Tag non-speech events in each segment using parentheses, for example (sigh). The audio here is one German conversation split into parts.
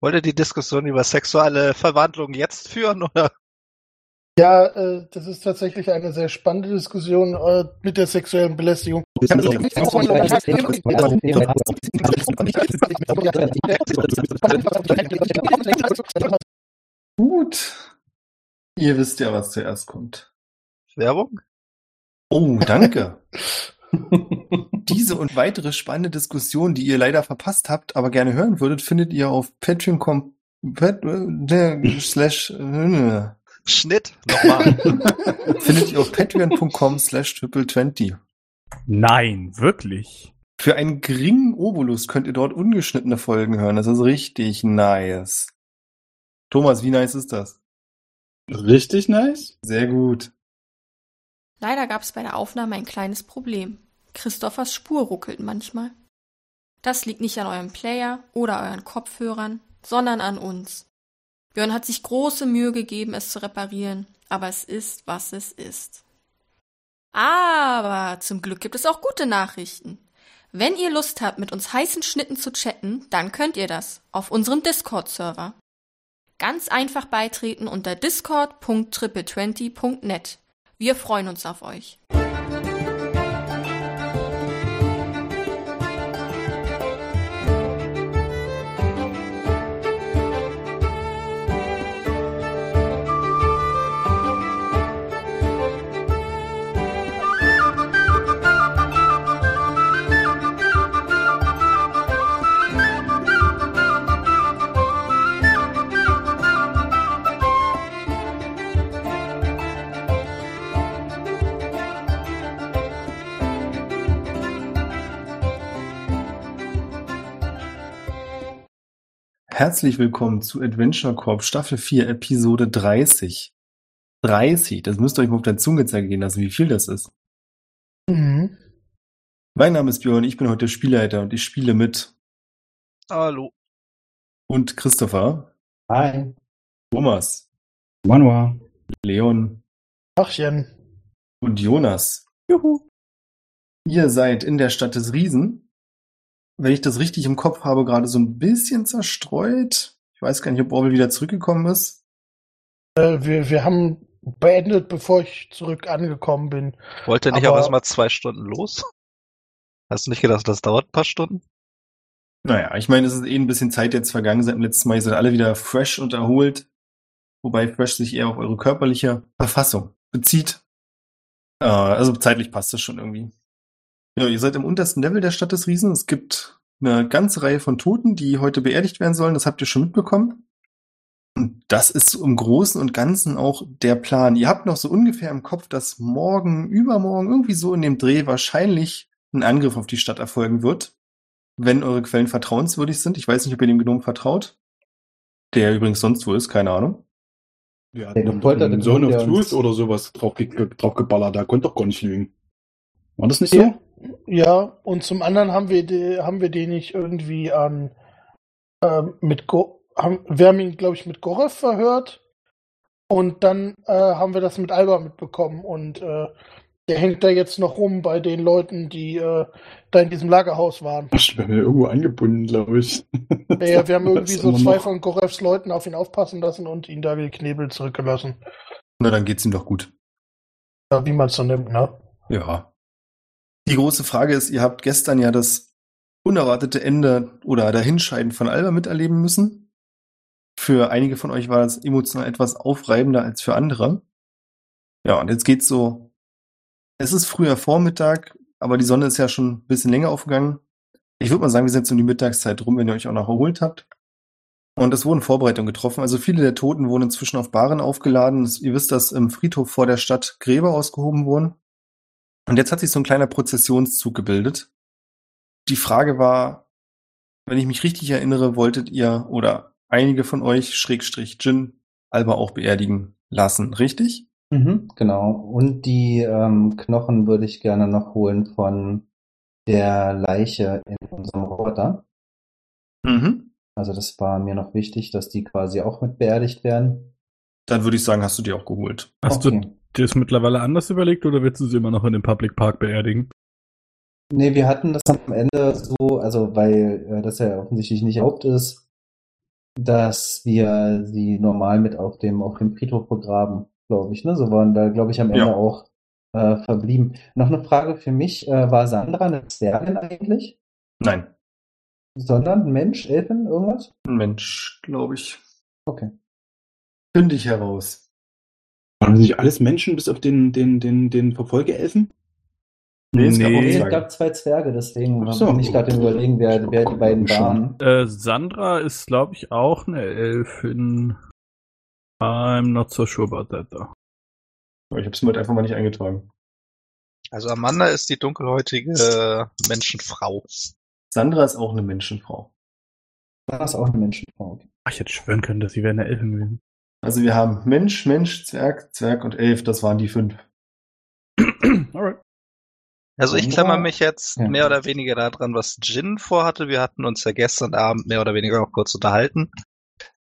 Wollt ihr die Diskussion über sexuelle Verwandlung jetzt führen oder? Ja, äh, das ist tatsächlich eine sehr spannende Diskussion äh, mit der sexuellen Belästigung. Gut. Ihr wisst ja, was zuerst kommt. Werbung? Oh, danke. (laughs) Diese und weitere spannende Diskussionen, die ihr leider verpasst habt, aber gerne hören würdet, findet ihr auf patreon.com pat, äh, slash äh, Schnitt nochmal. (laughs) findet ihr auf patreon.com slash triple 20. Nein, wirklich. Für einen geringen Obolus könnt ihr dort ungeschnittene Folgen hören. Das ist richtig nice. Thomas, wie nice ist das? Richtig nice? Sehr gut. Leider gab es bei der Aufnahme ein kleines Problem. Christophers Spur ruckelt manchmal. Das liegt nicht an eurem Player oder euren Kopfhörern, sondern an uns. Björn hat sich große Mühe gegeben, es zu reparieren, aber es ist, was es ist. Aber zum Glück gibt es auch gute Nachrichten. Wenn ihr Lust habt, mit uns heißen Schnitten zu chatten, dann könnt ihr das auf unserem Discord-Server. Ganz einfach beitreten unter discord.triple20.net. Wir freuen uns auf euch. Herzlich willkommen zu Adventure Corp Staffel 4, Episode 30. 30, das müsst ihr euch mal auf der Zunge zergehen lassen, wie viel das ist. Mhm. Mein Name ist Björn, ich bin heute der Spielleiter und ich spiele mit Hallo. und Christopher, Hi. Thomas, Manua. Leon Achchen. und Jonas. Juhu. Ihr seid in der Stadt des Riesen. Wenn ich das richtig im Kopf habe, gerade so ein bisschen zerstreut. Ich weiß gar nicht, ob Orwell wieder zurückgekommen ist. Äh, wir, wir haben beendet, bevor ich zurück angekommen bin. Wollt ihr nicht Aber- auch erstmal zwei Stunden los? Hast du nicht gedacht, das dauert ein paar Stunden? Naja, ich meine, es ist eh ein bisschen Zeit jetzt vergangen seit dem letzten Mal. Ihr seid alle wieder fresh und erholt. Wobei fresh sich eher auf eure körperliche Verfassung bezieht. Äh, also zeitlich passt das schon irgendwie. Ja, ihr seid im untersten Level der Stadt des Riesen. Es gibt eine ganze Reihe von Toten, die heute beerdigt werden sollen. Das habt ihr schon mitbekommen. Und das ist so im Großen und Ganzen auch der Plan. Ihr habt noch so ungefähr im Kopf, dass morgen, übermorgen, irgendwie so in dem Dreh wahrscheinlich ein Angriff auf die Stadt erfolgen wird wenn eure Quellen vertrauenswürdig sind. Ich weiß nicht, ob ihr dem Gnom vertraut. Der übrigens sonst wo ist, keine Ahnung. Ja, Der gepolterte Zone of Truth oder sowas drauf, draufgeballert, da konnte doch gar nicht lügen. War das nicht Ja. so? Ja, und zum anderen haben wir, die, haben wir den nicht irgendwie an ähm, mit Go haben, wir haben ihn, glaube ich, mit Gorev verhört und dann äh, haben wir das mit Alba mitbekommen und äh, der hängt da jetzt noch rum bei den Leuten, die äh, da in diesem Lagerhaus waren. Ich bin mir irgendwo angebunden, glaube ich. Ja, ja, wir haben (laughs) irgendwie so zwei noch. von Gorevs Leuten auf ihn aufpassen lassen und ihn da geknebelt zurückgelassen. Na, dann geht's ihm doch gut. Ja, wie man es so nimmt, ne? Ja. Die große Frage ist, ihr habt gestern ja das unerwartete Ende oder Dahinscheiden von Alba miterleben müssen. Für einige von euch war das emotional etwas aufreibender als für andere. Ja, und jetzt geht's so. Es ist früher Vormittag, aber die Sonne ist ja schon ein bisschen länger aufgegangen. Ich würde mal sagen, wir sind jetzt um die Mittagszeit rum, wenn ihr euch auch noch erholt habt. Und es wurden Vorbereitungen getroffen. Also viele der Toten wurden inzwischen auf Baren aufgeladen. Ihr wisst, dass im Friedhof vor der Stadt Gräber ausgehoben wurden. Und jetzt hat sich so ein kleiner Prozessionszug gebildet. Die Frage war, wenn ich mich richtig erinnere, wolltet ihr oder einige von euch, Schrägstrich Jin, Alba auch beerdigen lassen, richtig? Mhm, genau. Und die ähm, Knochen würde ich gerne noch holen von der Leiche in unserem Roboter. Mhm. Also das war mir noch wichtig, dass die quasi auch mit beerdigt werden. Dann würde ich sagen, hast du die auch geholt. Hast Okay. du dir das mittlerweile anders überlegt oder willst du sie immer noch in dem Public Park beerdigen? Nee, wir hatten das am Ende so, also weil äh, das ja offensichtlich nicht erlaubt ist, dass wir sie normal mit auf dem, auf dem Friedhof begraben, glaube ich. Ne? So waren da, glaube ich, am Ende Ja. auch äh, verblieben. Noch eine Frage für mich, äh, war Sandra eine Zwergin eigentlich? Nein, Sondern ein Mensch, Elfin, irgendwas? ein Mensch, glaube ich. Okay. Finde ich heraus. Waren das nicht alles Menschen bis auf den, den, den, den Verfolgeelfen? Nee, es gab Nee. Zwerge. gab zwei Zwerge, deswegen Ach so. bin ich gerade überlegen, wer, wer die beiden waren. Äh, Sandra ist, glaube ich, auch eine Elfin. I'm not so sure about that, though. Ich habe es mir halt einfach mal nicht eingetragen. Also Amanda ist die dunkelhäutige Menschenfrau. Sandra ist auch eine Menschenfrau. War es auch eine Menschenfrau? Okay. Ach, ich hätte schwören können, dass sie wäre eine Elfin gewesen. Also wir haben Mensch, Mensch, Zwerg, Zwerg und Elf. Das waren die fünf. (clears throat) Alright. Also ich klammer mich jetzt Ja. mehr oder weniger daran, was Jin vorhatte. Wir hatten uns ja gestern Abend mehr oder weniger noch kurz unterhalten.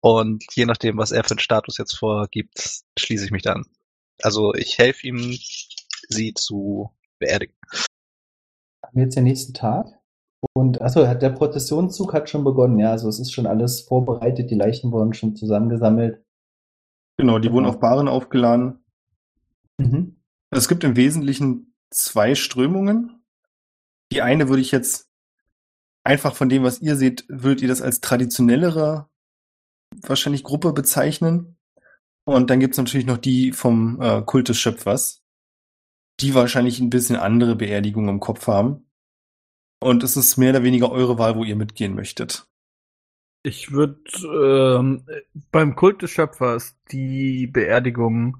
Und je nachdem, was er für einen Status jetzt vorgibt, schließe ich mich dann. Also ich helfe ihm, sie zu beerdigen. Haben wir jetzt den nächsten Tag? Und achso, hat- der Prozessionszug hat schon begonnen, ja. Also es ist schon alles vorbereitet, die Leichen wurden schon zusammengesammelt. Genau, die wurden auf Bahnen aufgeladen. Mhm. Es gibt im Wesentlichen zwei Strömungen. Die eine würde ich jetzt einfach von dem, was ihr seht, würdet ihr das als traditionellere wahrscheinlich Gruppe bezeichnen. Und dann gibt's natürlich noch die vom äh, Kult des Schöpfers, die wahrscheinlich ein bisschen andere Beerdigungen im Kopf haben. Und es ist mehr oder weniger eure Wahl, wo ihr mitgehen möchtet. Ich würde ähm, beim Kult des Schöpfers die Beerdigung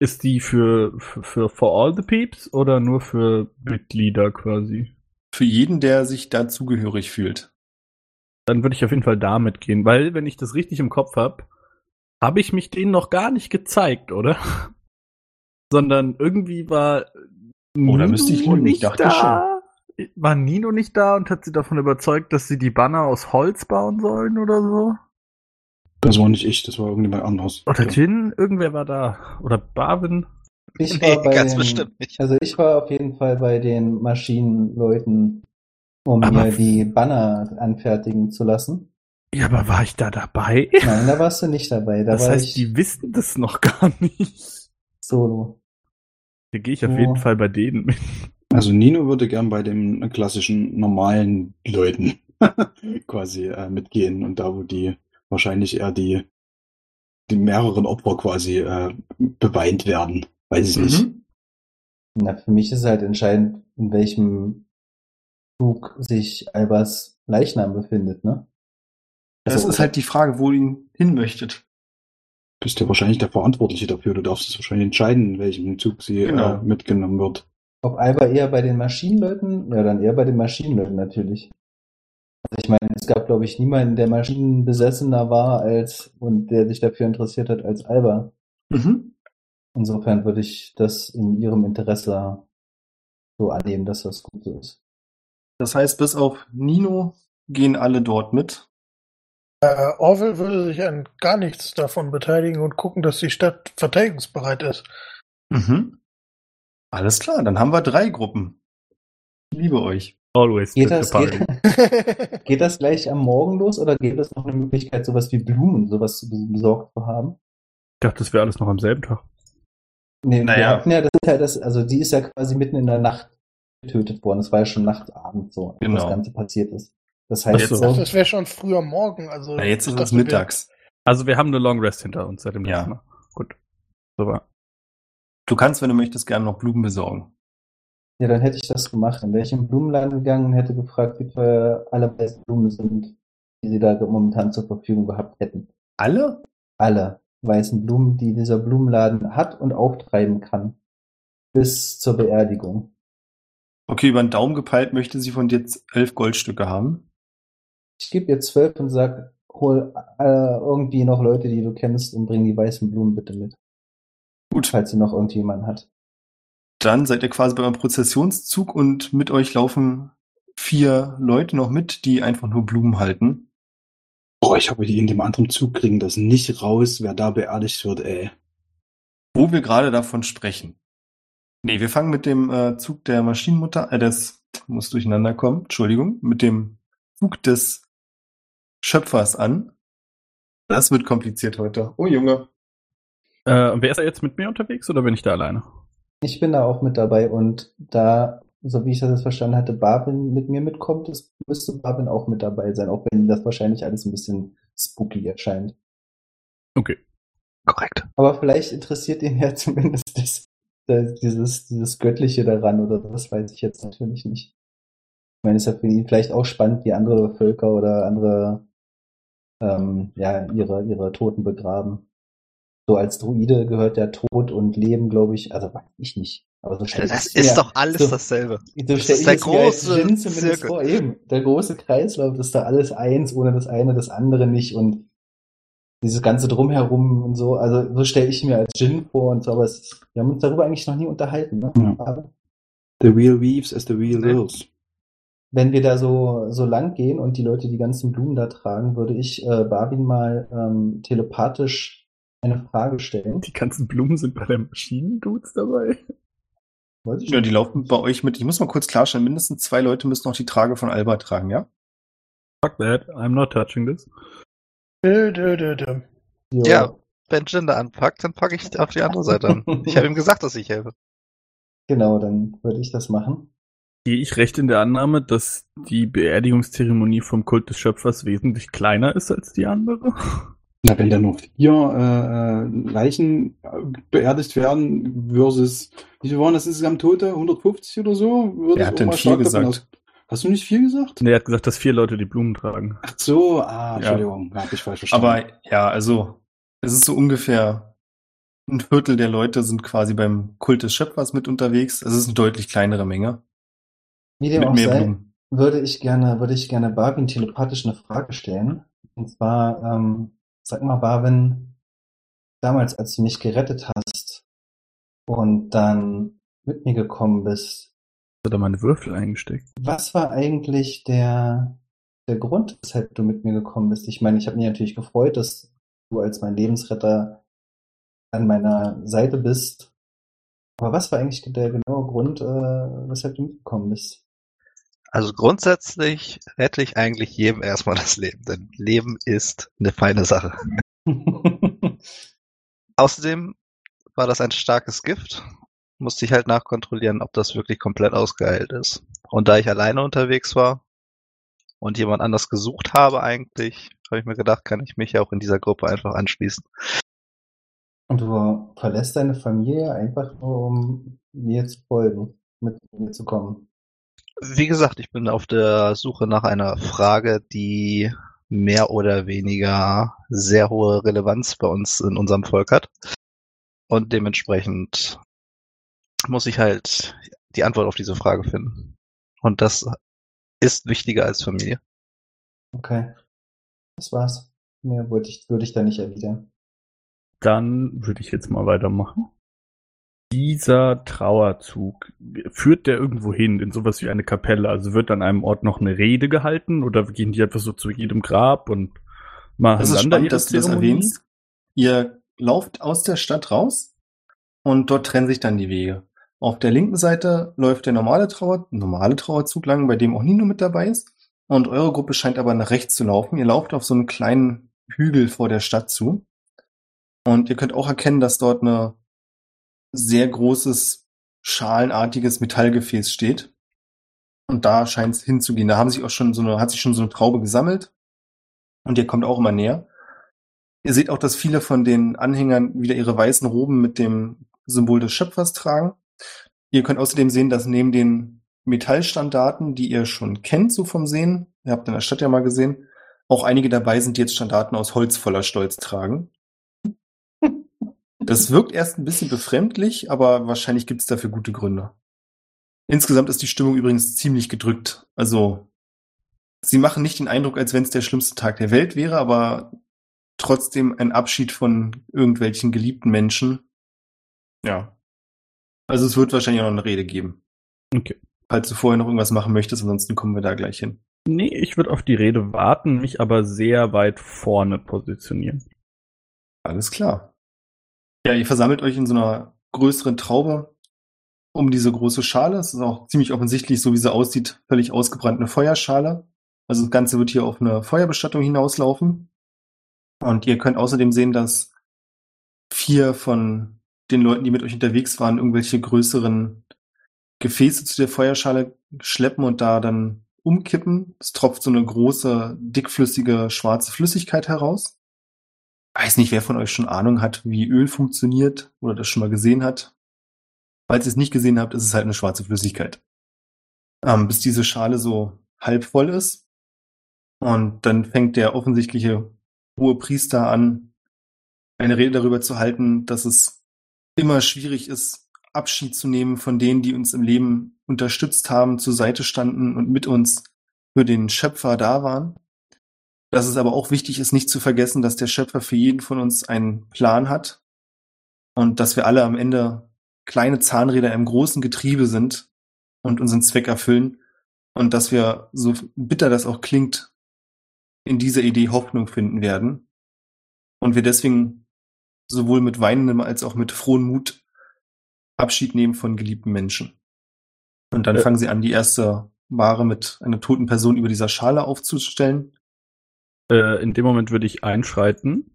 ist die für, für für for all the peeps oder nur für Mitglieder quasi? Für jeden, der sich dazugehörig fühlt. Dann würde ich auf jeden Fall da mitgehen, weil wenn ich das richtig im Kopf habe, habe ich mich denen noch gar nicht gezeigt, oder? (laughs) Sondern irgendwie war Oh, da müsste ich lügen. Ich nicht dachte da. War Nino nicht da und hat sie davon überzeugt, dass sie die Banner aus Holz bauen sollen oder so? Das war nicht ich, das war irgendjemand anderes. Oder Jin, irgendwer war da. Oder Barwin. Ich Nee, war bei ganz den, bestimmt nicht. Also ich war auf jeden Fall bei den Maschinenleuten, um Aber- mir die Banner anfertigen zu lassen. Ja, aber war ich da dabei? Nein, da warst du nicht dabei. Da das war heißt, ich die wissen das noch gar nicht. solo. Da gehe ich auf Ja. jeden Fall bei denen mit. Also Nino würde gern bei den klassischen normalen Leuten (laughs) quasi äh, mitgehen und da, wo die wahrscheinlich eher die, die mehreren Opfer quasi äh, beweint werden. Weiß ich nicht. Mhm. Na, für mich ist es halt entscheidend, in welchem Zug sich Albers Leichnam befindet, ne? Das Also- ist halt die Frage, wo ihr ihn hin möchtet. Bist ja wahrscheinlich der Verantwortliche dafür. Du darfst es wahrscheinlich entscheiden, in welchem Zug sie Genau. äh, mitgenommen wird. Ob Alba eher bei den Maschinenleuten? Ja, dann eher bei den Maschinenleuten natürlich. Also ich meine, es gab, glaube ich, niemanden, der maschinenbesessener war als und der sich dafür interessiert hat als Alba. Mhm. Insofern würde ich das in ihrem Interesse so annehmen, dass das gut so ist. Das heißt, bis auf Nino gehen alle dort mit. Äh, Orwell würde sich an gar nichts davon beteiligen und gucken, dass die Stadt verteidigungsbereit ist. Mhm. Alles klar, dann haben wir drei Gruppen. Ich liebe euch. Always Geht das, geht, (laughs) geht das gleich am Morgen los oder gibt es noch eine Möglichkeit, sowas wie Blumen, sowas zu bes- besorgt zu haben? Ich dachte, das wäre alles noch am selben Tag. Nee, Naja. ja, das ist ja das, also die ist ja quasi mitten in der Nacht getötet worden. Es war ja schon Nachtabend so, Genau. das Ganze passiert ist. Das heißt, so, dachte, das wäre schon früher Morgen. Also Na, jetzt ist es wir- mittags. Also wir haben eine Long Rest hinter uns seit dem Ja. letzten Mal. Gut. Super. Du kannst, wenn du möchtest, gerne noch Blumen besorgen. ja, dann hätte ich das gemacht. Dann wäre ich im Blumenladen gegangen und hätte gefragt, wie teuer alle weißen Blumen sind, die sie da momentan zur Verfügung gehabt hätten. Alle? Alle weißen Blumen, die dieser Blumenladen hat und auftreiben kann. Bis zur Beerdigung. Okay, über den Daumen gepeilt möchte sie von dir elf Goldstücke haben. Ich gebe ihr zwölf und sag, hol äh, irgendwie noch Leute, die du kennst und bring die weißen Blumen bitte mit. Gut. Falls sie noch irgendjemanden hat. Dann seid ihr quasi beim Prozessionszug und mit euch laufen vier Leute noch mit, die einfach nur Blumen halten. Boah, ich hoffe, die in dem anderen Zug kriegen das nicht raus, wer da beerdigt wird, ey. Wo wir gerade davon sprechen. Nee, wir fangen mit dem äh, Zug der Maschinenmutter, äh, das muss durcheinander kommen, Entschuldigung, mit dem Zug des Schöpfers an. Das wird kompliziert heute. Oh Junge. Äh, und wer ist da jetzt mit mir unterwegs oder bin ich da alleine? Ich bin da auch mit dabei und da, so wie ich das jetzt verstanden hatte, Barbin mit mir mitkommt, ist, müsste Barbin auch mit dabei sein, auch wenn das wahrscheinlich alles ein bisschen spooky erscheint. Okay. Korrekt. Aber vielleicht interessiert ihn ja (laughs) zumindest das, das, dieses, dieses Göttliche daran oder das weiß ich jetzt natürlich nicht. Ich meine, es ist ja für ihn vielleicht auch spannend, wie andere Völker oder andere ähm, ja, ihre, ihre Toten begraben. So als Druide gehört der Tod und Leben, glaube ich, also weiß ich nicht. Aber so stell Das mir- ist doch alles so, dasselbe. So Das ist der große Zirkel. vor. Eben, der große Kreislauf ist da alles eins, ohne das eine das andere nicht und dieses ganze Drumherum und so, also so stelle ich mir als Djinn vor und so, aber es ist, wir haben uns darüber eigentlich noch nie unterhalten, ne? Ja. The real weaves as the real wills. wenn wir da so, so lang gehen und die Leute die ganzen Blumen da tragen, würde ich äh, Barbin mal ähm, telepathisch eine Frage stellen. Die ganzen Blumen sind bei der Maschinen-Dudes dabei. Weiß ich Ja, die laufen bei euch mit. Ich muss mal kurz klarstellen, mindestens zwei Leute müssen noch die Trage von Alba tragen, ja? Fuck that, I'm not touching this. Dö, dö, dö, dö. Jo. Ja. Wenn Jin da anpackt, dann packe ich auf die andere Seite an. (laughs) Ich habe ihm gesagt, dass ich helfe. Genau, dann würde ich das machen. Gehe ich recht in der Annahme, dass die Beerdigungszeremonie vom Kult des Schöpfers wesentlich kleiner ist als die andere? Na, wenn da nur vier äh, äh, Leichen äh, beerdigt werden versus, wie viel waren das insgesamt Tote? 150 oder so? Würde ich hat denn vier gesagt? aus- Hast du nicht vier gesagt? Nee, er hat gesagt, dass vier Leute die Blumen tragen. Ach so, ah. Entschuldigung, ja. habe ich falsch verstanden. Aber ja, also es ist so ungefähr ein Viertel der Leute sind quasi beim Kult des Schöpfers mit unterwegs. Es ist eine deutlich kleinere Menge. Wie dem mit auch mehr sei, Blumen. würde ich gerne, würde ich gerne Barwin telepathisch eine Frage stellen. Und zwar, ähm, sag mal, Barwin, damals, als du mich gerettet hast und dann mit mir gekommen bist, Hat er meine Würfel eingesteckt? was war eigentlich der, der Grund, weshalb du mit mir gekommen bist? Ich meine, ich habe mich natürlich gefreut, dass du als mein Lebensretter an meiner Seite bist. Aber was war eigentlich der genaue Grund, äh, weshalb du mitgekommen bist? Also grundsätzlich rette ich eigentlich jedem erstmal das Leben, denn Leben ist eine feine Sache. (laughs) Außerdem war das ein starkes Gift. Musste ich halt nachkontrollieren, ob das wirklich komplett ausgeheilt ist. Und da ich alleine unterwegs war und jemand anders gesucht habe eigentlich, habe ich mir gedacht, kann ich mich ja auch in dieser Gruppe einfach anschließen. Und du verlässt deine Familie einfach nur, um mir zu folgen, mit mir zu kommen. Wie gesagt, ich bin auf der Suche nach einer Frage, die mehr oder weniger sehr hohe Relevanz bei uns in unserem Volk hat. Und dementsprechend muss ich halt die Antwort auf diese Frage finden. Und das ist wichtiger als Familie. Okay. Das war's. Mehr wollte ich, würde ich da nicht erwidern. Dann würde ich jetzt mal weitermachen. Dieser Trauerzug, führt der irgendwo hin, in sowas wie eine Kapelle? Also wird an einem Ort noch eine Rede gehalten oder gehen die einfach so zu jedem Grab und machen Das ist spannend, dass du das erwähnst. Ihr lauft aus der Stadt raus und dort trennen sich dann die Wege. Auf der linken Seite läuft der normale Trauer, normale Trauerzug lang, bei dem auch Nino mit dabei ist. Und eure Gruppe scheint aber nach rechts zu laufen. Ihr lauft auf so einen kleinen Hügel vor der Stadt zu. Und ihr könnt auch erkennen, dass dort eine sehr großes, schalenartiges Metallgefäß steht. Und da scheint es hinzugehen. Da haben sich auch schon so eine, hat sich schon so eine Traube gesammelt. Und ihr kommt auch immer näher. Ihr seht auch, dass viele von den Anhängern wieder ihre weißen Roben mit dem Symbol des Schöpfers tragen. Ihr könnt außerdem sehen, dass neben den Metallstandarten, die ihr schon kennt, so vom Sehen, ihr habt in der Stadt ja mal gesehen, auch einige dabei sind, die jetzt Standarten aus Holz voller Stolz tragen. Das wirkt erst ein bisschen befremdlich, aber wahrscheinlich gibt es dafür gute Gründe. Insgesamt ist die Stimmung übrigens ziemlich gedrückt. Also, sie machen nicht den Eindruck, als wenn es der schlimmste Tag der Welt wäre, aber trotzdem ein Abschied von irgendwelchen geliebten Menschen. Ja. Also es wird wahrscheinlich auch noch eine Rede geben. Okay. Falls du vorher noch irgendwas machen möchtest, ansonsten kommen wir da gleich hin. Nee, ich würde auf die Rede warten, mich aber sehr weit vorne positionieren. Alles klar. Ja, ihr versammelt euch in so einer größeren Traube um diese große Schale. Es ist auch ziemlich offensichtlich, so wie sie aussieht, völlig ausgebrannt eine Feuerschale. Also das Ganze wird hier auf eine Feuerbestattung hinauslaufen. Und ihr könnt außerdem sehen, dass vier von den Leuten, die mit euch unterwegs waren, irgendwelche größeren Gefäße zu der Feuerschale schleppen und da dann umkippen. Es tropft so eine große, dickflüssige, schwarze Flüssigkeit heraus. Weiß nicht, wer von euch schon Ahnung hat, wie Öl funktioniert oder das schon mal gesehen hat. Falls ihr es nicht gesehen habt, ist es halt eine schwarze Flüssigkeit. Ähm, bis diese Schale so halb voll ist. Und dann fängt der offensichtliche hohe Priester an, eine Rede darüber zu halten, dass es immer schwierig ist, Abschied zu nehmen von denen, die uns im Leben unterstützt haben, zur Seite standen und mit uns für den Schöpfer da waren. Dass es aber auch wichtig ist, nicht zu vergessen, dass der Schöpfer für jeden von uns einen Plan hat und dass wir alle am Ende kleine Zahnräder im großen Getriebe sind und unseren Zweck erfüllen und dass wir, so bitter das auch klingt, in dieser Idee Hoffnung finden werden und wir deswegen sowohl mit weinendem als auch mit frohem Mut Abschied nehmen von geliebten Menschen. Und dann Äh. fangen sie an, die erste Ware mit einer toten Person über dieser Schale aufzustellen. Äh, in dem Moment würde ich einschreiten.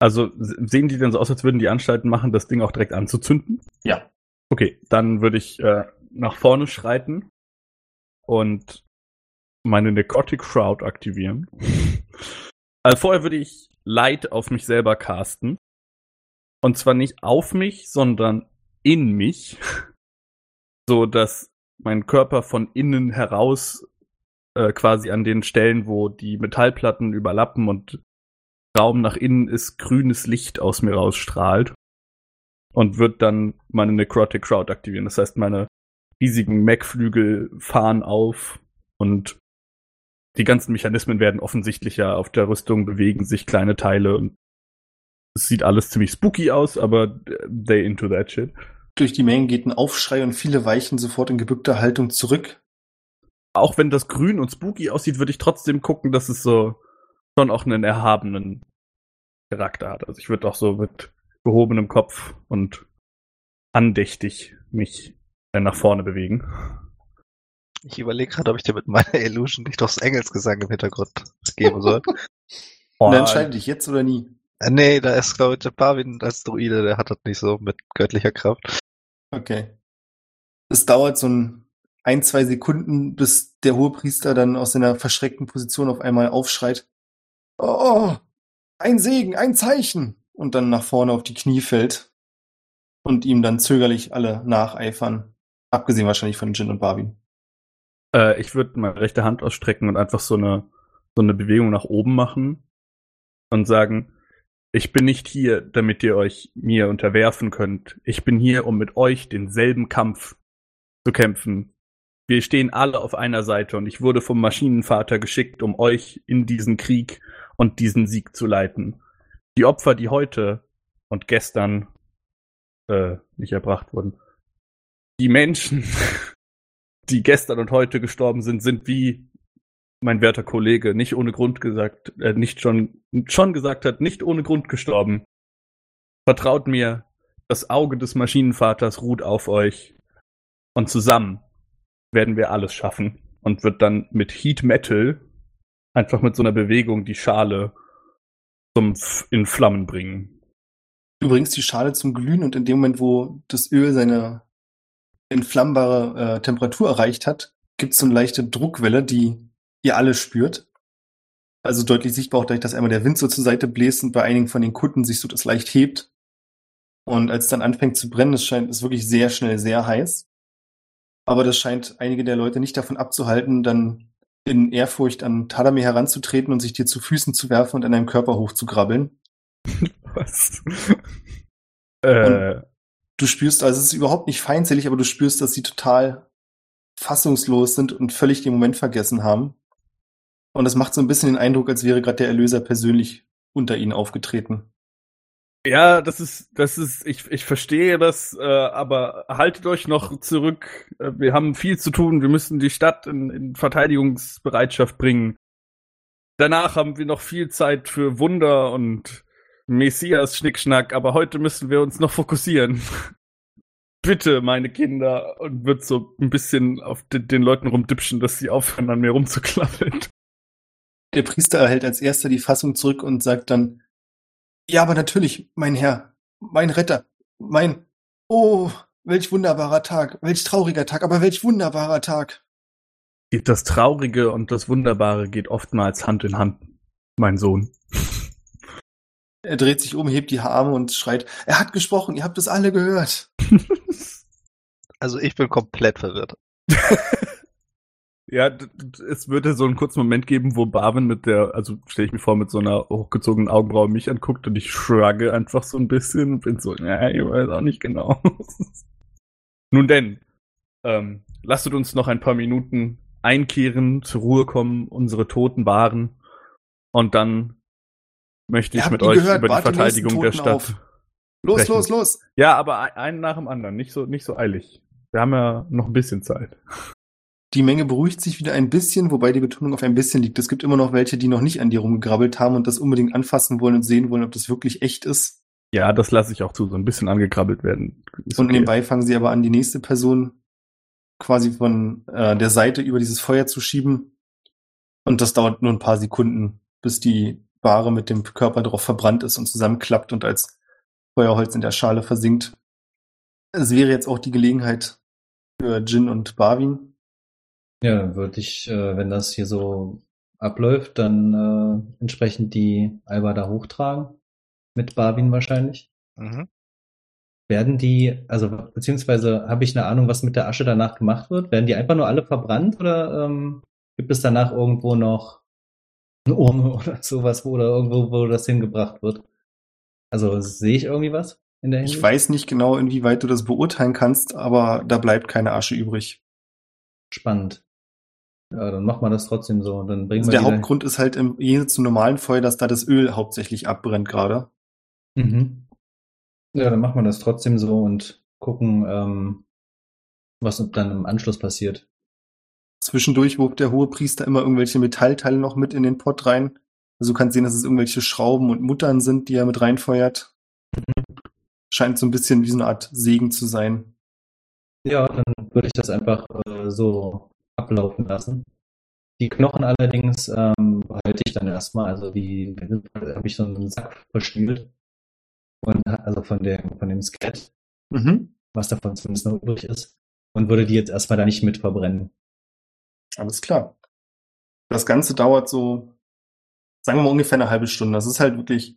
Also se- sehen die denn so aus, als würden die Anstalten machen, das Ding auch direkt anzuzünden? Ja. Okay, dann würde ich äh, nach vorne schreiten und meine Necrotic Shroud aktivieren. Also vorher würde ich Light auf mich selber casten. Und zwar nicht auf mich, sondern in mich. So dass mein Körper von innen heraus äh, quasi an den Stellen, wo die Metallplatten überlappen und Raum nach innen ist, grünes Licht aus mir rausstrahlt. Und wird dann meine Necrotic Shroud aktivieren. Das heißt, meine riesigen Mech-Flügel fahren auf und die ganzen Mechanismen werden offensichtlicher auf der Rüstung, bewegen sich kleine Teile und es sieht alles ziemlich spooky aus, aber they into that shit. Durch die Menge geht ein Aufschrei und viele weichen sofort in gebückter Haltung zurück. Auch wenn das grün und spooky aussieht, würde ich trotzdem gucken, dass es so schon auch einen erhabenen Charakter hat. Also ich würde auch so mit gehobenem Kopf und andächtig mich nach vorne bewegen. Ich überlege gerade, ob ich dir mit meiner Illusion nicht doch das Engelsgesang im Hintergrund geben soll. (laughs) Und entscheide dich jetzt oder nie. Äh, nee, da ist, glaube ich, der Barwin als Druide, der hat das nicht so mit göttlicher Kraft. Okay. Es dauert so ein, ein, zwei Sekunden, bis der Hohepriester dann aus seiner verschreckten Position auf einmal aufschreit. Oh, ein Segen, ein Zeichen! Und dann nach vorne auf die Knie fällt und ihm dann zögerlich alle nacheifern. Abgesehen wahrscheinlich von Jin und Barwin. Äh, ich würde meine rechte Hand ausstrecken und einfach so eine, so eine Bewegung nach oben machen und sagen, ich bin nicht hier, damit ihr euch mir unterwerfen könnt. Ich bin hier, um mit euch denselben Kampf zu kämpfen. Wir stehen alle auf einer Seite und ich wurde vom Maschinenvater geschickt, um euch in diesen Krieg und diesen Sieg zu leiten. Die Opfer, die heute und gestern äh, nicht erbracht wurden. Die Menschen, (laughs) die gestern und heute gestorben sind, sind wie mein werter Kollege nicht ohne Grund gesagt, äh, nicht schon, schon gesagt hat, nicht ohne Grund gestorben. Vertraut mir, das Auge des Maschinenvaters ruht auf euch. Und zusammen werden wir alles schaffen. Und wird dann mit Heat Metal einfach mit so einer Bewegung die Schale zum F in Flammen bringen. Du bringst die Schale zum Glühen und in dem Moment, wo das Öl seine entflammbare äh, Temperatur erreicht hat, gibt es so eine leichte Druckwelle, die ihr alle spürt. Also deutlich sichtbar auch dadurch, dass einmal der Wind so zur Seite bläst und bei einigen von den Kutten sich so das leicht hebt. Und als es dann anfängt zu brennen, es scheint, es wirklich sehr schnell sehr heiß. Aber das scheint einige der Leute nicht davon abzuhalten, dann in Ehrfurcht an Tadamir heranzutreten und sich dir zu Füßen zu werfen und an deinem Körper hochzugrabbeln. (laughs) Was? äh, Du spürst, also es ist überhaupt nicht feindselig, aber du spürst, dass sie total fassungslos sind und völlig den Moment vergessen haben. Und das macht so ein bisschen den Eindruck, als wäre gerade der Erlöser persönlich unter ihnen aufgetreten. Ja, das ist, das ist, ich, ich verstehe das, äh, aber haltet euch noch zurück. Äh, Wir haben viel zu tun. Wir müssen die Stadt in, in Verteidigungsbereitschaft bringen. Danach haben wir noch viel Zeit für Wunder und Messias Schnickschnack, aber heute müssen wir uns noch fokussieren. (laughs) Bitte, meine Kinder, und wird so ein bisschen auf den, den Leuten rumdipschen, dass sie aufhören, an mir rumzuklappeln. Der Priester erhält als erster die Fassung zurück und sagt dann, ja, aber natürlich, mein Herr, mein Retter, mein, oh, welch wunderbarer Tag, welch trauriger Tag, aber welch wunderbarer Tag. Das Traurige und das Wunderbare geht oftmals Hand in Hand, mein Sohn. (laughs) Er dreht sich um, hebt die Arme und schreit, er hat gesprochen, ihr habt es alle gehört. (laughs) Also ich bin komplett verwirrt. (laughs) Ja, es würde so einen kurzen Moment geben, wo Barwin mit der, also stelle ich mir vor, mit so einer hochgezogenen Augenbraue mich anguckt und ich shrugge einfach so ein bisschen und bin so, ja, ich weiß auch nicht genau. (laughs) Nun denn, ähm, lasst uns noch ein paar Minuten einkehren, zur Ruhe kommen, unsere Toten wahren und dann möchte ich mit euch gehört, über die Verteidigung der Stadt. auf. Los, Sprechen. los, los. Ja, aber ein- einen nach dem anderen, nicht so, nicht so eilig. Wir haben ja noch ein bisschen Zeit. Die Menge beruhigt sich wieder ein bisschen, wobei die Betonung auf ein bisschen liegt. Es gibt immer noch welche, die noch nicht an dir rumgegrabbelt haben und das unbedingt anfassen wollen und sehen wollen, ob das wirklich echt ist. Ja, das lasse ich auch zu, so ein bisschen angekrabbelt werden. Ist Und okay. nebenbei fangen sie aber an, die nächste Person quasi von äh, der Seite über dieses Feuer zu schieben. Und das dauert nur ein paar Sekunden, bis die Ware mit dem Körper drauf verbrannt ist und zusammenklappt und als Feuerholz in der Schale versinkt. Es wäre jetzt auch die Gelegenheit für Jin und Barwin. Ja, dann würde ich, äh, wenn das hier so abläuft, dann äh, entsprechend die Alba da hochtragen. Mit Barwin wahrscheinlich. Mhm. Werden die, also beziehungsweise habe ich eine Ahnung, was mit der Asche danach gemacht wird? Werden die einfach nur alle verbrannt oder ähm, gibt es danach irgendwo noch eine Urne (laughs) oder sowas, wo oder irgendwo, wo das hingebracht wird? Also sehe ich irgendwie was in der Hinsicht? Ich weiß nicht genau, inwieweit du das beurteilen kannst, aber da bleibt keine Asche übrig. Spannend. Ja, dann machen wir das trotzdem so. Dann bringen Also der Hauptgrund ist halt im Gegensatz zum normalen Feuer, dass da das Öl hauptsächlich abbrennt gerade. Mhm. Ja, dann machen wir das trotzdem so und gucken, ähm, was dann im Anschluss passiert. Zwischendurch wirft der hohe Priester immer irgendwelche Metallteile noch mit in den Pott rein. Also du kannst sehen, dass es irgendwelche Schrauben und Muttern sind, die er mit reinfeuert. Scheint so ein bisschen wie so eine Art Segen zu sein. Ja, dann würde ich das einfach äh, so ablaufen lassen. Die Knochen allerdings ähm, behalte ich dann erstmal, also die habe ich so einen Sack verspielt. Und also von dem, von dem Skelett, Mhm. was davon zumindest noch übrig ist. Und würde die jetzt erstmal da nicht mit verbrennen. Alles klar. Das Ganze dauert so, sagen wir mal ungefähr eine halbe Stunde. Das ist halt wirklich,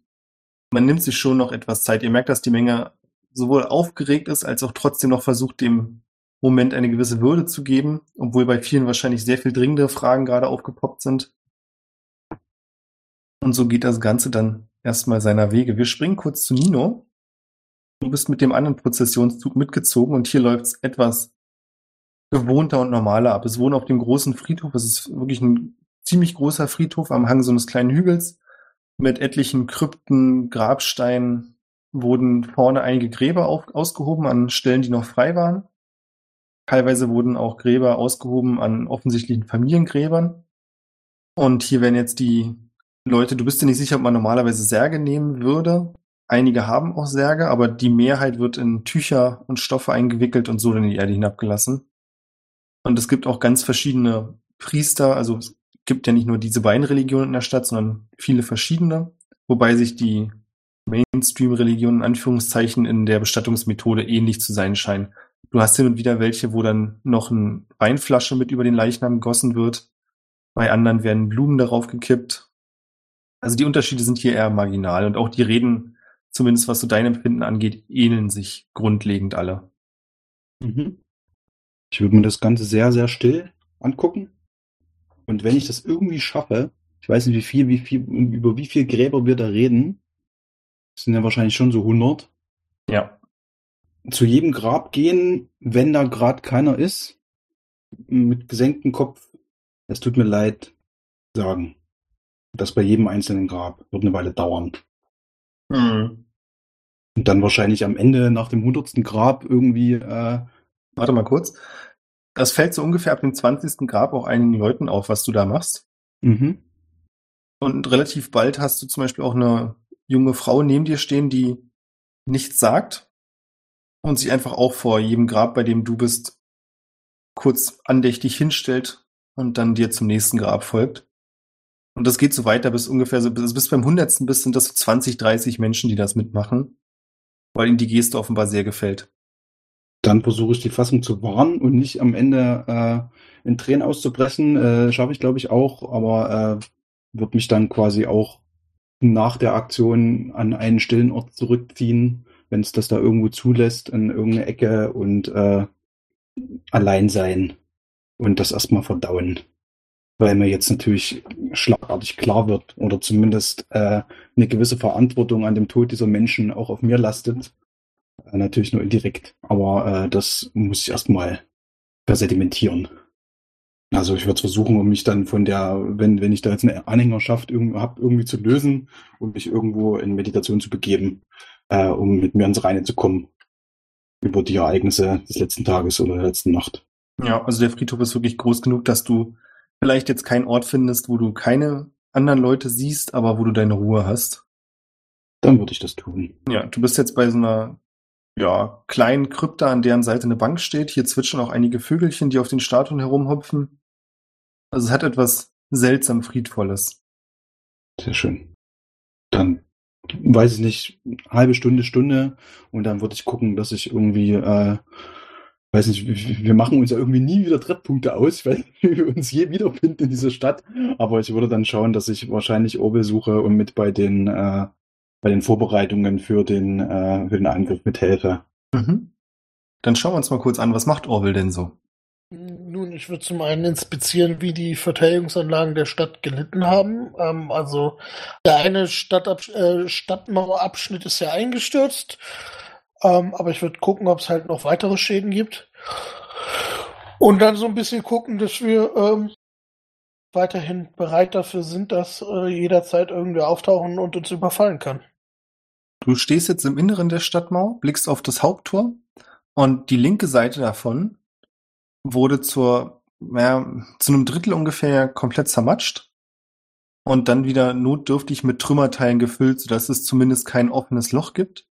man nimmt sich schon noch etwas Zeit. Ihr merkt, dass die Menge sowohl aufgeregt ist, als auch trotzdem noch versucht, dem Moment eine gewisse Würde zu geben, obwohl bei vielen wahrscheinlich sehr viel dringende Fragen gerade aufgepoppt sind. Und so geht das Ganze dann erstmal seiner Wege. Wir springen kurz zu Nino. Du bist mit dem anderen Prozessionszug mitgezogen und hier läuft's etwas gewohnter und normaler ab. Es wohnen auf dem großen Friedhof. Es ist wirklich ein ziemlich großer Friedhof am Hang so eines kleinen Hügels mit etlichen Krypten, Grabsteinen wurden vorne einige Gräber auf, ausgehoben an Stellen, die noch frei waren. Teilweise wurden auch Gräber ausgehoben an offensichtlichen Familiengräbern. Und hier werden jetzt die Leute, du bist dir nicht sicher, ob man normalerweise Särge nehmen würde. Einige haben auch Särge, aber die Mehrheit wird in Tücher und Stoffe eingewickelt und so in die Erde hinabgelassen. Und es gibt auch ganz verschiedene Priester, also es gibt ja nicht nur diese beiden Religionen in der Stadt, sondern viele verschiedene, wobei sich die Mainstream-Religionen in Anführungszeichen in der Bestattungsmethode ähnlich zu sein scheinen. Du hast hin und wieder welche, wo dann noch eine Weinflasche mit über den Leichnam gegossen wird. Bei anderen werden Blumen darauf gekippt. Also die Unterschiede sind hier eher marginal und auch die Reden, zumindest was so dein Empfinden angeht, ähneln sich grundlegend alle. Mhm. Ich würde mir das Ganze sehr, sehr still angucken. Und wenn ich das irgendwie schaffe, ich weiß nicht, wie viel, wie viel, über wie viel Gräber wir da reden, sind ja wahrscheinlich schon so 100, Ja. Zu jedem Grab gehen, wenn da gerade keiner ist, mit gesenktem Kopf, es tut mir leid, sagen. Das bei jedem einzelnen Grab wird eine Weile dauern. Mhm. Und dann wahrscheinlich am Ende nach dem hundertsten Grab irgendwie, äh, Warte mal kurz. Das fällt so ungefähr ab dem 20. Grab auch einigen Leuten auf, was du da machst. mhm. Und relativ bald hast du zum Beispiel auch eine junge Frau neben dir stehen, die nichts sagt und sich einfach auch vor jedem Grab, bei dem du bist, kurz andächtig hinstellt und dann dir zum nächsten Grab folgt. Und das geht so weiter bis ungefähr so, bis, bis beim hundertsten bis sind das so 20, 30 Menschen, die das mitmachen, weil ihnen die Geste offenbar sehr gefällt. Dann versuche ich die Fassung zu wahren und nicht am Ende äh, in Tränen auszupressen. Äh, Schaffe ich, glaube ich, auch, aber äh, wird mich dann quasi auch nach der Aktion an einen stillen Ort zurückziehen, wenn es das da irgendwo zulässt, in irgendeine Ecke und äh, allein sein und das erstmal verdauen. Weil mir jetzt natürlich schlagartig klar wird oder zumindest äh, eine gewisse Verantwortung an dem Tod dieser Menschen auch auf mir lastet. Äh, natürlich nur indirekt, aber äh, das muss ich erstmal versedimentieren. Also ich würde versuchen, um mich dann von der, wenn, wenn ich da jetzt eine Anhängerschaft irgendwie habe, irgendwie zu lösen und mich irgendwo in Meditation zu begeben, äh, um mit mir ins Reine zu kommen über die Ereignisse des letzten Tages oder der letzten Nacht. Ja, also der Friedhof ist wirklich groß genug, dass du vielleicht jetzt keinen Ort findest, wo du keine anderen Leute siehst, aber wo du deine Ruhe hast. Dann würde ich das tun. Ja, du bist jetzt bei so einer ja, kleinen Krypta, an deren Seite eine Bank steht. Hier zwitschern auch einige Vögelchen, die auf den Statuen herumhopfen. Also es hat etwas seltsam Friedvolles. Sehr schön. Dann weiß ich nicht, halbe Stunde, Stunde und dann würde ich gucken, dass ich irgendwie, äh, weiß nicht, wir machen uns ja irgendwie nie wieder Treffpunkte aus, (laughs) wie wir uns je wiederfinden in dieser Stadt, aber ich würde dann schauen, dass ich wahrscheinlich Orbel suche und mit bei den, äh, bei den Vorbereitungen für den, äh, für den Angriff mithelfe. Mhm. Dann schauen wir uns mal kurz an, was macht Orwell denn so? Nun, ich würde zum einen inspizieren, wie die Verteidigungsanlagen der Stadt gelitten haben. Ähm, also der eine Stadtab äh, Stadtmauerabschnitt ist ja eingestürzt, ähm, aber ich würde gucken, ob es halt noch weitere Schäden gibt. Und dann so ein bisschen gucken, dass wir ähm, weiterhin bereit dafür sind, dass äh, jederzeit irgendwer auftauchen und uns überfallen kann. Du stehst jetzt im Inneren der Stadtmauer, blickst auf das Haupttor und die linke Seite davon wurde zur, ja, zu einem Drittel ungefähr komplett zermatscht und dann wieder notdürftig mit Trümmerteilen gefüllt, sodass es zumindest kein offenes Loch gibt.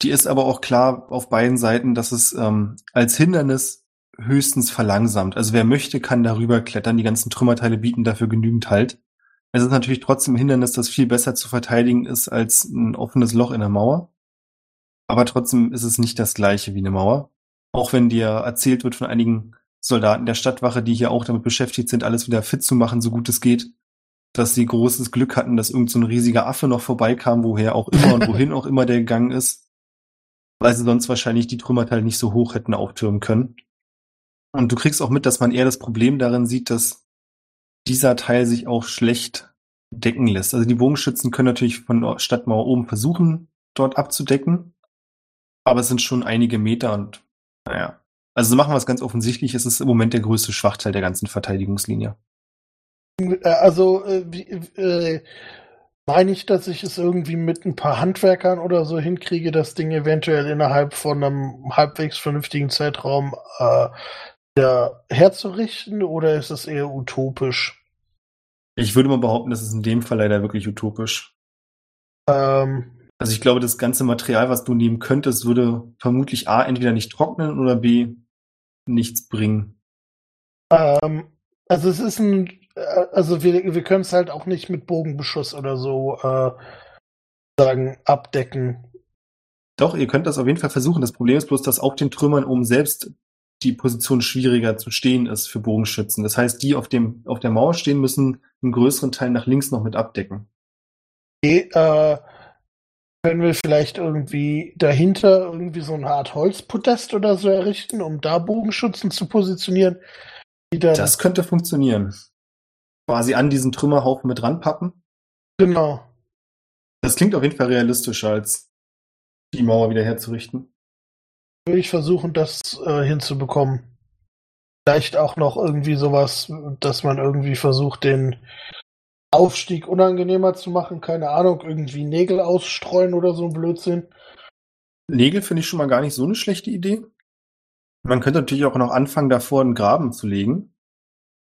Die ist aber auch klar auf beiden Seiten, dass es ähm, als Hindernis höchstens verlangsamt. Also wer möchte, kann darüber klettern. Die ganzen Trümmerteile bieten dafür genügend Halt. Es ist natürlich trotzdem ein Hindernis, das viel besser zu verteidigen ist als ein offenes Loch in der Mauer. Aber trotzdem ist es nicht das gleiche wie eine Mauer. Auch wenn dir erzählt wird von einigen Soldaten der Stadtwache, die hier auch damit beschäftigt sind, alles wieder fit zu machen, so gut es geht, dass sie großes Glück hatten, dass irgend so ein riesiger Affe noch vorbeikam, woher auch immer und wohin (laughs) auch immer der gegangen ist, weil sie sonst wahrscheinlich die Trümmerteile nicht so hoch hätten auftürmen können. Und du kriegst auch mit, dass man eher das Problem darin sieht, dass dieser Teil sich auch schlecht decken lässt. Also die Bogenschützen können natürlich von der Stadtmauer oben versuchen, dort abzudecken, aber es sind schon einige Meter und naja. Also machen wir es ganz offensichtlich, es ist im Moment der größte Schwachteil der ganzen Verteidigungslinie. Äh, Also äh, äh, meine ich, dass ich es irgendwie mit ein paar Handwerkern oder so hinkriege, das Ding eventuell innerhalb von einem halbwegs vernünftigen Zeitraum äh, wieder herzurichten oder ist es eher utopisch? Ich würde mal behaupten, das ist in dem Fall leider wirklich utopisch. Ähm, Also ich glaube, das ganze Material, was du nehmen könntest, würde vermutlich A, entweder nicht trocknen oder B, nichts bringen. ähm, also es ist ein, äh, also wir, wir können es halt auch nicht mit Bogenbeschuss oder so äh, sagen abdecken. Doch, ihr könnt das auf jeden Fall versuchen. Das Problem ist bloß, dass auf den Trümmern oben selbst die Position schwieriger zu stehen ist für Bogenschützen. Das heißt, die auf dem, auf der Mauer stehen, müssen einen größeren Teil nach links noch mit abdecken. Okay, äh, können wir vielleicht irgendwie dahinter irgendwie so eine Art Holzpodest oder so errichten, um da Bogenschützen zu positionieren, Das könnte funktionieren. Quasi an diesen Trümmerhaufen mit ranpappen. genau. Das klingt auf jeden Fall realistischer, als die Mauer wieder herzurichten. Würde ich versuchen, das äh, hinzubekommen. Vielleicht auch noch irgendwie sowas, dass man irgendwie versucht, den Aufstieg unangenehmer zu machen. Keine Ahnung, irgendwie Nägel ausstreuen oder so ein Blödsinn. Nägel finde ich schon mal gar nicht so eine schlechte Idee. Man könnte natürlich auch noch anfangen, davor einen Graben zu legen.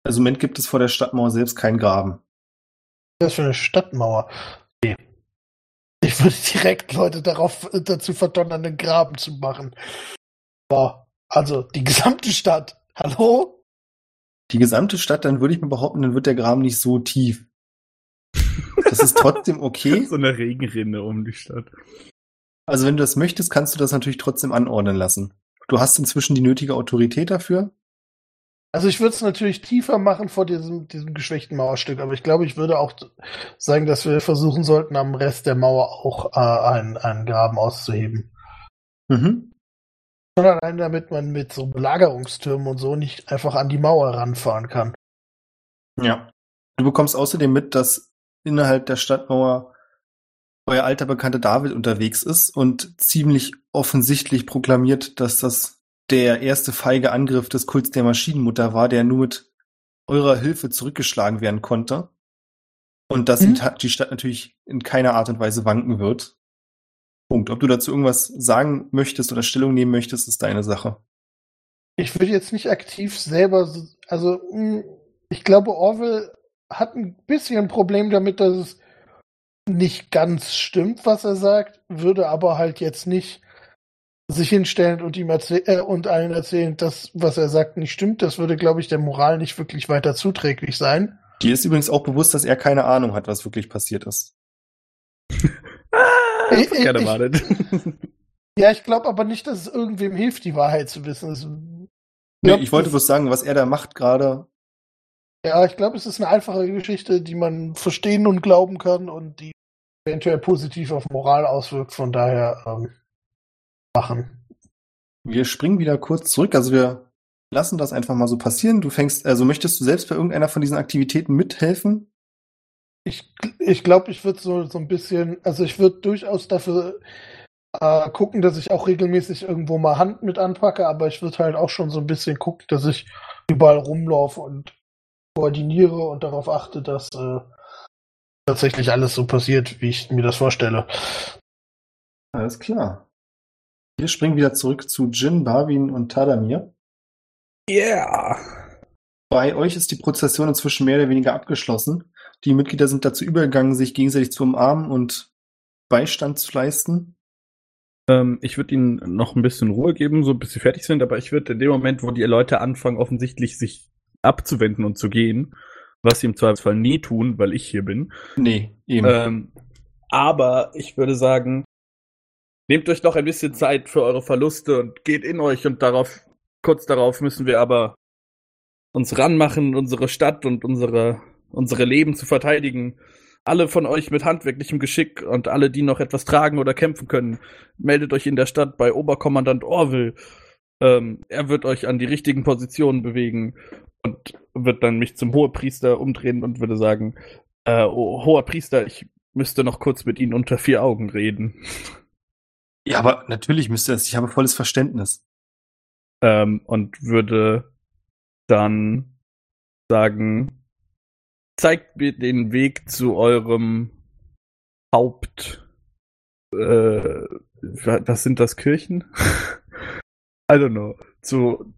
Also im Moment gibt es vor der Stadtmauer selbst keinen Graben. Das ist für eine Stadtmauer. Okay. Ich würde direkt Leute darauf äh, dazu verdonnern, einen Graben zu machen. Boah, also die gesamte Stadt. Hallo? Die gesamte Stadt, dann würde ich mal behaupten, dann wird der Graben nicht so tief. Das ist trotzdem okay. (laughs) so eine Regenrinne um die Stadt. Also wenn du das möchtest, kannst du das natürlich trotzdem anordnen lassen. Du hast inzwischen die nötige Autorität dafür. Also ich würde es natürlich tiefer machen vor diesem, diesem geschwächten Mauerstück, aber ich glaube, ich würde auch sagen, dass wir versuchen sollten, am Rest der Mauer auch äh, einen, einen Graben auszuheben. Mhm. Schon allein damit man mit so Belagerungstürmen und so nicht einfach an die Mauer ranfahren kann. Ja. Du bekommst außerdem mit, dass innerhalb der Stadtmauer euer alter Bekannter David unterwegs ist und ziemlich offensichtlich proklamiert, dass das der erste feige Angriff des Kults der Maschinenmutter war, der nur mit eurer Hilfe zurückgeschlagen werden konnte. Und dass Mhm. die Ta- die Stadt natürlich in keiner Art und Weise wanken wird. Punkt. Ob du dazu irgendwas sagen möchtest oder Stellung nehmen möchtest, ist deine Sache. Ich würde jetzt nicht aktiv selber, so- also mh, ich glaube, Orwell hat ein bisschen ein Problem damit, dass es nicht ganz stimmt, was er sagt, würde aber halt jetzt nicht sich hinstellen und ihm äh, und allen erzählen, dass was er sagt nicht stimmt. Das würde, glaube ich, der Moral nicht wirklich weiter zuträglich sein. Dir ist übrigens auch bewusst, dass er keine Ahnung hat, was wirklich passiert ist. Ah, (laughs) Ich- gerne ich-. (laughs) Ja, ich glaube aber nicht, dass es irgendwem hilft, die Wahrheit zu wissen. Es, Nee, ich wollte bloß sagen, was er da macht gerade. Ja, ich glaube, es ist eine einfache Geschichte, die man verstehen und glauben kann und die eventuell positiv auf Moral auswirkt. Von daher ähm, machen. Wir springen wieder kurz zurück. Also wir lassen das einfach mal so passieren. Du fängst, also möchtest du selbst bei irgendeiner von diesen Aktivitäten mithelfen? Ich, ich glaube, ich würde so, so ein bisschen, also ich würde durchaus dafür äh, gucken, dass ich auch regelmäßig irgendwo mal Hand mit anpacke, aber ich würde halt auch schon so ein bisschen gucken, dass ich überall rumlaufe und koordiniere und darauf achte, dass äh, tatsächlich alles so passiert, wie ich mir das vorstelle. Alles klar. Wir springen wieder zurück zu Jin, Barwin und Tadamir. Yeah. Bei euch ist die Prozession inzwischen mehr oder weniger abgeschlossen. Die Mitglieder sind dazu übergegangen, sich gegenseitig zu umarmen und Beistand zu leisten. Ähm, ich würde ihnen noch ein bisschen Ruhe geben, so bis sie fertig sind, aber ich würde in dem Moment, wo die Leute anfangen, offensichtlich sich abzuwenden und zu gehen, was sie im Zweifelsfall nie tun, weil ich hier bin, Nee, eben. Ähm, aber ich würde sagen, nehmt euch noch ein bisschen Zeit für eure Verluste und geht in euch und darauf, kurz darauf müssen wir aber uns ranmachen, unsere Stadt und unsere, unsere Leben zu verteidigen. Alle von euch mit handwerklichem Geschick und alle, die noch etwas tragen oder kämpfen können, meldet euch in der Stadt bei Oberkommandant Orwell. Ähm, er wird euch an die richtigen Positionen bewegen und wird dann mich zum Hohepriester umdrehen und würde sagen, äh, oh, hoher Priester, ich müsste noch kurz mit Ihnen unter vier Augen reden. ja, aber natürlich müsste es. Ich habe volles Verständnis. Ähm, und würde dann sagen, zeigt mir den Weg zu eurem Haupt. Äh, was sind das Kirchen? (laughs) I don't know. Zu,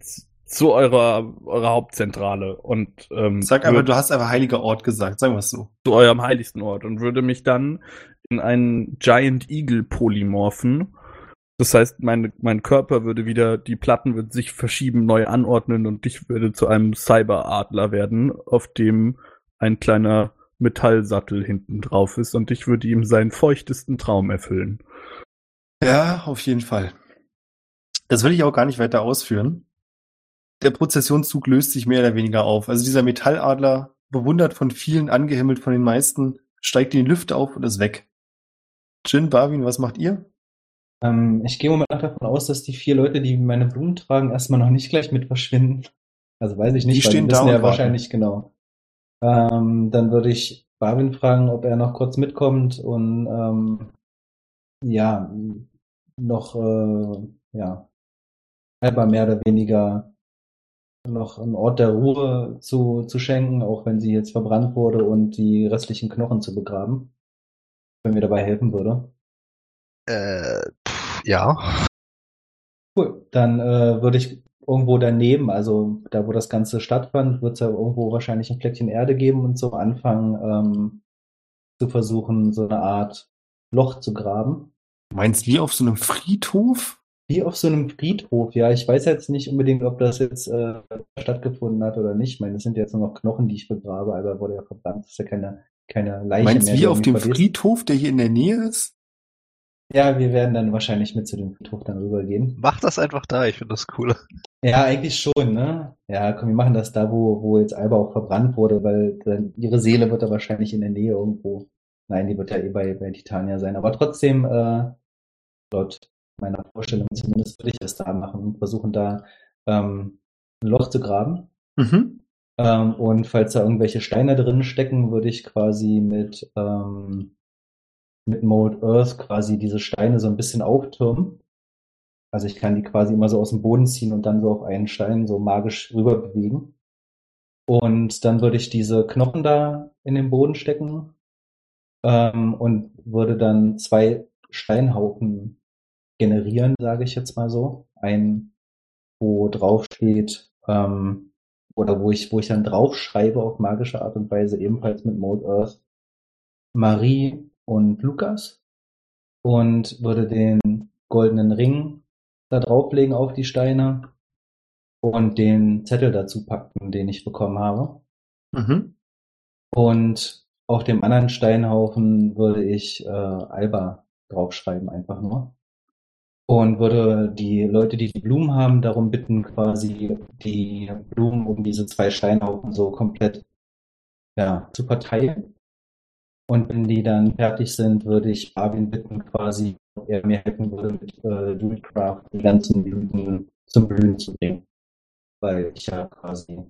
zu eurer, eurer Hauptzentrale und ähm, Sag aber, du hast einfach heiliger Ort gesagt. Sagen wir es so. zu eurem heiligsten Ort und würde mich dann in einen Giant Eagle polymorphen. Das heißt, mein, mein Körper würde wieder, die Platten würden sich verschieben, neu anordnen und ich würde zu einem Cyberadler werden, auf dem ein kleiner Metallsattel hinten drauf ist und ich würde ihm seinen feuchtesten Traum erfüllen. Ja, auf jeden Fall. Das will ich auch gar nicht weiter ausführen. Der Prozessionszug löst sich mehr oder weniger auf. Also dieser Metalladler, bewundert von vielen, angehimmelt von den meisten, steigt in die Lüfte auf und ist weg. Jin, Barwin, was macht ihr? Ähm, ich gehe momentan davon aus, dass die vier Leute, die meine Blumen tragen, erstmal noch nicht gleich mit verschwinden. Also weiß ich nicht, Die weil stehen die da wissen und ja wahrscheinlich genau. Ähm, dann würde ich Barwin fragen, ob er noch kurz mitkommt und ähm, ja, noch äh, ja, halber mehr oder weniger noch einen Ort der Ruhe zu, zu schenken, auch wenn sie jetzt verbrannt wurde und die restlichen Knochen zu begraben. Wenn mir dabei helfen würde. Äh, pff, ja. Cool. Dann äh, würde ich irgendwo daneben, also da, wo das Ganze stattfand, wird es ja irgendwo wahrscheinlich ein Fleckchen Erde geben und so anfangen ähm, zu versuchen, so eine Art Loch zu graben. Du meinst wie auf so einem Friedhof? Wie auf so einem Friedhof, ja. Ich weiß jetzt nicht unbedingt, ob das jetzt äh, stattgefunden hat oder nicht. Ich meine, das sind jetzt nur noch Knochen, die ich begrabe, aber wurde ja verbrannt. Das ist ja keine keine Leiche Meinst mehr. du wie auf dem. Friedhof, der hier in der Nähe ist? Ja, wir werden dann wahrscheinlich mit zu dem Friedhof dann rübergehen. Mach das einfach da, ich finde das cool. Ja, eigentlich schon, ne? Ja, komm, wir machen das da, wo, wo jetzt Alba auch verbrannt wurde, weil dann, ihre Seele wird da wahrscheinlich in der Nähe irgendwo. Nein, die wird ja eh bei, bei Titania sein. Aber trotzdem, äh, laut meiner Vorstellung zumindest, würde ich das da machen und versuchen da ähm, ein Loch zu graben. Mhm. Ähm, und falls da irgendwelche Steine drin stecken, würde ich quasi mit, ähm, mit Mode Earth quasi diese Steine so ein bisschen auftürmen. Also ich kann die quasi immer so aus dem Boden ziehen und dann so auf einen Stein so magisch rüber bewegen. Und dann würde ich diese Knochen da in den Boden stecken ähm, und würde dann zwei Steinhaufen generieren, sage ich jetzt mal so. Ein, wo drauf steht, ähm, oder wo ich, wo ich dann draufschreibe auf magische Art und Weise, ebenfalls mit Mode Earth, Marie und Lukas und würde den goldenen Ring da drauflegen auf die Steine und den Zettel dazu packen, den ich bekommen habe. Mhm. Und auf dem anderen Steinhaufen würde ich äh, Alba draufschreiben, einfach nur. Und würde die Leute, die die Blumen haben, darum bitten, quasi die Blumen um diese zwei Steinhaufen so komplett ja, zu verteilen. Und wenn die dann fertig sind, würde ich Marvin bitten, quasi, ob er mir helfen würde, mit äh, Druidcraft die ganzen Blüten zum Blühen zu bringen. Weil ich ja quasi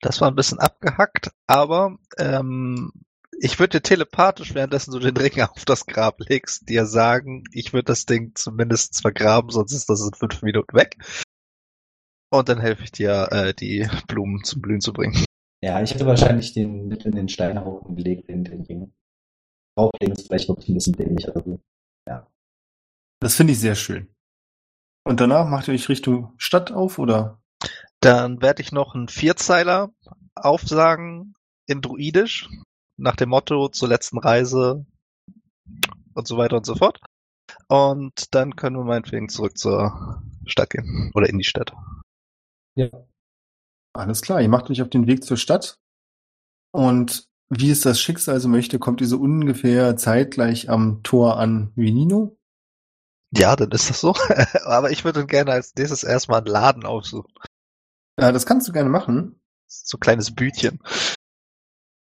Das war ein bisschen abgehackt, aber ähm, ich würde dir telepathisch, währenddessen du den Ring (laughs) auf das Grab legst, dir sagen, ich würde das Ding zumindest vergraben, sonst ist das in fünf Minuten weg. Und dann helfe ich dir, äh, die Blumen zum Blühen zu bringen. Ja, ich hätte wahrscheinlich den mit in den Steinhaufen gelegt, den, den Ring. Drauflegen ist vielleicht wirklich ein bisschen dämlich, aber gut. Das finde ich sehr schön. Und danach macht ihr euch Richtung Stadt auf, oder? Dann werde ich noch einen Vierzeiler aufsagen in Druidisch, nach dem Motto zur letzten Reise und so weiter und so fort. Und dann können wir meinetwegen zurück zur Stadt gehen. Oder in die Stadt. Ja. Alles klar, ihr macht euch auf den Weg zur Stadt. Und wie es das Schicksal so möchte, kommt ihr so ungefähr zeitgleich am Tor an wie Nino. Ja, dann ist das so. (laughs) Aber ich würde gerne als nächstes erstmal einen Laden aufsuchen. Ja, das kannst du gerne machen. So ein kleines Bütchen.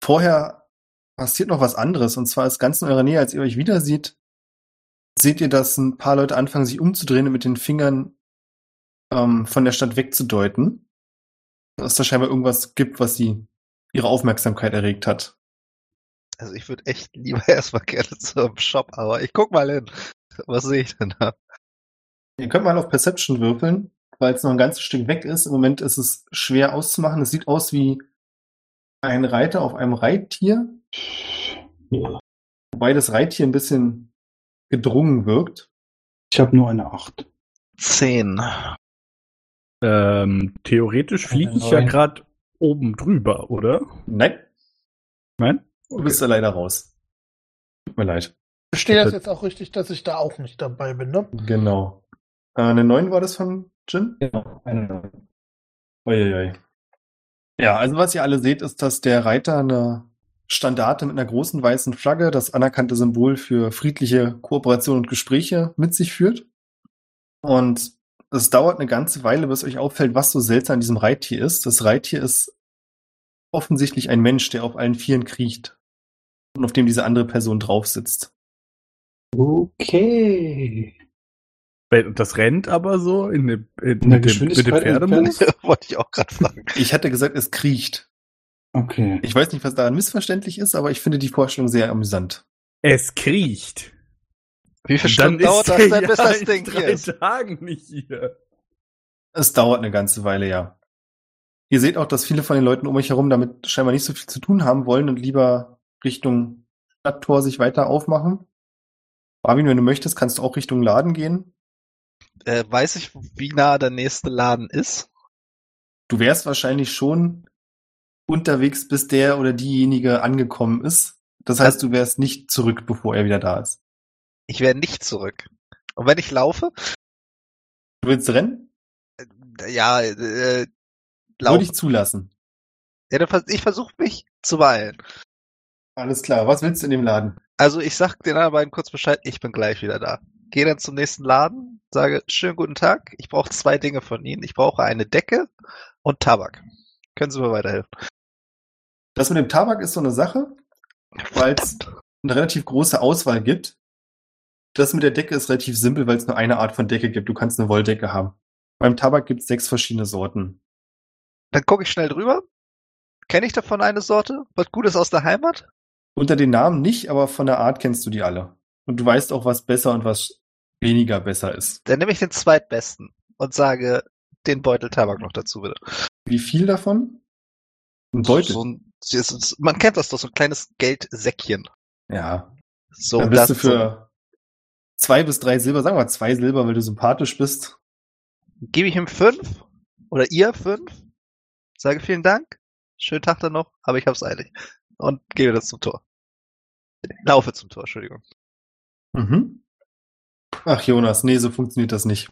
Vorher passiert noch was anderes. Und zwar ist ganz in eurer Nähe, als ihr euch wieder seht, seht ihr, dass ein paar Leute anfangen, sich umzudrehen und mit den Fingern ähm, von der Stadt wegzudeuten. Dass da scheinbar irgendwas gibt, was sie ihre Aufmerksamkeit erregt hat. Also ich würde echt lieber (laughs) erstmal gerne zum Shop, aber ich guck mal hin. Was sehe ich denn da? Ihr könnt mal auf Perception würfeln, weil es noch ein ganzes Stück weg ist. Im Moment ist es schwer auszumachen. Es sieht aus wie ein Reiter auf einem Reittier, Ja. wobei das Reittier ein bisschen gedrungen wirkt. Ich habe nur eine Acht. Zehn. Ähm, theoretisch fliege ich ja gerade oben drüber, oder? Nein, Nein? du bist da leider raus. Tut mir leid. Verstehe das jetzt auch richtig, dass ich da auch nicht dabei bin, ne? Genau. Äh, eine 9 war das von Jin? Genau, eine Uiuiui. Ja, also was ihr alle seht, ist, dass der Reiter eine Standarte mit einer großen weißen Flagge, das anerkannte Symbol für friedliche Kooperation und Gespräche, mit sich führt. Und es dauert eine ganze Weile, bis euch auffällt, was so seltsam an diesem Reittier ist. Das Reittier ist offensichtlich ein Mensch, der auf allen Vieren kriecht und auf dem diese andere Person drauf sitzt. Okay. Das rennt aber so in, in, In der mit, dem, mit dem Pferdemus. (laughs) Wollte ich auch gerade fragen. Ich hatte gesagt, es kriecht. Okay. Ich weiß nicht, was daran missverständlich ist, aber ich finde die Vorstellung sehr amüsant. Es kriecht. Wie viele Und Stunden dauert das denn, (laughs) bis das in Ding drei hier ist? Tagen nicht hier. Es dauert eine ganze Weile, ja. Ihr seht auch, dass viele von den Leuten um euch herum damit scheinbar nicht so viel zu tun haben wollen und lieber Richtung Stadttor sich weiter aufmachen. Marvin, wenn du möchtest, kannst du auch Richtung Laden gehen. Äh, weiß ich, wie nah der nächste Laden ist? Du wärst wahrscheinlich schon unterwegs, bis der oder diejenige angekommen ist. Das heißt, du wärst nicht zurück, bevor er wieder da ist. Ich wäre nicht zurück. Und wenn ich laufe, Du willst rennen? ja, äh, Würde laufe. ich zulassen. Ja, dann ich versuche mich zu beeilen. Alles klar, was willst du in dem Laden? Also ich sag den anderen beiden kurz Bescheid, ich bin gleich wieder da. Gehe dann zum nächsten Laden, sage, schönen guten Tag, ich brauche zwei Dinge von Ihnen. Ich brauche eine Decke und Tabak. Können Sie mir weiterhelfen? Das mit dem Tabak ist so eine Sache, weil es eine relativ große Auswahl gibt. Das mit der Decke ist relativ simpel, weil es nur eine Art von Decke gibt. Du kannst eine Wolldecke haben. Beim Tabak gibt es sechs verschiedene Sorten. Dann gucke ich schnell drüber. Kenne ich davon eine Sorte? Was Gutes aus der Heimat? Unter den Namen nicht, aber von der Art kennst du die alle. Und du weißt auch, was besser und was weniger besser ist. Dann nehme ich den zweitbesten und sage den Beutel Tabak noch dazu, bitte. Wie viel davon? Ein Beutel. So ein, man kennt das doch, so ein kleines Geldsäckchen. ja. So, Dann bist das du für zwei bis drei Silber, sagen wir zwei Silber, weil du sympathisch bist. Gebe ich ihm fünf? Oder ihr fünf? Sage vielen Dank. Schönen Tag dann noch, aber ich hab's eilig. Und gehe das zum Tor. Laufe zum Tor, Entschuldigung. Mhm. Ach, Jonas, nee, so funktioniert das nicht.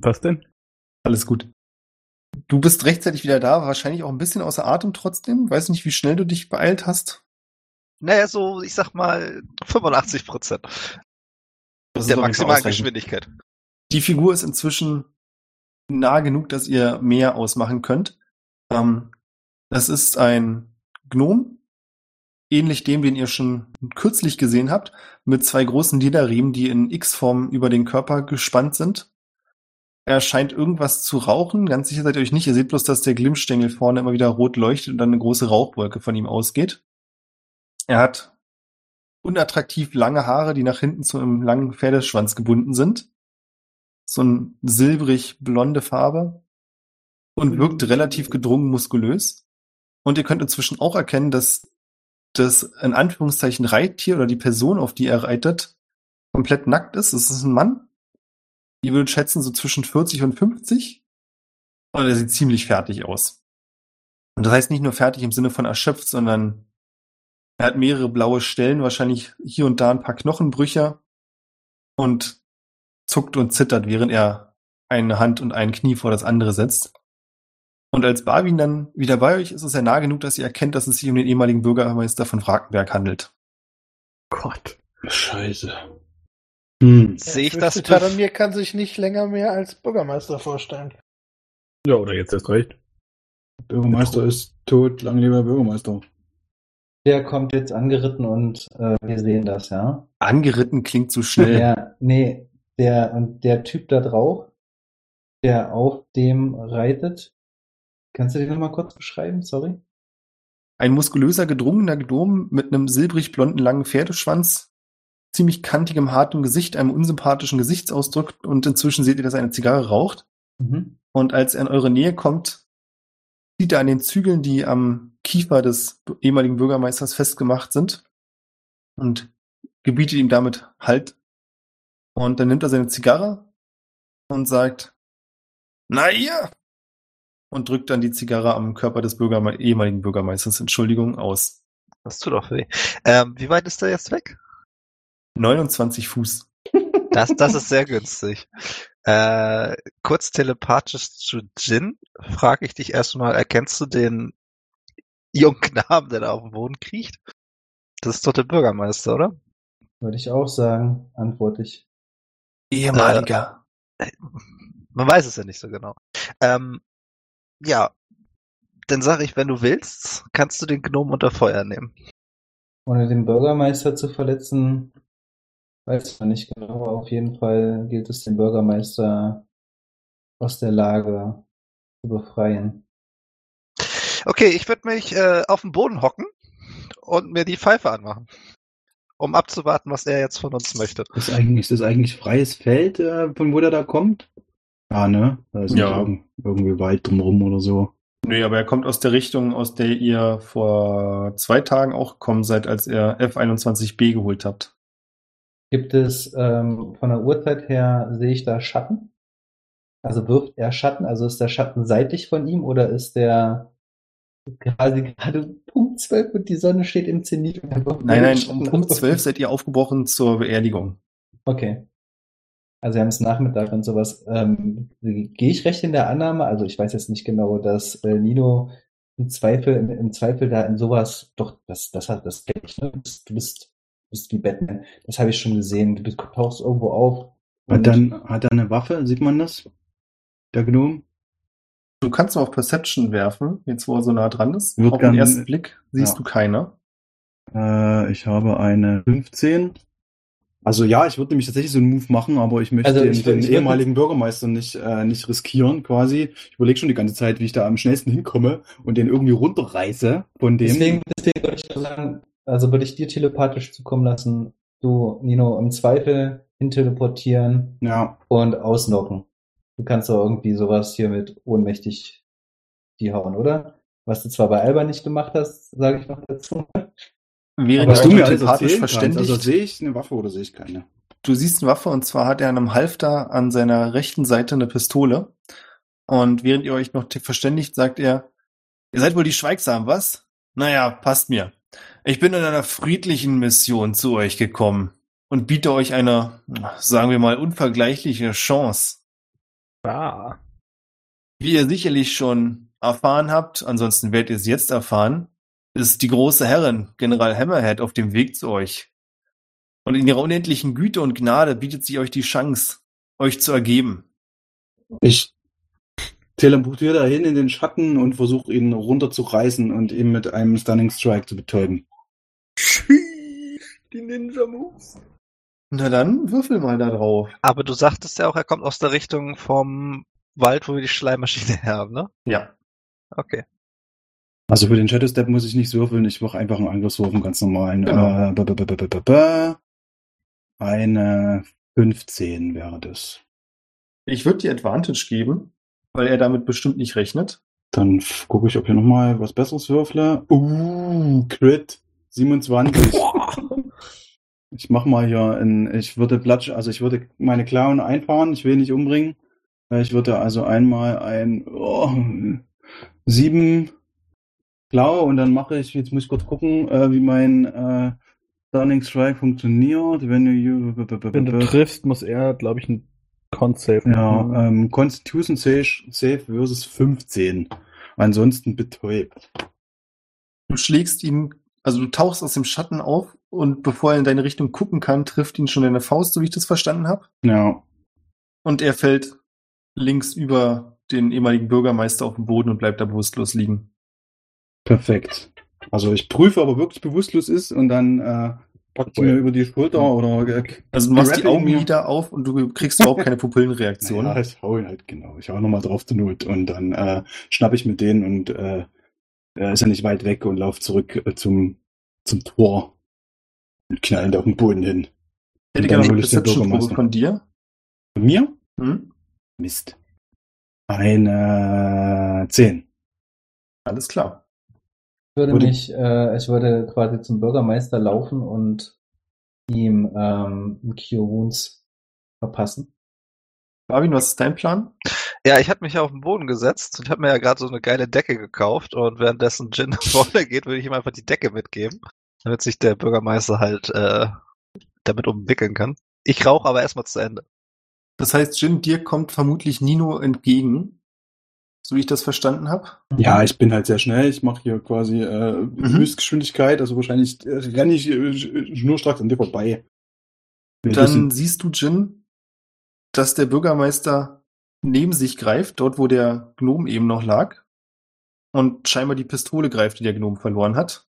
Was denn? Alles gut. Du bist rechtzeitig wieder da, wahrscheinlich auch ein bisschen außer Atem trotzdem. Weiß nicht, wie schnell du dich beeilt hast. Naja, so, ich sag mal, 85 Prozent der maximalen. Geschwindigkeit. Die Figur ist inzwischen nah genug, dass ihr mehr ausmachen könnt. Ähm, das ist ein Gnom, ähnlich dem, den ihr schon kürzlich gesehen habt, mit zwei großen Lederriemen, die in X-Form über den Körper gespannt sind. Er scheint irgendwas zu rauchen, ganz sicher seid ihr euch nicht. Ihr seht bloß, dass der Glimmstängel vorne immer wieder rot leuchtet und dann eine große Rauchwolke von ihm ausgeht. Er hat unattraktiv lange Haare, die nach hinten zu einem langen Pferdeschwanz gebunden sind. So ein silbrig blonde Farbe und wirkt relativ gedrungen muskulös. Und ihr könnt inzwischen auch erkennen, dass das in Anführungszeichen Reittier oder die Person, auf die er reitet, komplett nackt ist. Es ist ein Mann. Ihr würdet schätzen so zwischen 40 und 50. Und er sieht ziemlich fertig aus. Und das heißt nicht nur fertig im Sinne von erschöpft, sondern er hat mehrere blaue Stellen, wahrscheinlich hier und da ein paar Knochenbrüche und zuckt und zittert, während er eine Hand und ein Knie vor das andere setzt. Und als Barwin dann wieder bei euch ist, ist er nah genug, dass ihr erkennt, dass es sich um den ehemaligen Bürgermeister von Wrakenberg handelt. Gott. Scheiße. Hm. Sehe ich das? Taramir kann sich nicht länger mehr als Bürgermeister vorstellen. Ja, oder jetzt erst recht. Bürgermeister ist tot, lang lieber Bürgermeister. Der kommt jetzt angeritten und äh, wir sehen das, ja. Angeritten klingt zu schnell. Ja, nee, der und der Typ da drauf, der auf dem reitet. Kannst du den nochmal kurz beschreiben? Sorry. Ein muskulöser, gedrungener Gnom mit einem silbrig blonden langen Pferdeschwanz, ziemlich kantigem, hartem Gesicht, einem unsympathischen Gesichtsausdruck und inzwischen seht ihr, dass er eine Zigarre raucht. Mhm. Und als er in eure Nähe kommt, sieht er an den Zügeln, die am Kiefer des ehemaligen Bürgermeisters festgemacht sind und gebietet ihm damit Halt. Und dann nimmt er seine Zigarre und sagt, na ihr! Und drückt dann die Zigarre am Körper des Bürgerme ehemaligen Bürgermeisters, Entschuldigung, aus. Das tut doch weh. Ähm, wie weit ist der jetzt weg? 29 Fuß. Das, das ist sehr (laughs) günstig. Äh, kurz telepathisch zu Jin, frage ich dich erstmal, erkennst du den jungen Knaben, der da auf dem Boden kriecht? Das ist doch der Bürgermeister, oder? Würde ich auch sagen, antworte ich. Ehemaliger. Man weiß es ja nicht so genau. Ähm, ja, dann sage ich, wenn du willst, kannst du den Gnom unter Feuer nehmen. Ohne den Bürgermeister zu verletzen, weiß man nicht genau. aber Auf jeden Fall gilt es, den Bürgermeister aus der Lage zu befreien. Okay, ich würde mich äh, auf den Boden hocken und mir die Pfeife anmachen, um abzuwarten, was er jetzt von uns möchte. Ist, eigentlich, ist das eigentlich freies Feld, äh, von wo der da kommt? Ja, ne? Da ist Ja. irgendwie Wald drumherum oder so. Nee, aber er kommt aus der Richtung, aus der ihr vor zwei Tagen auch gekommen seid, als ihr F21B geholt habt. Gibt es ähm, von der Uhrzeit her, sehe ich da Schatten? Also wirft er Schatten? Also ist der Schatten seitlich von ihm oder ist der quasi gerade Punkt 12 und die Sonne steht im Zenit? Nein, nein, um Punkt auf? 12 seid ihr aufgebrochen zur Beerdigung. Okay. Also wir haben es Nachmittag und sowas. Ähm, gehe ich recht in der Annahme? Also ich weiß jetzt nicht genau, dass äh, Nino im Zweifel, im, im Zweifel da in sowas, doch, das, das hat, das ich, ne? Du bist, bist, du bist wie Batman. Das habe ich schon gesehen. Du tauchst irgendwo auf. Hat dann, hat er eine Waffe? Sieht man das? Der Gnome? Du kannst auf Perception werfen, jetzt wo er so nah dran ist. Wird auf den ersten Blick siehst Ja. du keine. Äh, ich habe eine 15. Also ja, ich würde nämlich tatsächlich so einen Move machen, aber ich möchte Also den, ich den würd- ehemaligen Bürgermeister nicht, äh, nicht riskieren quasi. Ich überlege schon die ganze Zeit, wie ich da am schnellsten hinkomme und den irgendwie runterreiße von dem. Deswegen, deswegen würde ich sagen, also würde ich dir telepathisch zukommen lassen, du, Nino, im Zweifel hinteleportieren ja, und ausnocken. Du kannst doch irgendwie sowas hier mit ohnmächtig die hauen, oder? Was du zwar bei Alba nicht gemacht hast, sage ich noch dazu. Während Aber du mir telepathisch verständigt, Also sehe ich eine Waffe oder sehe ich keine? du siehst eine Waffe und zwar hat er an einem Halfter an seiner rechten Seite eine Pistole. Und während ihr euch noch verständigt, sagt er, ihr seid wohl die Schweigsamen, was? Naja, passt mir. Ich bin in einer friedlichen Mission zu euch gekommen und biete euch eine, sagen wir mal, unvergleichliche Chance. Ah. Wie ihr sicherlich schon erfahren habt, ansonsten werdet ihr es jetzt erfahren, ist die große Herrin, General Hammerhead, auf dem Weg zu euch. Und in ihrer unendlichen Güte und Gnade bietet sie euch die Chance, euch zu ergeben. Ich teleportiere dahin in den Schatten und versuche ihn runterzureißen und ihn mit einem Stunning Strike zu betäuben. Die Ninja Moves. Na dann, würfel mal da drauf. Aber du sagtest ja auch, er kommt aus der Richtung vom Wald, wo wir die Schleimmaschine (laughs) haben, ne? Ja. Okay. Also für den Shadow Step muss ich nicht würfeln, ich mache einfach einen Angriffswurf, einen ganz normalen. Genau. Äh. Eine 15 wäre das. Ich würde dir Advantage geben, weil er damit bestimmt nicht rechnet. Dann gucke ich, ob ich nochmal was Besseres würfle. Uh, Crit 27. Ich mach mal hier ein, ich würde Platsch, also ich würde meine Clown einfahren, ich will nicht umbringen. Äh, Ich würde also einmal ein oh, sieben Klau und dann mache ich, jetzt muss ich kurz gucken, äh, wie mein äh, Stunning Strike funktioniert. Wenn du, Wenn du triffst, muss er, glaube ich, ein Con-Save ja, machen. ähm, Constitution Save versus 15. Ansonsten betäubt. Du schlägst ihn, also du tauchst aus dem Schatten auf und bevor er in deine Richtung gucken kann, trifft ihn schon deine Faust, so wie ich das verstanden habe. Ja, Und er fällt links über den ehemaligen Bürgermeister auf den Boden und bleibt da bewusstlos liegen. perfekt. Also ich prüfe, ob er wirklich bewusstlos ist und dann äh, packt sie mir über die Schulter oder äh, Also du machst die Augen wieder auf und du kriegst überhaupt keine Pupillenreaktion. (laughs) Ja, ich hau ihn halt genau. Ich hau nochmal drauf zur Not und dann äh, schnapp ich mit denen und äh, er ist ja nicht weit weg und lauf zurück äh, zum, zum Tor und knall ihn da auf den Boden hin. Ich hätte Und gerne eine Perception-Probe Bürgermeister. von dir. Von mir? Hm? Mist. Eine 10. Alles klar. Ich würde Würde- mich, äh, ich würde quasi zum Bürgermeister laufen und ihm ähm, ein Cure Wounds verpassen. Marvin, was ist dein Plan? Ja, ich habe mich auf den Boden gesetzt und habe mir ja gerade so eine geile Decke gekauft und währenddessen Jin (laughs) nach vorne geht, würde ich ihm einfach die Decke mitgeben, damit sich der Bürgermeister halt äh, damit umwickeln kann. Ich rauche aber erstmal zu Ende. Das heißt, Jin, dir kommt vermutlich Nino entgegen, so wie ich das verstanden habe. Ja, ich bin halt sehr schnell. Ich mache hier quasi äh, Höchstgeschwindigkeit, also wahrscheinlich äh, renne ich äh, schnurstracks an dir vorbei. Dann siehst du, Jin, dass der Bürgermeister neben sich greift, dort wo der Gnom eben noch lag, und scheinbar die Pistole greift, die der Gnom verloren hat,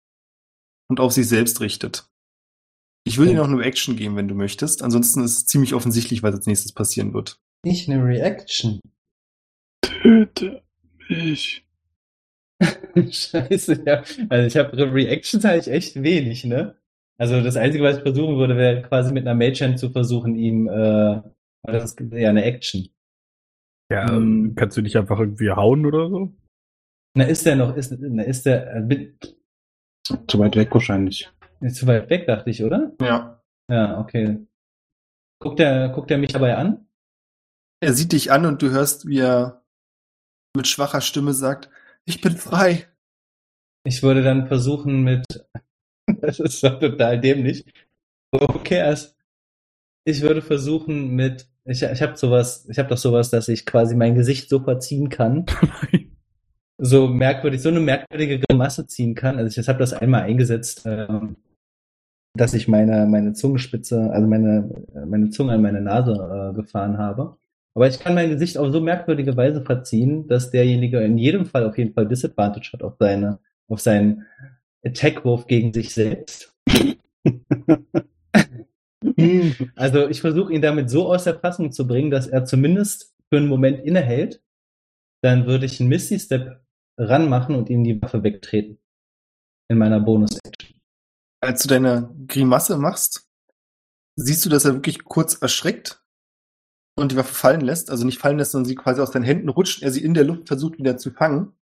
und auf sich selbst richtet. Ich will dir noch eine Action geben, wenn du möchtest. Ansonsten ist es ziemlich offensichtlich, was als nächstes passieren wird. Nicht eine Reaction. Töte mich. (laughs) Scheiße, ja. Also ich habe Reactions habe ich echt wenig, ne? Also das Einzige, was ich versuchen würde, wäre quasi mit einer Mage Hand zu versuchen, ihm, äh, das ist ja eine Action. Ja, Ähm, kannst du nicht einfach irgendwie hauen oder so? Na, ist der noch, ist, na, ist der, äh, bin- Zu weit weg wahrscheinlich. ist zu weit weg, dachte ich, oder? Ja. Ja, okay. Guckt er, guckt er mich dabei an? Er sieht dich an und du hörst, wie er mit schwacher Stimme sagt, ich bin frei. Ich würde dann versuchen mit, (laughs) das ist doch total dämlich. Okay, also ich würde versuchen mit, ich, ich habe sowas, ich habe doch sowas, dass ich quasi mein Gesicht so verziehen kann, (laughs) so merkwürdig, so eine merkwürdige Grimasse ziehen kann. Also ich habe das einmal eingesetzt, ähm, dass ich meine, meine Zungenspitze, also meine, meine Zunge an meine Nase äh, gefahren habe. Aber ich kann mein Gesicht auf so merkwürdige Weise verziehen, dass derjenige in jedem Fall auf jeden Fall Disadvantage hat auf seine, auf seinen Attackwurf gegen sich selbst. (laughs) (laughs) also ich versuche ihn damit so aus der Fassung zu bringen, dass er zumindest für einen Moment innehält. Dann würde ich einen Misty Step ranmachen und ihm die Waffe wegtreten. In meiner Bonus-Action. Als du deine Grimasse machst, siehst du, dass er wirklich kurz erschreckt und die Waffe fallen lässt. Also nicht fallen lässt, sondern sie quasi aus deinen Händen rutscht, er sie in der Luft versucht wieder zu fangen.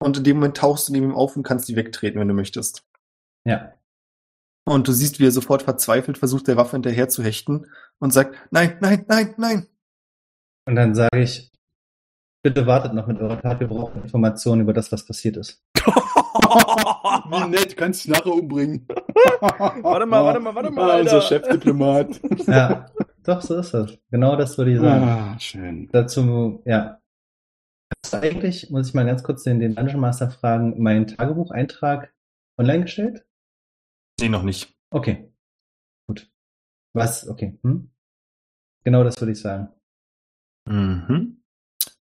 Und in dem Moment tauchst du neben ihm auf und kannst die wegtreten, wenn du möchtest. Ja. Und du siehst, wie er sofort verzweifelt versucht, der Waffe hinterher zu hechten und sagt, nein, nein, nein, nein. Und dann sage ich, bitte wartet noch mit eurer Tat, wir brauchen Informationen über das, was passiert ist. (laughs) Wie nett, kannst dich nachher umbringen. (laughs) Warte mal, warte mal, warte mal, Ah, Unser Alter. Chefdiplomat. (laughs) Ja, doch, so ist das. Genau das würde ich sagen. Ah, schön. Dazu, ja. Hast du eigentlich, muss ich mal ganz kurz den, den Dungeon Master fragen, meinen Tagebucheintrag online gestellt? Nee, noch nicht. Okay. Gut. Was? Okay. Hm? Genau das würde ich sagen. Mhm.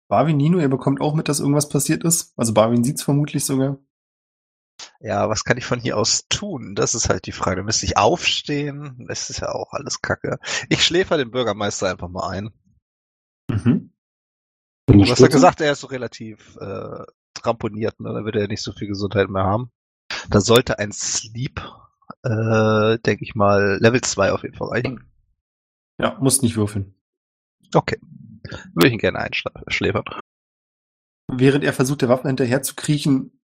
Barwin Nino, ihr bekommt auch mit, dass irgendwas passiert ist. Also Barwin sieht's vermutlich sogar. Ja, was kann ich von hier aus tun? Das ist halt die Frage. Müsste ich aufstehen? Das ist ja auch alles Kacke. Ich schläfer den Bürgermeister einfach mal ein. Mhm. Du hast ja gesagt, er ist so relativ äh, tramponiert, ne? Da wird er nicht so viel Gesundheit mehr haben. Da sollte ein Sleep, äh, denke ich mal, Level 2 auf jeden Fall reichen. Ja, musst nicht würfeln. Okay. Würde ich ihn gerne einschläfern. Während er versucht, der Waffe hinterher zu kriechen,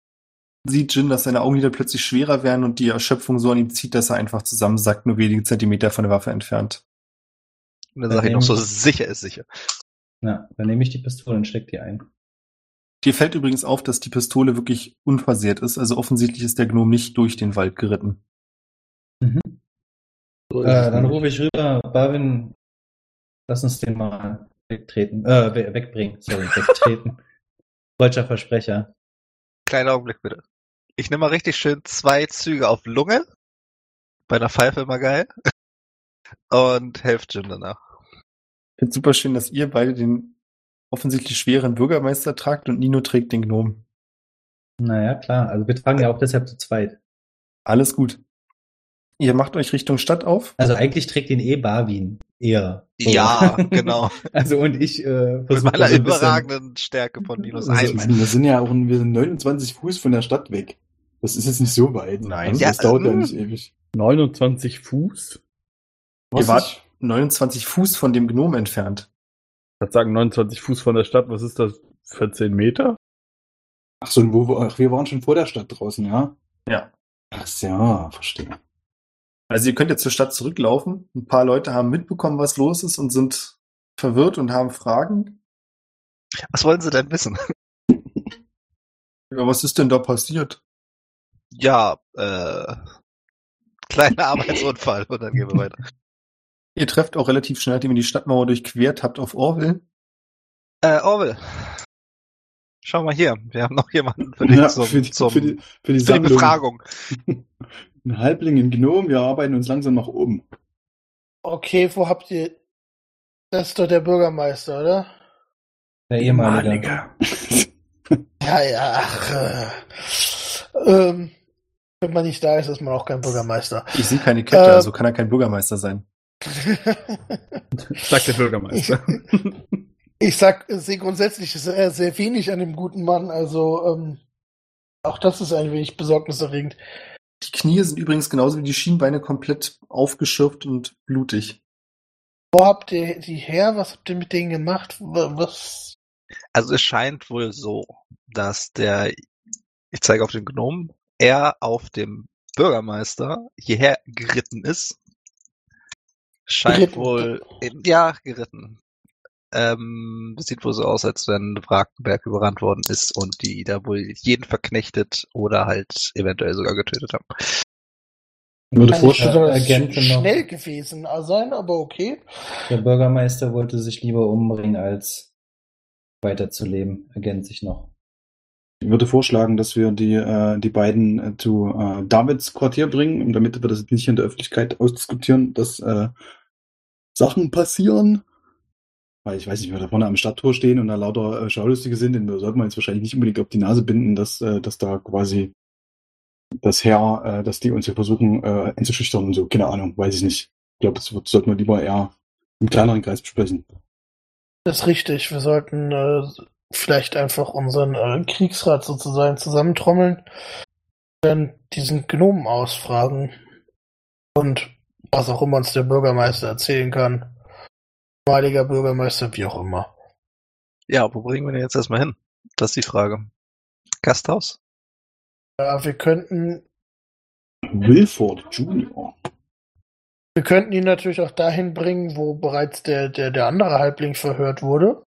sieht Jin, dass seine Augenlider plötzlich schwerer werden und die Erschöpfung so an ihm zieht, dass er einfach zusammensackt, nur wenige Zentimeter von der Waffe entfernt. Und dann sage ich noch so, sicher ist sicher. Ja, dann nehme ich die Pistole und steck die ein. Dir fällt übrigens auf, dass die Pistole wirklich unversehrt ist, also offensichtlich ist der Gnom nicht durch den Wald geritten. Mhm. So Äh, dann rufe ich rüber, Barwin, lass uns den mal wegtreten, äh, we wegbringen, sorry, wegtreten. (laughs) Deutscher Versprecher. Kleiner Augenblick bitte. Ich nehme mal richtig schön zwei Züge auf Lunge. Bei einer Pfeife immer geil. (laughs) Und helft Jim danach. Ich finde super schön, dass ihr beide den offensichtlich schweren Bürgermeister tragt und Nino trägt den Gnom. Naja, klar, also wir tragen ja auch deshalb zu zweit. Alles gut. Ihr macht euch Richtung Stadt auf. Also eigentlich trägt ihn eh Barwin eher. So. Ja, genau. (laughs) Also und ich äh, Mit meiner so ein bisschen- überragenden Stärke von minus Also, ich meine, wir sind ja auch, wir sind 29 Fuß von der Stadt weg. Das ist jetzt nicht so weit. Nein. Also, Ja, das dauert ja ähm, nicht ewig. 29 Fuß? Ihr wart ich- 29 Fuß von dem Gnom entfernt. Ich würde sagen 29 Fuß von der Stadt. Was ist das? 14 Meter? Ach so, und wo- ach, wir waren schon vor der Stadt draußen, ja? Ja. Ach ja, verstehe. Also ihr könnt jetzt zur Stadt zurücklaufen. Ein paar Leute haben mitbekommen, was los ist und sind verwirrt und haben Fragen. Was wollen Sie denn wissen? (laughs) Ja, was ist denn da passiert? Ja, äh, kleiner Arbeitsunfall und dann gehen wir weiter. Ihr trefft auch relativ schnell, nachdem ihr die Stadtmauer durchquert habt, auf Orwell. Äh, Orwell. Schau mal hier, wir haben noch jemanden für (laughs) dich Ja, zum, für, die, zum, für, die, für die für die Sammlung. Befragung. (laughs) Ein Halbling in Gnome, wir arbeiten uns langsam nach oben. Okay, wo habt ihr. Das ist doch der Bürgermeister, oder? Der ehemalige. (laughs) Ja, ja, ach. Äh, ähm, wenn man nicht da ist, ist man auch kein Bürgermeister. Ich sehe keine Kette, Äh, also kann er kein Bürgermeister sein. (laughs) Sagt der Bürgermeister. (laughs) ich sag, ich sehe grundsätzlich sehr, sehr wenig an dem guten Mann, also ähm, auch das ist ein wenig besorgniserregend. Die Knie sind übrigens genauso wie die Schienbeine komplett aufgeschürft und blutig. Wo habt ihr die her? Was habt ihr mit denen gemacht? Wa- Was? Also es scheint wohl so, dass der, ich zeige auf den Gnomen, er auf dem Bürgermeister hierher geritten ist. Scheint Geritten. wohl, in, ja, geritten. Ähm, sieht wohl so aus, als wenn Wrakenberg überrannt worden ist und die da wohl jeden verknechtet oder halt eventuell sogar getötet haben. Ich würde das Agenten noch. schnell gewesen sein, aber okay. Der Bürgermeister wollte sich lieber umbringen, als weiterzuleben, ergänzt sich noch. Ich würde vorschlagen, dass wir die, äh, die beiden äh, zu äh, Davids Quartier bringen, damit wir das nicht in der Öffentlichkeit ausdiskutieren, dass äh, Sachen passieren. Weil ich weiß nicht, wenn wir da vorne am Stadttor stehen und da lauter äh, Schaulustige sind, dann sollte man jetzt wahrscheinlich nicht unbedingt auf die Nase binden, dass, äh, dass da quasi das Herr, äh, dass die uns hier versuchen äh, einzuschüchtern und so. Keine Ahnung, weiß ich nicht. Ich glaube, das wird, sollten wir lieber eher im kleineren Kreis besprechen. Das ist richtig. Wir sollten äh, vielleicht einfach unseren äh, Kriegsrat sozusagen zusammentrommeln, dann diesen Gnomen ausfragen und was auch immer uns der Bürgermeister erzählen kann. Heiliger Bürgermeister, wie auch immer. Ja, wo bringen wir den jetzt erstmal hin? Das ist die Frage. Gasthaus? Ja, wir könnten, Wilford Junior. wir könnten ihn natürlich auch dahin bringen, wo bereits der, der, der andere Halbling verhört wurde.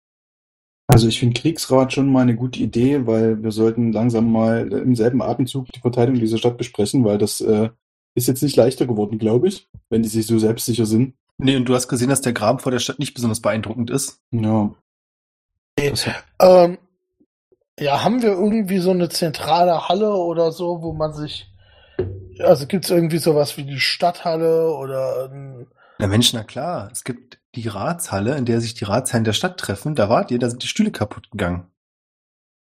Also ich finde Kriegsrat schon mal eine gute Idee, weil wir sollten langsam mal im selben Atemzug die Verteidigung dieser Stadt besprechen, weil das äh, ist jetzt nicht leichter geworden, glaube ich, wenn die sich so selbstsicher sind. Nee, und du hast gesehen, dass der Graben vor der Stadt nicht besonders beeindruckend ist. Ja. Das, Ähm, ja, haben wir irgendwie so eine zentrale Halle oder so, wo man sich. Also gibt's irgendwie sowas wie die Stadthalle oder ein, Na Mensch, na klar. Es gibt die Ratshalle, in der sich die Ratsherren der Stadt treffen. Da wart ihr, da sind die Stühle kaputt gegangen.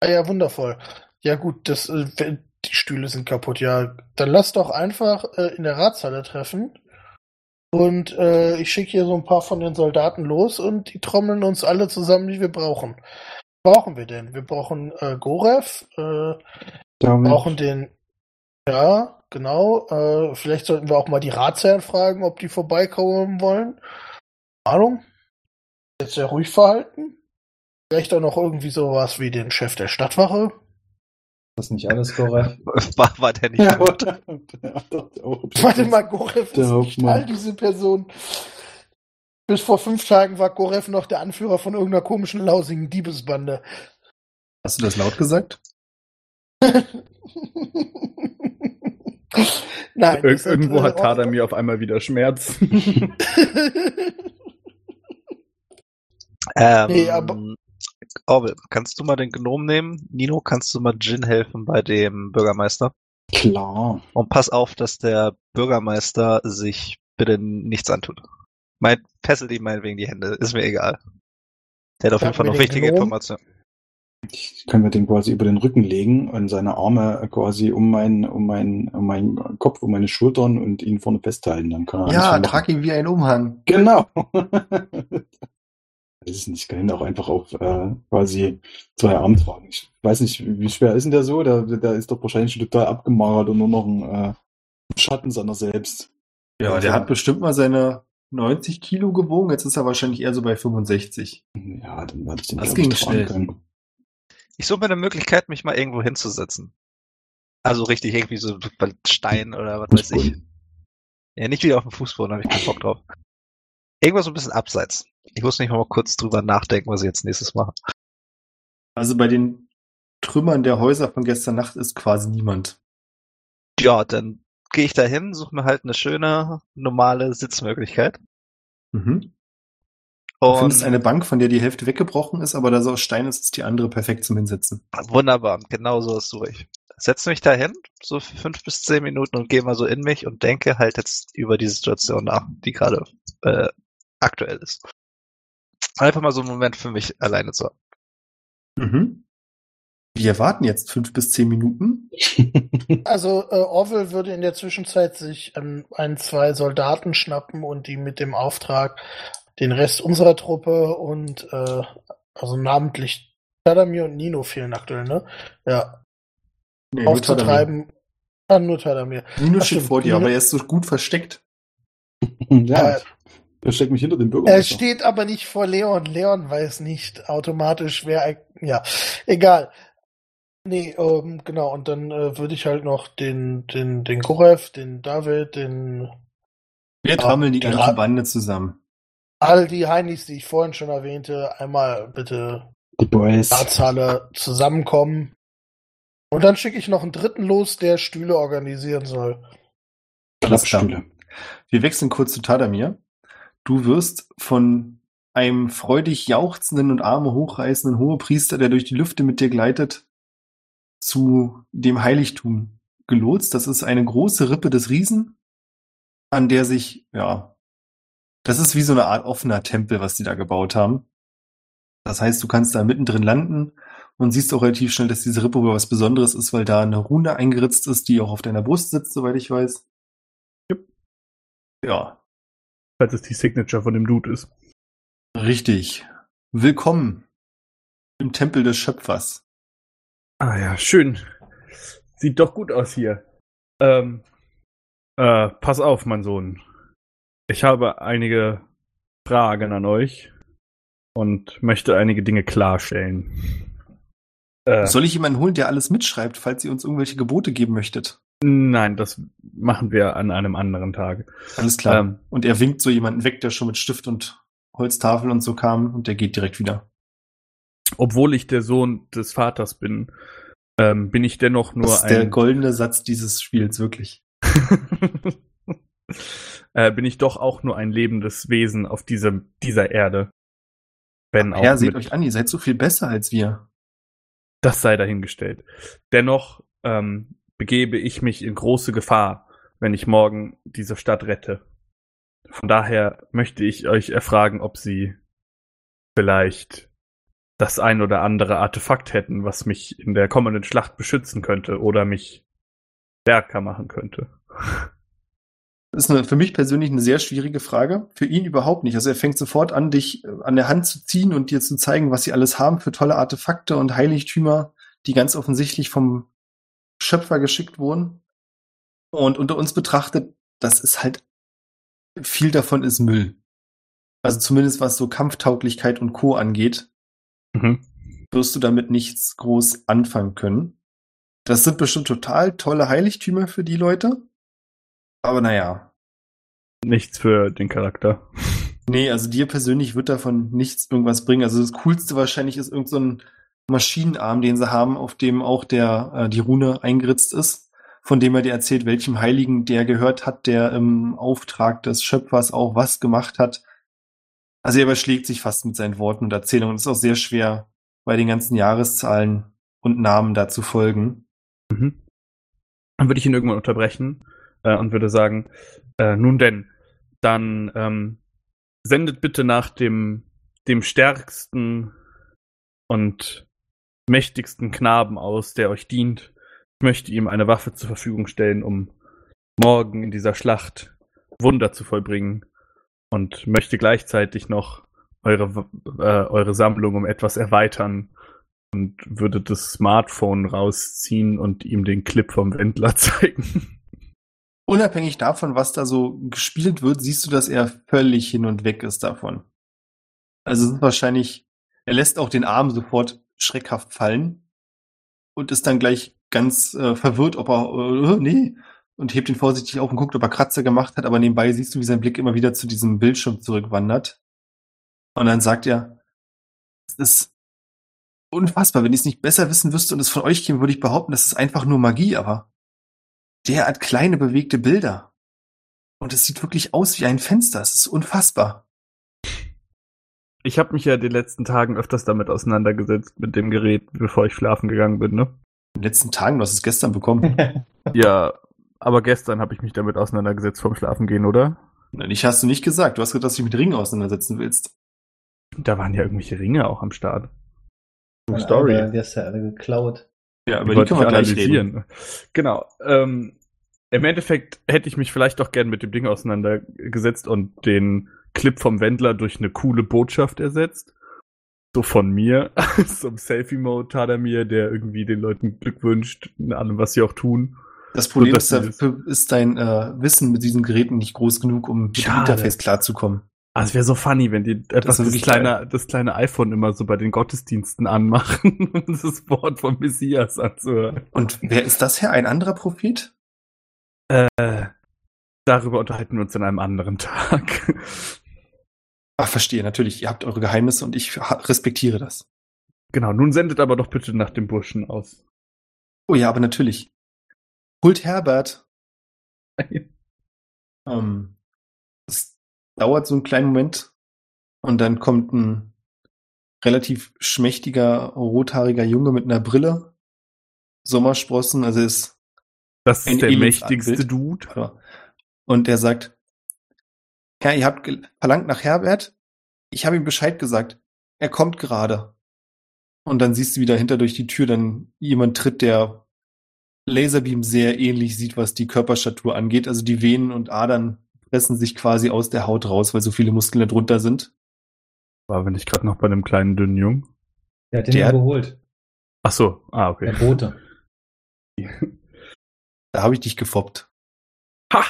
Ah ja, wundervoll. Ja gut, das, äh, die Stühle sind kaputt. Ja, dann lass doch einfach äh, in der Ratshalle treffen. Und äh, ich schicke hier so ein paar von den Soldaten los und die trommeln uns alle zusammen, die wir brauchen. Was brauchen wir denn? Wir brauchen äh, Gorev, äh, brauchen den. Ja, genau. Äh, vielleicht sollten wir auch mal die Ratsherren fragen, ob die vorbeikommen wollen. Ahnung. Jetzt sehr ruhig verhalten. Vielleicht auch noch irgendwie sowas wie den Chef der Stadtwache. Das ist nicht alles korrekt. (laughs) War, war der nicht ja, gut? (laughs) Warte mal, Gorev Der ist nicht Hauptmann. all diese Person. Bis vor fünf Tagen war Gorev noch der Anführer von irgendeiner komischen lausigen Diebesbande. Hast du das laut gesagt? (laughs) Nein. Ir irgendwo hat Tadamir auf einmal wieder Schmerz. Ähm, Nee, aber- Orwell, kannst du mal den Gnom nehmen? Nino, kannst du mal Jin helfen bei dem Bürgermeister? Klar. Und pass auf, dass der Bürgermeister sich bitte nichts antut. Mein, fesselt ihm meinetwegen die Hände, ist mir egal. Der hat auf jeden Fall noch wichtige Gnom. Informationen. Ich kann mir den quasi über den Rücken legen und seine Arme quasi um meinen, um meinen, um meinen Kopf, um meine Schultern und ihn vorne festhalten. Dann kann er Ja, trag ihn wie ein Umhang. Genau. (laughs) Das ist nicht, kann ihn auch einfach auf äh, quasi zwei Armen tragen. Ich weiß nicht, wie schwer ist denn der so? Der, der ist doch wahrscheinlich schon total abgemagert und nur noch ein äh, Schatten seiner selbst. Ja, der hat bestimmt mal seine 90 Kilo gewogen. Jetzt ist er wahrscheinlich eher so bei 65. Ja, dann werde ich den Das ich, ging schnell. können. Ich suche mir eine Möglichkeit, mich mal irgendwo hinzusetzen. Also richtig, irgendwie so bei Stein oder was weiß ich. Ja, nicht wieder auf dem Fußboden, habe ich keinen Bock drauf. Irgendwas so ein bisschen abseits. Ich muss nicht mal kurz drüber nachdenken, was ich jetzt nächstes mache. Also bei den Trümmern der Häuser von gestern Nacht ist quasi niemand. Ja, dann gehe ich da hin, suche mir halt eine schöne, normale Sitzmöglichkeit. Mhm. Du findest eine Bank, von der die Hälfte weggebrochen ist, aber da so aus Stein ist, ist die andere perfekt zum Hinsetzen. wunderbar, genau so ist durch. Setze mich da hin, so für fünf bis zehn Minuten und gehe mal so in mich und denke halt jetzt über die Situation nach, die gerade äh, aktuell ist. Einfach mal so einen Moment für mich alleine zu haben. Mhm. Wir warten jetzt fünf bis zehn Minuten. (laughs) Also äh, Orwell würde in der Zwischenzeit sich ähm, ein, zwei Soldaten schnappen und die mit dem Auftrag den Rest unserer Truppe und äh, also namentlich Tadamir und Nino fehlen aktuell, ne? Ja, Nee, nur Tadamir. aufzutreiben. Ah, nur Tadamir. Nino Ach, steht vor dir, Nino- aber er ist so gut versteckt. (laughs) ja, versteck mich hinter dem er Bürgermeister. steht aber nicht vor Leon. Leon weiß nicht automatisch, wer. Ja, egal. Nee, ähm, genau. Und dann äh, würde ich halt noch den, den, den Gorev, den David, den Wir trommeln die ganze Ra- Bande zusammen. all die Heinis, die ich vorhin schon erwähnte, einmal bitte Die Boys. Ratshalle zusammenkommen. Und dann schicke ich noch einen dritten los, der Stühle organisieren soll. Klappstühle. Wir wechseln kurz zu Tadamir. Du wirst von einem freudig jauchzenden und Arme hochreißenden Hohepriester, der durch die Lüfte mit dir gleitet, zu dem Heiligtum gelotst. Das ist eine große Rippe des Riesen, an der sich, ja, das ist wie so eine Art offener Tempel, was die da gebaut haben. Das heißt, du kannst da mittendrin landen und siehst auch relativ schnell, dass diese Rippe wohl was Besonderes ist, weil da eine Rune eingeritzt ist, die auch auf deiner Brust sitzt, soweit ich weiß. Yep. Ja, Falls es die Signature von dem Dude ist. richtig. Willkommen im Tempel des Schöpfers. Ah ja, schön. Sieht doch gut aus hier. Ähm, äh, pass auf, mein Sohn. Ich habe einige Fragen an euch und möchte einige Dinge klarstellen. Äh, Soll ich jemanden holen, der alles mitschreibt, falls ihr uns irgendwelche Gebote geben möchtet? Nein, das machen wir an einem anderen Tag. Alles klar. Ähm, und er winkt so jemanden weg, der schon mit Stift und Holztafel und so kam und der geht direkt wieder. obwohl ich der Sohn des Vaters bin, ähm, bin ich dennoch nur das ist der ein goldene Satz dieses Spiels, wirklich. (laughs) äh, bin ich doch auch nur ein lebendes Wesen auf diesem, dieser Erde. Wenn auch Herr, seht euch an, ihr seid so viel besser als wir. das sei dahingestellt. Dennoch ähm, begebe ich mich in große Gefahr, wenn ich morgen diese Stadt rette. Von daher möchte ich euch erfragen, ob sie vielleicht das ein oder andere Artefakt hätten, was mich in der kommenden Schlacht beschützen könnte oder mich stärker machen könnte. Das ist eine, für mich persönlich eine sehr schwierige Frage. Für ihn überhaupt nicht. Also er fängt sofort an, dich äh, an der Hand zu ziehen und dir zu zeigen, was sie alles haben für tolle Artefakte und Heiligtümer, die ganz offensichtlich vom Schöpfer geschickt wurden. Und unter uns betrachtet, das ist halt, viel davon ist Müll. Also zumindest was so Kampftauglichkeit und Co. angeht, Mhm. wirst du damit nichts groß anfangen können. Das sind bestimmt total tolle Heiligtümer für die Leute. Aber naja, Nichts für den Charakter. Nee, also dir persönlich wird davon nichts irgendwas bringen. Also das Coolste wahrscheinlich ist irgend so ein Maschinenarm, den sie haben, auf dem auch der äh, die Rune eingeritzt ist, von dem er dir erzählt, welchem Heiligen der gehört hat, der im Auftrag des Schöpfers auch was gemacht hat. Also er überschlägt sich fast mit seinen Worten und Erzählungen. Es ist auch sehr schwer, bei den ganzen Jahreszahlen und Namen da zu folgen. Mhm. Dann würde ich ihn irgendwann unterbrechen äh, und würde sagen, äh, nun denn, dann ähm, sendet bitte nach dem, dem stärksten und mächtigsten Knaben aus, der euch dient. Ich möchte ihm eine Waffe zur Verfügung stellen, um morgen in dieser Schlacht Wunder zu vollbringen und möchte gleichzeitig noch eure, äh, eure Sammlung um etwas erweitern und würde das Smartphone rausziehen und ihm den Clip vom Wendler (laughs) zeigen. Unabhängig davon, was da so gespielt wird, siehst du, dass er völlig hin und weg ist davon. Also es ist wahrscheinlich, er lässt auch den Arm sofort schreckhaft fallen und ist dann gleich ganz äh, verwirrt, ob er, äh, nee, und hebt ihn vorsichtig auf und guckt, ob er Kratzer gemacht hat, aber nebenbei siehst du, wie sein Blick immer wieder zu diesem Bildschirm zurückwandert. Und dann sagt er, es ist unfassbar, wenn ich es nicht besser wissen wüsste und es von euch käme, würde ich behaupten, das ist einfach nur Magie, aber derart kleine bewegte Bilder. Und es sieht wirklich aus wie ein Fenster. Es ist unfassbar. Ich habe mich ja die letzten Tagen öfters damit auseinandergesetzt, mit dem Gerät, bevor ich schlafen gegangen bin, ne? In den letzten Tagen, du hast es gestern bekommen. (laughs) Ja, aber gestern habe ich mich damit auseinandergesetzt vorm Schlafengehen, oder? Ich hast du nicht gesagt. Du hast gesagt, dass du dich mit Ringen auseinandersetzen willst. Da waren ja irgendwelche Ringe auch am Start. Von Story. Alba, Die hast du ja alle geklaut. Ja, Die über die wollte können wir gleich reden. analysieren. Genau. Ähm, Im Endeffekt hätte ich mich vielleicht doch gern mit dem Ding auseinandergesetzt und den Clip vom Wendler durch eine coole Botschaft ersetzt. So von mir, (laughs) so im Selfie-Mode hat er mir, der irgendwie den Leuten Glück wünscht, in allem, was sie auch tun. Das Problem dass ist, ist dein äh, Wissen mit diesen Geräten nicht groß genug, um mit dem. Interface klarzukommen. Ah, es wäre so funny, wenn die etwas das, wirklich kleine, das kleine iPhone immer so bei den Gottesdiensten anmachen, (laughs) um das Wort vom Messias anzuhören. Und wer ist das her? Ein anderer Prophet? Äh, darüber unterhalten wir uns an einem anderen Tag. Ach, verstehe, natürlich. Ihr habt eure Geheimnisse und ich respektiere das. genau, nun sendet aber doch bitte nach dem Burschen aus. Oh ja, aber natürlich. Holt Herbert. (laughs) Ähm, es dauert so einen kleinen Moment und dann kommt ein relativ schmächtiger, rothaariger Junge mit einer Brille Sommersprossen, also ist Das Ein ist der mächtigste. Dude. Und der sagt, Herr, ihr habt verlangt nach Herbert. Ich habe ihm Bescheid gesagt. Er kommt gerade. Und dann siehst du wieder hinter durch die Tür dann jemand tritt, der Laserbeam sehr ähnlich sieht, was die Körperstatur angeht. Also die Venen und Adern pressen sich quasi aus der Haut raus, weil so viele Muskeln darunter sind. War wenn ich gerade noch bei einem kleinen dünnen Jungen. Der hat den Der geholt. Ach so, ah, Der okay. Bote. (laughs) Da habe ich dich gefoppt. Ha!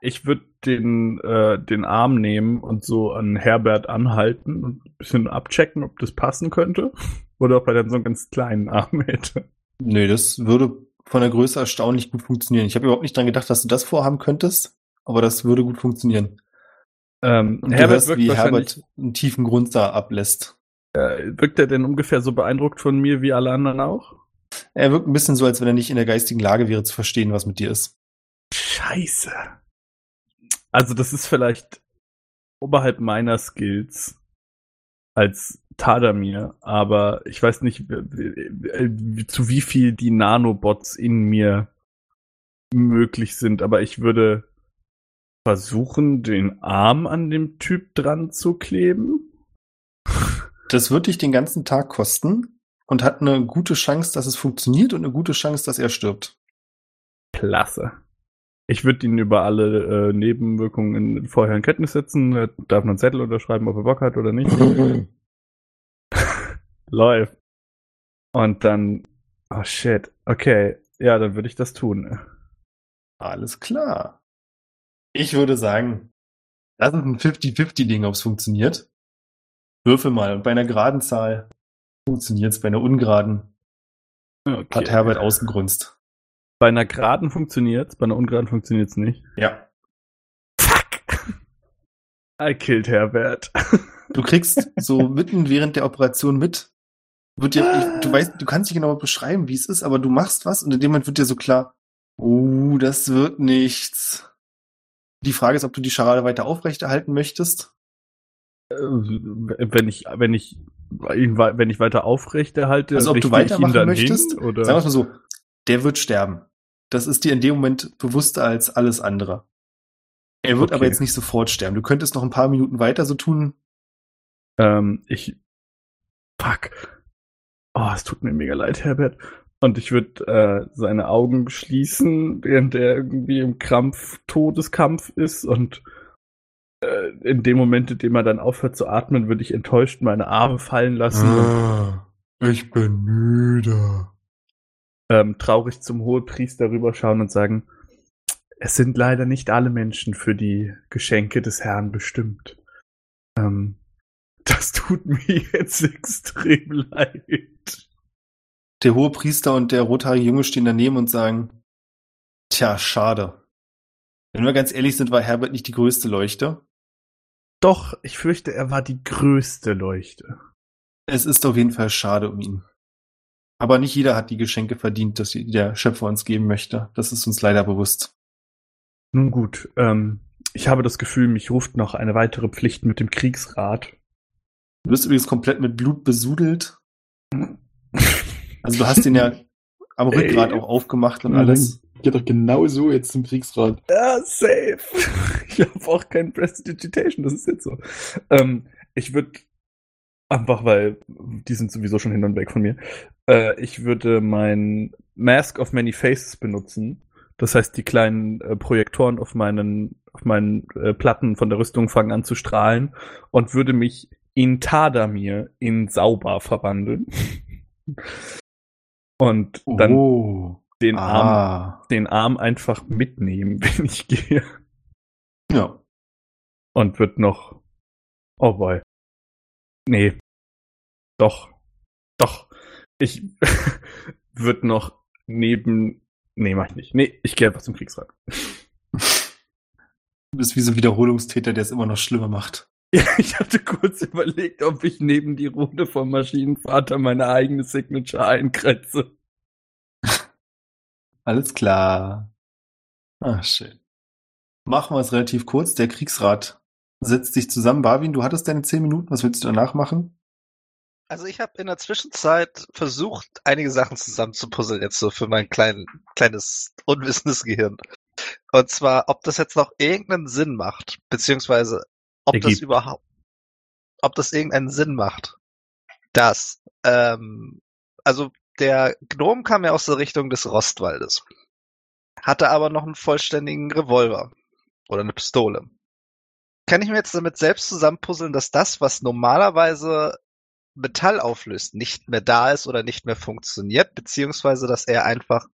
Ich würde den, äh, den Arm nehmen und so an Herbert anhalten und ein bisschen abchecken, ob das passen könnte. (laughs) Oder ob er dann so einen ganz kleinen Arm (laughs) hätte. Nö, das würde von der Größe erstaunlich gut funktionieren. Ich habe überhaupt nicht dran gedacht, dass du das vorhaben könntest, aber das würde gut funktionieren. Ähm, Und Herbert hörst, wirkt wie Herbert einen tiefen Grund da ablässt. äh, wirkt er denn ungefähr so beeindruckt von mir wie alle anderen auch? Er wirkt ein bisschen so, als wenn er nicht in der geistigen Lage wäre zu verstehen, was mit dir ist. Scheiße. Also das ist vielleicht oberhalb meiner Skills als Tadamir, aber ich weiß nicht, zu wie viel die Nanobots in mir möglich sind, aber ich würde versuchen, den Arm an dem Typ dran zu kleben. Das wird dich den ganzen Tag kosten und hat eine gute Chance, dass es funktioniert und eine gute Chance, dass er stirbt. Klasse. Ich würde ihn über alle äh, Nebenwirkungen in vorher in Kenntnis setzen. Er darf einen Zettel unterschreiben, ob er Bock hat oder nicht. (laughs) Läuft. Und dann, oh shit, okay, ja, dann würde ich das tun. Alles klar. Ich würde sagen, das ist ein 50-50-Ding, ob es funktioniert. Würfel mal. Und bei einer geraden Zahl funktioniert es, bei einer ungeraden Okay. hat Herbert ausgegrunzt. Bei einer geraden funktioniert's, bei einer ungeraden funktioniert's nicht. Ja. Fuck! I killed Herbert. (laughs) Du kriegst so mitten während der Operation mit, wird dir, ich, du weißt, du kannst nicht genau beschreiben, wie es ist, aber du machst was und in dem Moment wird dir so klar, oh, das wird nichts. Die Frage ist, ob du die Scharade weiter aufrechterhalten möchtest. Äh, wenn ich, wenn ich ihn, wenn ich weiter aufrechterhalte, Also ob du weitermachen dann möchtest, hin, oder? Sagen wir mal so, der wird sterben. Das ist dir in dem Moment bewusster als alles andere. Er wird Okay. aber jetzt nicht sofort sterben. Du könntest noch ein paar Minuten weiter so tun. Ähm, ich. Fuck. Oh, es tut mir mega leid, Herbert. Und ich würde äh, seine Augen schließen, während er irgendwie im Krampf, Todeskampf ist. Und äh, in dem Moment, in dem er dann aufhört zu atmen, würde ich enttäuscht meine Arme fallen lassen Ah, ich bin müde. Ähm, traurig zum Hohepriester rüberschauen und sagen, es sind leider nicht alle Menschen für die Geschenke des Herrn bestimmt. Ähm, das tut mir (laughs) jetzt extrem leid. Der hohe Priester und der rothaarige Junge stehen daneben und sagen, tja, schade. Wenn wir ganz ehrlich sind, war Herbert nicht die größte Leuchte. Doch, ich fürchte, er war die größte Leuchte. Es ist auf jeden Fall schade um ihn. Aber nicht jeder hat die Geschenke verdient, dass der Schöpfer uns geben möchte. Das ist uns leider bewusst. Nun gut, ähm, ich habe das Gefühl, mich ruft noch eine weitere Pflicht mit dem Kriegsrat. Du bist übrigens komplett mit Blut besudelt. Also du hast den ja (laughs) am Ey. Rückgrat auch aufgemacht und Ja, alles. Geht doch genau so jetzt zum Kriegsrat. Ja, safe. (laughs) Ich habe auch kein Prestidigitation, das ist jetzt so. Ähm, ich würde einfach, weil die sind sowieso schon hin und weg von mir, äh, ich würde mein Mask of Many Faces benutzen. Das heißt, die kleinen äh, Projektoren auf meinen, auf meinen äh, Platten von der Rüstung fangen an zu strahlen und würde mich in Tadamir in Sauber verwandeln. (laughs) Und dann oh. den Arm Ah. den Arm einfach mitnehmen, (laughs) wenn ich gehe. Ja. Und wird noch. Oh boy. Nee. Doch. Doch. Ich (laughs) wird noch neben. Nee, mach ich nicht. Nee, ich gehe einfach zum Kriegsrat. Du bist wie so ein Wiederholungstäter, der es immer noch schlimmer macht. (laughs) Ja, ich hatte kurz überlegt, ob ich neben die Runde vom Maschinenvater meine eigene Signature einkretze. (laughs) Alles klar. Ah, schön. Machen wir es relativ kurz. Der Kriegsrat setzt sich zusammen. Barwin, du hattest deine zehn Minuten. Was willst du danach machen? Also ich habe in der Zwischenzeit versucht, einige Sachen zusammenzupuzzeln, jetzt so für mein klein, kleines unwissendes Gehirn. Und zwar, ob das jetzt noch irgendeinen Sinn macht, beziehungsweise ob das Ergibt. überhaupt, ob das irgendeinen Sinn macht. Das, ähm, also der Gnom kam ja aus der Richtung des Rostwaldes, hatte aber noch einen vollständigen Revolver oder eine Pistole. Kann ich mir jetzt damit selbst zusammenpuzzeln, dass das, was normalerweise Metall auflöst, nicht mehr da ist oder nicht mehr funktioniert, beziehungsweise dass er einfach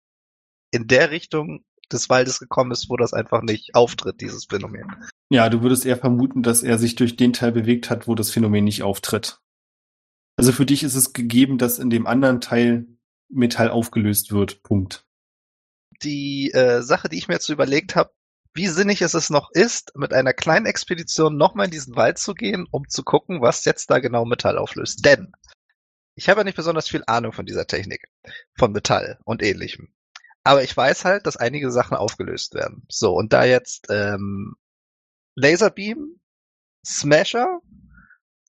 in der Richtung des Waldes gekommen ist, wo das einfach nicht auftritt, dieses Phänomen. Ja, du würdest eher vermuten, dass er sich durch den Teil bewegt hat, wo das Phänomen nicht auftritt. Also für dich ist es gegeben, dass in dem anderen Teil Metall aufgelöst wird. Punkt. Die äh, Sache, die ich mir jetzt so überlegt habe, wie sinnig es es noch ist, mit einer kleinen Expedition nochmal in diesen Wald zu gehen, um zu gucken, was jetzt da genau Metall auflöst. Denn ich habe ja nicht besonders viel Ahnung von dieser Technik, von Metall und ähnlichem. Aber ich weiß halt, dass einige Sachen aufgelöst werden. So, und da jetzt ähm, Laserbeam, Smasher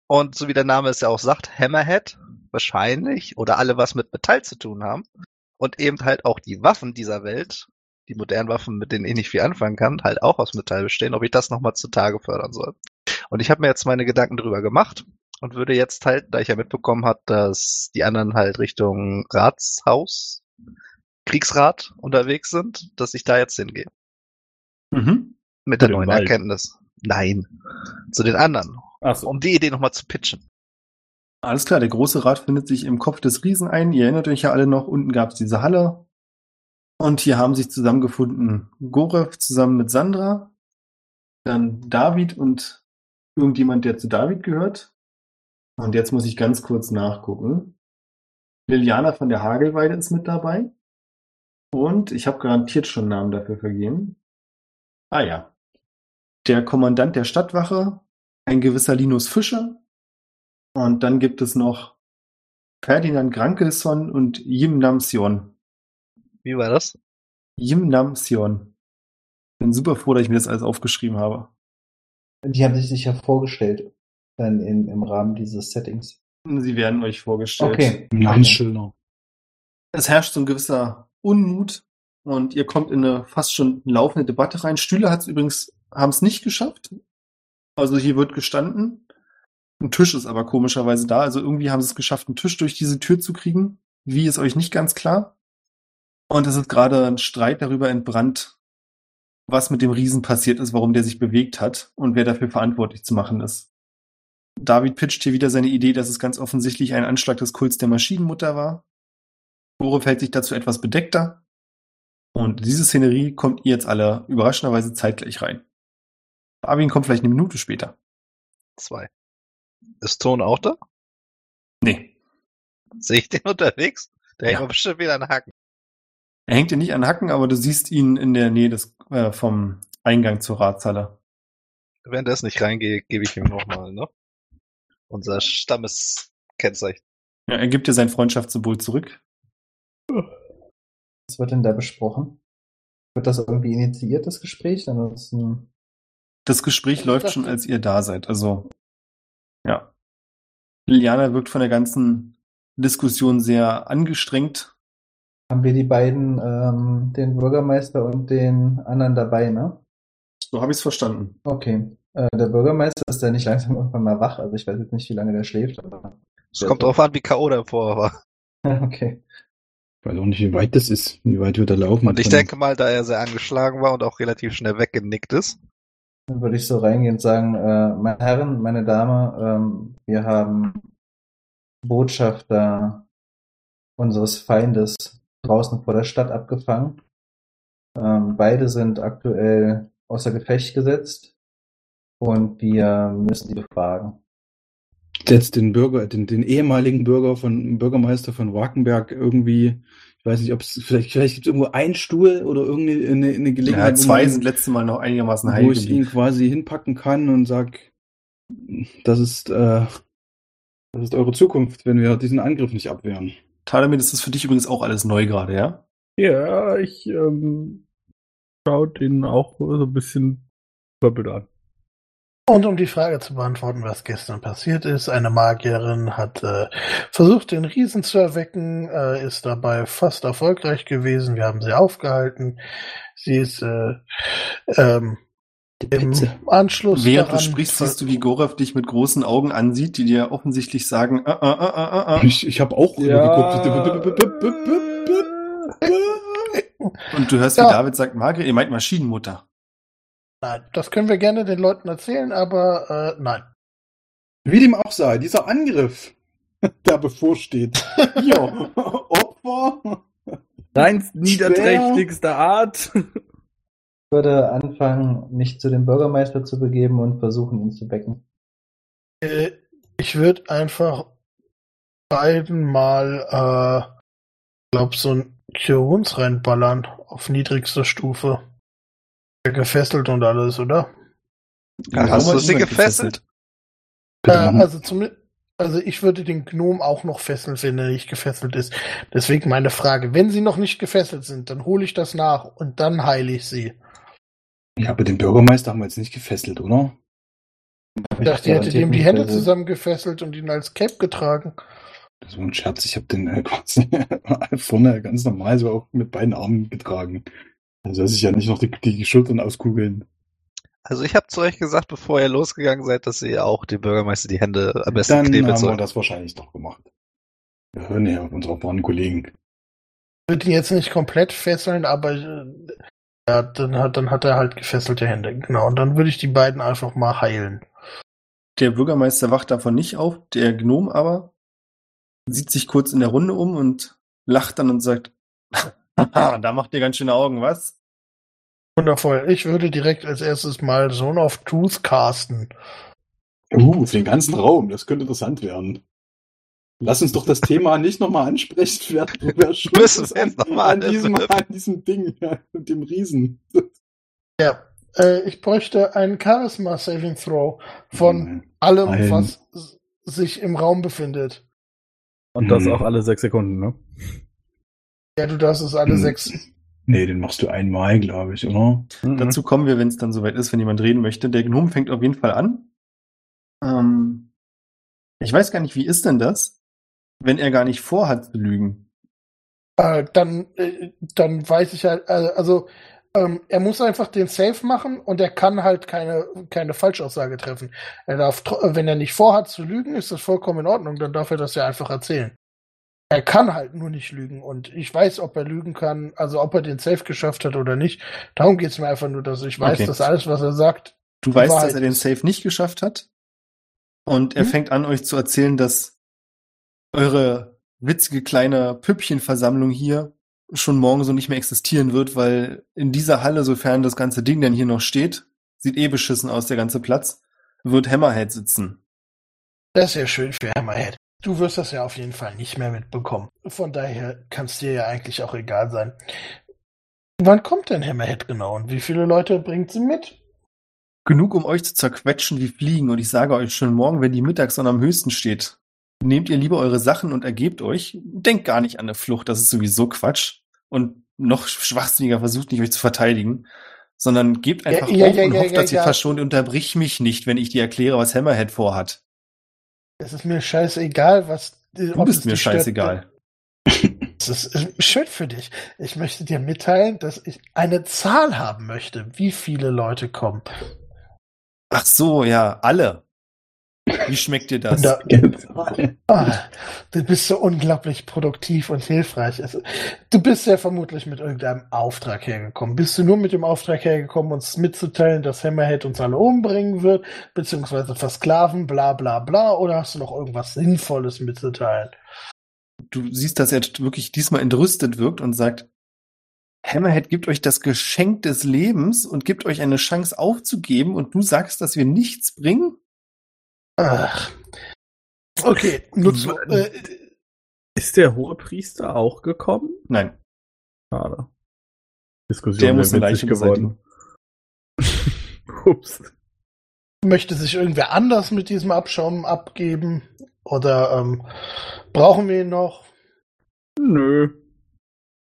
und so wie der Name es ja auch sagt, Hammerhead wahrscheinlich oder alle was mit Metall zu tun haben und eben halt auch die Waffen dieser Welt, die modernen Waffen, mit denen ich nicht viel anfangen kann, halt auch aus Metall bestehen, ob ich das nochmal zutage fördern soll. Und ich habe mir jetzt meine Gedanken drüber gemacht und würde jetzt halt, da ich ja mitbekommen habe, dass die anderen halt Richtung Ratshaus, Kriegsrat unterwegs sind, dass ich da jetzt hingehe. Mhm. Mit der neuen Wald. Erkenntnis. Nein. Zu den anderen. Achso. Um die Idee nochmal zu pitchen. Alles klar, der große Rat findet sich im Kopf des Riesen ein. Ihr erinnert euch ja alle noch, unten gab es diese Halle. Und hier haben sich zusammengefunden Gorev zusammen mit Sandra, dann David und irgendjemand, der zu David gehört. Und jetzt muss ich ganz kurz nachgucken. Liliana von der Hagelweide ist mit dabei. Und ich habe garantiert schon Namen dafür vergeben. Ah ja. Der Kommandant der Stadtwache, ein gewisser Linus Fischer, und dann gibt es noch Ferdinand Grankelsson und Jim Namsion. Wie war das? Jim Namsion. Bin super froh, dass ich mir das alles aufgeschrieben habe. Die haben sich sicher vorgestellt dann in, im Rahmen dieses Settings. Sie werden euch vorgestellt. Okay. Namensschilder. Es herrscht so ein gewisser Unmut und ihr kommt in eine fast schon laufende Debatte rein. Stühle hat es übrigens, haben es nicht geschafft. Also hier wird gestanden. Ein Tisch ist aber komischerweise da. Also irgendwie haben sie es geschafft, einen Tisch durch diese Tür zu kriegen. Wie ist euch nicht ganz klar. Und es ist gerade ein Streit darüber entbrannt, was mit dem Riesen passiert ist, warum der sich bewegt hat und wer dafür verantwortlich zu machen ist. David pitcht hier wieder seine Idee, dass es ganz offensichtlich ein Anschlag des Kults der Maschinenmutter war. Bore fällt sich dazu etwas bedeckter. Und diese Szenerie kommt ihr jetzt alle überraschenderweise zeitgleich rein. Arvin kommt vielleicht eine Minute später. Zwei. Ist Ton auch da? Nee, Sehe ich den (laughs) unterwegs? Der Ja. mir bestimmt wieder den Haken. Er hängt dir nicht an Hacken, aber du siehst ihn in der Nähe des, äh, vom Eingang zur Ratshalle. Wenn das nicht reingeht, gebe ich ihm nochmal, ne? Unser Stammeskennzeichen. Ja, er gibt dir sein Freundschaftssymbol zurück. Was wird denn da besprochen? Wird das irgendwie initiiert, das Gespräch? Ansonsten, Das Gespräch läuft schon, als ihr da seid. Also, ja. Liliana wirkt von der ganzen Diskussion sehr angestrengt. Haben wir die beiden, ähm, den Bürgermeister und den anderen dabei, ne? So habe ich es verstanden. Okay. Äh, der Bürgermeister ist ja nicht langsam irgendwann mal wach, also ich weiß jetzt nicht, wie lange der schläft, aber Es kommt drauf an, wie K.O. der vorher war. (laughs) okay. Ich weiß auch nicht, wie weit das ist, wie weit wir da laufen. Und ich können. denke mal, da er sehr angeschlagen war und auch relativ schnell weggenickt ist, Dann würde ich so reingehen und sagen, äh, meine Herren, meine Dame, ähm, wir haben Botschafter unseres Feindes draußen vor der Stadt abgefangen. Ähm, beide sind aktuell außer Gefecht gesetzt und wir müssen sie befragen. Setzt den Bürger, den, den ehemaligen Bürger von Bürgermeister von Wakenberg irgendwie, ich weiß nicht, ob es vielleicht, vielleicht gibt es irgendwo einen Stuhl oder irgendeine eine, eine Ja, Gelegenheit, wo zwei sind letztes Mal noch einigermaßen heil wo ich ihn quasi hinpacken kann und sag, das ist, äh, das ist eure Zukunft, wenn wir diesen Angriff nicht abwehren. Talamir, das ist für dich übrigens auch alles neu gerade, ja? Ja, ich ähm, schau den auch so ein bisschen verblüht an. Und um die Frage zu beantworten, was gestern passiert ist, eine Magierin hat äh, versucht, den Riesen zu erwecken, äh, ist dabei fast erfolgreich gewesen. Wir haben sie aufgehalten. Sie ist äh, ähm, im Anschluss Während daran du sprichst, siehst du, wie Gorev dich mit großen Augen ansieht, die dir offensichtlich sagen, ah, ah, ah, ah, ah, ah. Ich, ich habe auch Ja. rübergeguckt. Und du hörst, wie Ja. David sagt, Margret, ihr meint Maschinenmutter. Nein, das können wir gerne den Leuten erzählen, aber äh, nein. Wie dem auch sei, dieser Angriff, (laughs) der bevorsteht. Ja, (laughs) Opfer. Dein niederträchtigster Art. Ich würde anfangen, mich zu dem Bürgermeister zu begeben und versuchen, ihn zu becken. Äh, ich würde einfach beiden mal, äh, glaub, so ein Cure-Wounds reinballern auf niedrigster Stufe. Ja, Gefesselt und alles, oder? Ja, hast du sie gefesselt? Äh, also zum, also ich würde den Gnom auch noch fesseln, wenn er nicht gefesselt ist. Deswegen meine Frage, wenn sie noch nicht gefesselt sind, dann hole ich das nach und dann heile ich sie. Ja, aber den Bürgermeister haben wir jetzt nicht gefesselt, oder? Ich dachte, ihr hättet ihm die Hände zusammengefesselt und ihn als Cape getragen. Das war ein Scherz. Ich habe den äh, (laughs) quasi vorne ganz normal so auch mit beiden Armen getragen. Also dass sich ja nicht noch die, die Schultern auskugeln. Also ich habe zu euch gesagt, bevor ihr losgegangen seid, dass ihr auch dem Bürgermeister die Hände am besten Dann haben wir sollt. das wahrscheinlich doch gemacht. Wir hören ja auf unsere erfahrenen Kollegen. Ich würde ihn jetzt nicht komplett fesseln, aber äh, ja, dann hat, dann hat er halt gefesselte Hände. Genau, und dann würde ich die beiden einfach mal heilen. Der Bürgermeister wacht davon nicht auf, der Gnom aber sieht sich kurz in der Runde um und lacht dann und sagt, Haha, (laughs) da macht ihr ganz schöne Augen, was? Wundervoll. Ich würde direkt als erstes mal Zone of Truth casten. Uh, für den ganzen Raum, das könnte interessant werden. Lass uns doch das Thema nicht nochmal ansprechen, wer, wer schuld Müssen ist wir an, jetzt noch mal an, diesem, an diesem Ding, ja, und dem Riesen. Ja, äh, ich bräuchte einen Charisma Saving Throw von allem, Allen. was sich im Raum befindet. Und das Hm. auch alle sechs Sekunden, ne? Ja, du darfst es alle Hm. sechs. Nee, den machst du einmal, glaube ich, oder? Mhm. Dazu kommen wir, wenn es dann soweit ist, wenn jemand reden möchte. Der Gnome fängt auf jeden Fall an. Ähm, ich weiß gar nicht, wie ist denn das, wenn er gar nicht vorhat zu lügen? Äh, dann, äh, dann weiß ich halt, äh, also ähm, er muss einfach den Safe machen und er kann halt keine, keine Falschaussage treffen. Er darf, äh, wenn er nicht vorhat zu lügen, ist das vollkommen in Ordnung, dann darf er das ja einfach erzählen. Er kann halt nur nicht lügen und ich weiß, ob er lügen kann, also ob er den Safe geschafft hat oder nicht. Darum geht es mir einfach nur, dass ich weiß, Okay. dass alles, was er sagt, Du weißt, Wahrheit dass er den. Safe nicht geschafft hat. Und er Hm? fängt an, euch zu erzählen, dass eure witzige kleine Püppchenversammlung hier schon morgen so nicht mehr existieren wird, weil in dieser Halle, sofern das ganze Ding denn hier noch steht, sieht eh beschissen aus, der ganze Platz, wird Hammerhead sitzen. Das ist ja schön für Hammerhead. Du wirst das ja auf jeden Fall nicht mehr mitbekommen. Von daher kann es dir ja eigentlich auch egal sein. Wann kommt denn Hammerhead genau und wie viele Leute bringt sie mit? Genug, um euch zu zerquetschen wie Fliegen. Und ich sage euch schon morgen, wenn die Mittagssonne am höchsten steht, nehmt ihr lieber eure Sachen und ergebt euch. Denkt gar nicht an eine Flucht, das ist sowieso Quatsch. Und noch schwachsinniger versucht nicht, euch zu verteidigen, sondern gebt einfach ja, auf ja, und hofft, dass ihr verschont. Unterbrich mich nicht, wenn ich dir erkläre, was Hammerhead vorhat. Es ist mir scheißegal, was. Du bist mir scheißegal. Das ist äh, schön für dich. Ich möchte dir mitteilen, dass ich eine Zahl haben möchte, wie viele Leute kommen. Ach so, ja, alle. Wie schmeckt dir das? Da, ah, du bist so unglaublich produktiv und hilfreich. Es- Du bist ja vermutlich mit irgendeinem Auftrag hergekommen. Bist du nur mit dem Auftrag hergekommen, uns mitzuteilen, dass Hammerhead uns alle umbringen wird, beziehungsweise versklaven, bla bla bla, oder hast du noch irgendwas Sinnvolles mitzuteilen? du siehst, dass er wirklich diesmal entrüstet wirkt und sagt, Hammerhead gibt euch das Geschenk des Lebens und gibt euch eine Chance aufzugeben und du sagst, dass wir nichts bringen? Ach. Okay, nutze. Äh, Ist der hohe Priester auch gekommen? Nein. Schade. Diskussion Der muss Leiche geworden. (laughs) Ups. möchte sich irgendwer anders mit diesem Abschaum abgeben? Oder ähm, brauchen wir ihn noch? Nö.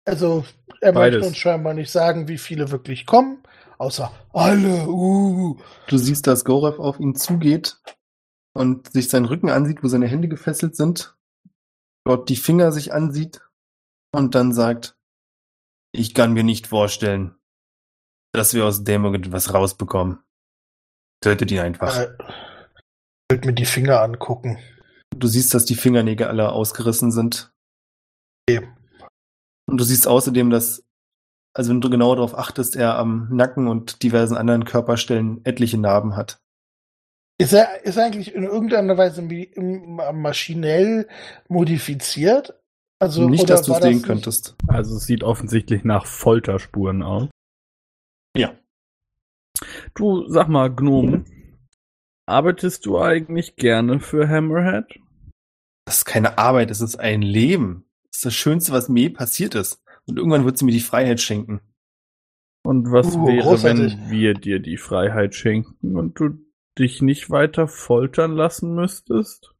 Also, er Beides. möchte uns scheinbar nicht sagen, wie viele wirklich kommen. außer alle. Uh. Du siehst, dass Gorev auf ihn zugeht und sich seinen Rücken ansieht, wo seine Hände gefesselt sind, dort die Finger sich ansieht und dann sagt, ich kann mir nicht vorstellen, dass wir aus dem irgendwas rausbekommen. Tötet ihn einfach. Äh, ich will mir die Finger angucken. Du siehst, dass die Fingernägel alle ausgerissen sind. Okay. Und du siehst außerdem, dass, also wenn du genau darauf achtest, er am Nacken und diversen anderen Körperstellen etliche Narben hat. Ist er, ist er eigentlich in irgendeiner Weise maschinell modifiziert? Also, nicht, oder dass du es sehen nicht- könntest. Also es sieht offensichtlich nach Folterspuren aus. Ja. Du, sag mal, Gnome, arbeitest du eigentlich gerne für Hammerhead? Das ist keine Arbeit, das ist ein Leben. Das ist das Schönste, was mir je passiert ist. Und irgendwann wird sie mir die Freiheit schenken. Und was Uh, wäre, großartig. wenn wir dir die Freiheit schenken und du dich nicht weiter foltern lassen müsstest?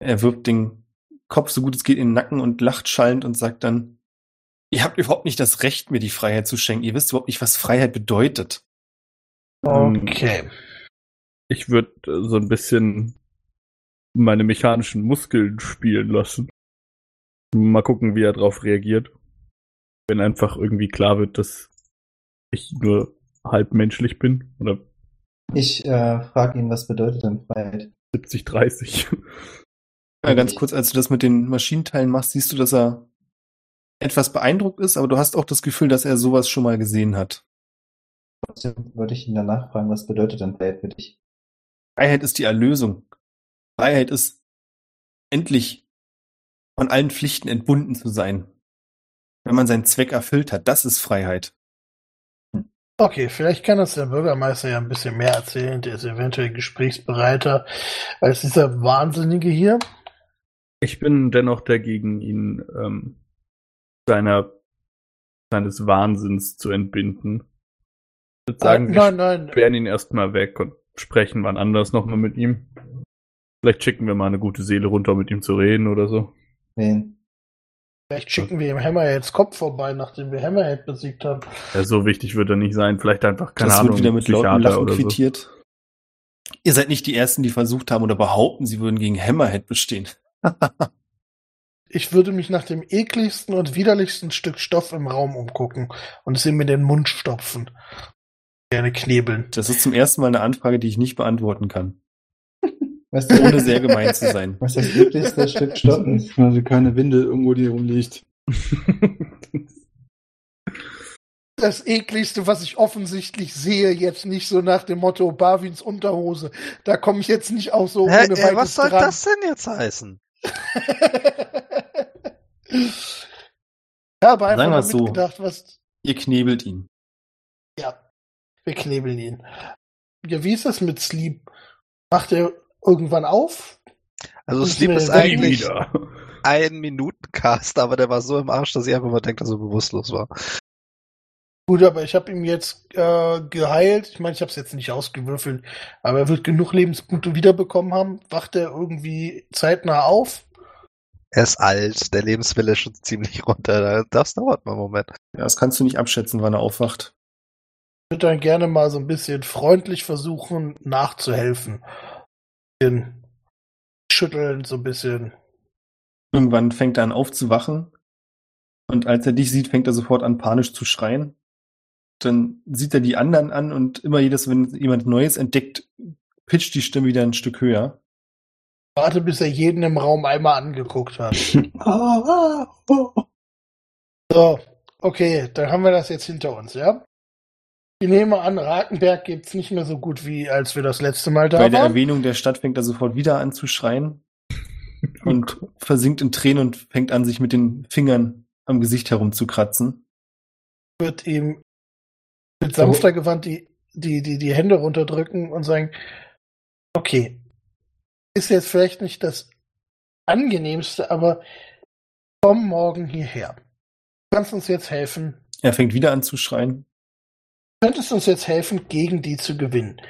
Er wirft den Kopf so gut es geht in den Nacken und lacht schallend und sagt dann, ihr habt überhaupt nicht das Recht, mir die Freiheit zu schenken. Ihr wisst überhaupt nicht, was Freiheit bedeutet. Okay. Ich würde so ein bisschen meine mechanischen Muskeln spielen lassen. Mal gucken, wie er darauf reagiert. Wenn einfach irgendwie klar wird, dass ich nur halb menschlich bin oder Ich äh, frage ihn, was bedeutet denn Freiheit? 70, 30. Ja, ganz kurz, als du das mit den Maschinenteilen machst, siehst du, dass er etwas beeindruckt ist, aber du hast auch das Gefühl, dass er sowas schon mal gesehen hat. Trotzdem würde ich ihn danach fragen, was bedeutet denn Freiheit für dich? Freiheit ist die Erlösung. Freiheit ist endlich von allen Pflichten entbunden zu sein. Wenn man seinen Zweck erfüllt hat, das ist Freiheit. Okay, vielleicht kann uns der Bürgermeister ja ein bisschen mehr erzählen. Der ist eventuell gesprächsbereiter als dieser Wahnsinnige hier. Ich bin dennoch dagegen, ihn ähm, seiner seines Wahnsinns zu entbinden. Ich würde sagen, äh, wir nein, nein. sperren ihn erstmal weg und sprechen wann anders nochmal mit ihm. Vielleicht schicken wir mal eine gute Seele runter, mit ihm zu reden oder so. Wen? Vielleicht schicken wir ihm Hammerheads Kopf vorbei, nachdem wir Hammerhead besiegt haben. Ja, so wichtig wird er nicht sein. Vielleicht einfach, keine das Ahnung, wird wieder mit lautem Lachen oder so. quittiert. Ihr seid nicht die Ersten, die versucht haben oder behaupten, sie würden gegen Hammerhead bestehen. (laughs) Ich würde mich nach dem ekligsten und widerlichsten Stück Stoff im Raum umgucken und es ihm in den Mund stopfen. Gerne knebeln. Das ist zum ersten Mal eine Anfrage, die ich nicht beantworten kann. Was (laughs) Ohne das, sehr gemein zu sein. was das glücklichste Stück Stoff (laughs) ist? Also keine Windel irgendwo, die rumliegt. (laughs) Das ekligste, was ich offensichtlich sehe, jetzt nicht so nach dem Motto Barwins Unterhose. Da komme ich jetzt nicht auch so Hä, ohne äh, was soll dran. das denn jetzt heißen? Ich habe einfach Sagen mal so. mitgedacht, was. Ihr knebelt ihn. Ja, wir knebeln ihn. Ja, wie ist das mit Sleep? Macht er irgendwann auf? Also Sleep ist eigentlich wieder. ein Minutencast, aber der war so im Arsch, dass ich einfach mal denke, dass er bewusstlos war. Gut, aber ich habe ihm jetzt äh, geheilt. Ich meine, ich habe es jetzt nicht ausgewürfelt, aber er wird genug Lebenspunkte wiederbekommen haben. Wacht er irgendwie zeitnah auf? Er ist alt, der Lebenswille ist schon ziemlich runter. Das dauert mal einen Moment. Ja, das kannst du nicht abschätzen, wann er aufwacht. Ich würde dann gerne mal so ein bisschen freundlich versuchen, nachzuhelfen. Schütteln, so ein bisschen. Irgendwann fängt er an aufzuwachen. Und als er dich sieht, fängt er sofort an, panisch zu schreien. Dann sieht er die anderen an und immer jedes, wenn jemand Neues entdeckt, pitcht die Stimme wieder ein Stück höher. Warte, bis er jeden im Raum einmal angeguckt hat. (laughs) So, okay, dann haben wir das jetzt hinter uns, ja? Ich nehme an, Rakenberg gibt's nicht mehr so gut, wie als wir das letzte Mal da Bei der waren. Erwähnung der Stadt fängt er sofort wieder an zu schreien und versinkt in Tränen und fängt an, sich mit den Fingern am Gesicht herumzukratzen. Wird ihm mit sanfter Gewand die, die, die, die Hände runterdrücken und sagen, okay, ist jetzt vielleicht nicht das angenehmste, aber komm morgen hierher. Du kannst uns jetzt helfen. Er fängt wieder an zu schreien. Du könntest uns jetzt helfen, gegen die zu gewinnen.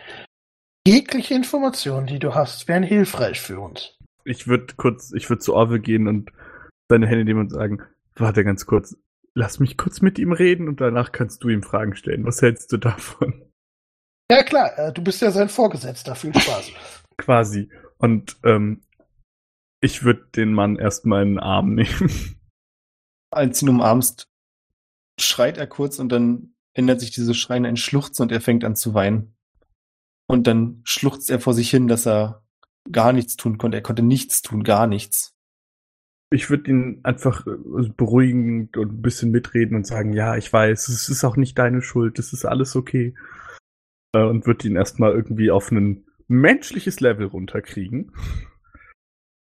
Jegliche Informationen, die du hast, wären hilfreich für uns. Ich würde kurz, ich würde zu Orwe gehen und seine Hände nehmen und sagen, warte ganz kurz, lass mich kurz mit ihm reden und danach kannst du ihm Fragen stellen. Was hältst du davon? Ja, klar, äh, du bist ja sein Vorgesetzter. Viel Spaß. (laughs) Quasi. Und ähm, ich würde den Mann erstmal in den Arm nehmen. Als du ihn umarmst, schreit er kurz und dann ändert sich dieses Schreien in Schluchzen und er fängt an zu weinen. Und dann schluchzt er vor sich hin, dass er gar nichts tun konnte. Er konnte nichts tun, gar nichts. Ich würde ihn einfach äh, beruhigend und ein bisschen mitreden und sagen, ja, ich weiß, es ist auch nicht deine Schuld, es ist alles okay. Äh, und würde ihn erstmal irgendwie auf ein menschliches Level runterkriegen.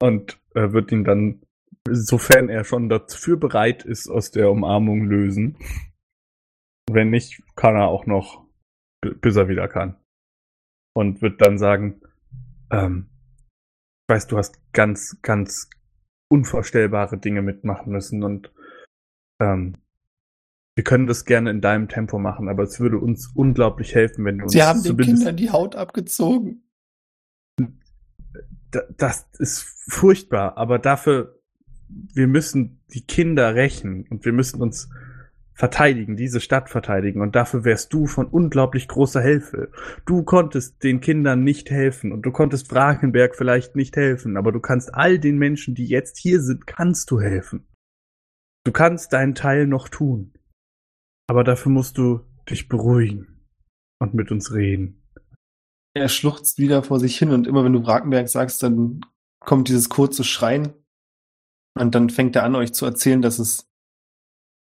Und äh, wird ihn dann, sofern er schon dafür bereit ist, aus der Umarmung lösen. Wenn nicht, kann er auch noch, bis er wieder kann. Und wird dann sagen, ähm, ich weiß, du hast ganz, ganz unvorstellbare Dinge mitmachen müssen und ähm, wir können das gerne in deinem Tempo machen, aber es würde uns unglaublich helfen, wenn du uns Sie haben den Kindern die Haut abgezogen. da, das ist furchtbar, aber dafür, wir müssen die Kinder rächen und wir müssen uns verteidigen, diese Stadt verteidigen und dafür wärst du von unglaublich großer Hilfe. Du konntest den Kindern nicht helfen und du konntest Frankenberg vielleicht nicht helfen, aber du kannst all den Menschen, die jetzt hier sind, kannst du helfen. Du kannst deinen Teil noch tun. Aber dafür musst du dich beruhigen und mit uns reden. Er schluchzt wieder vor sich hin und immer wenn du Wrakenberg sagst, dann kommt dieses kurze Schreien und dann fängt er an, euch zu erzählen, dass es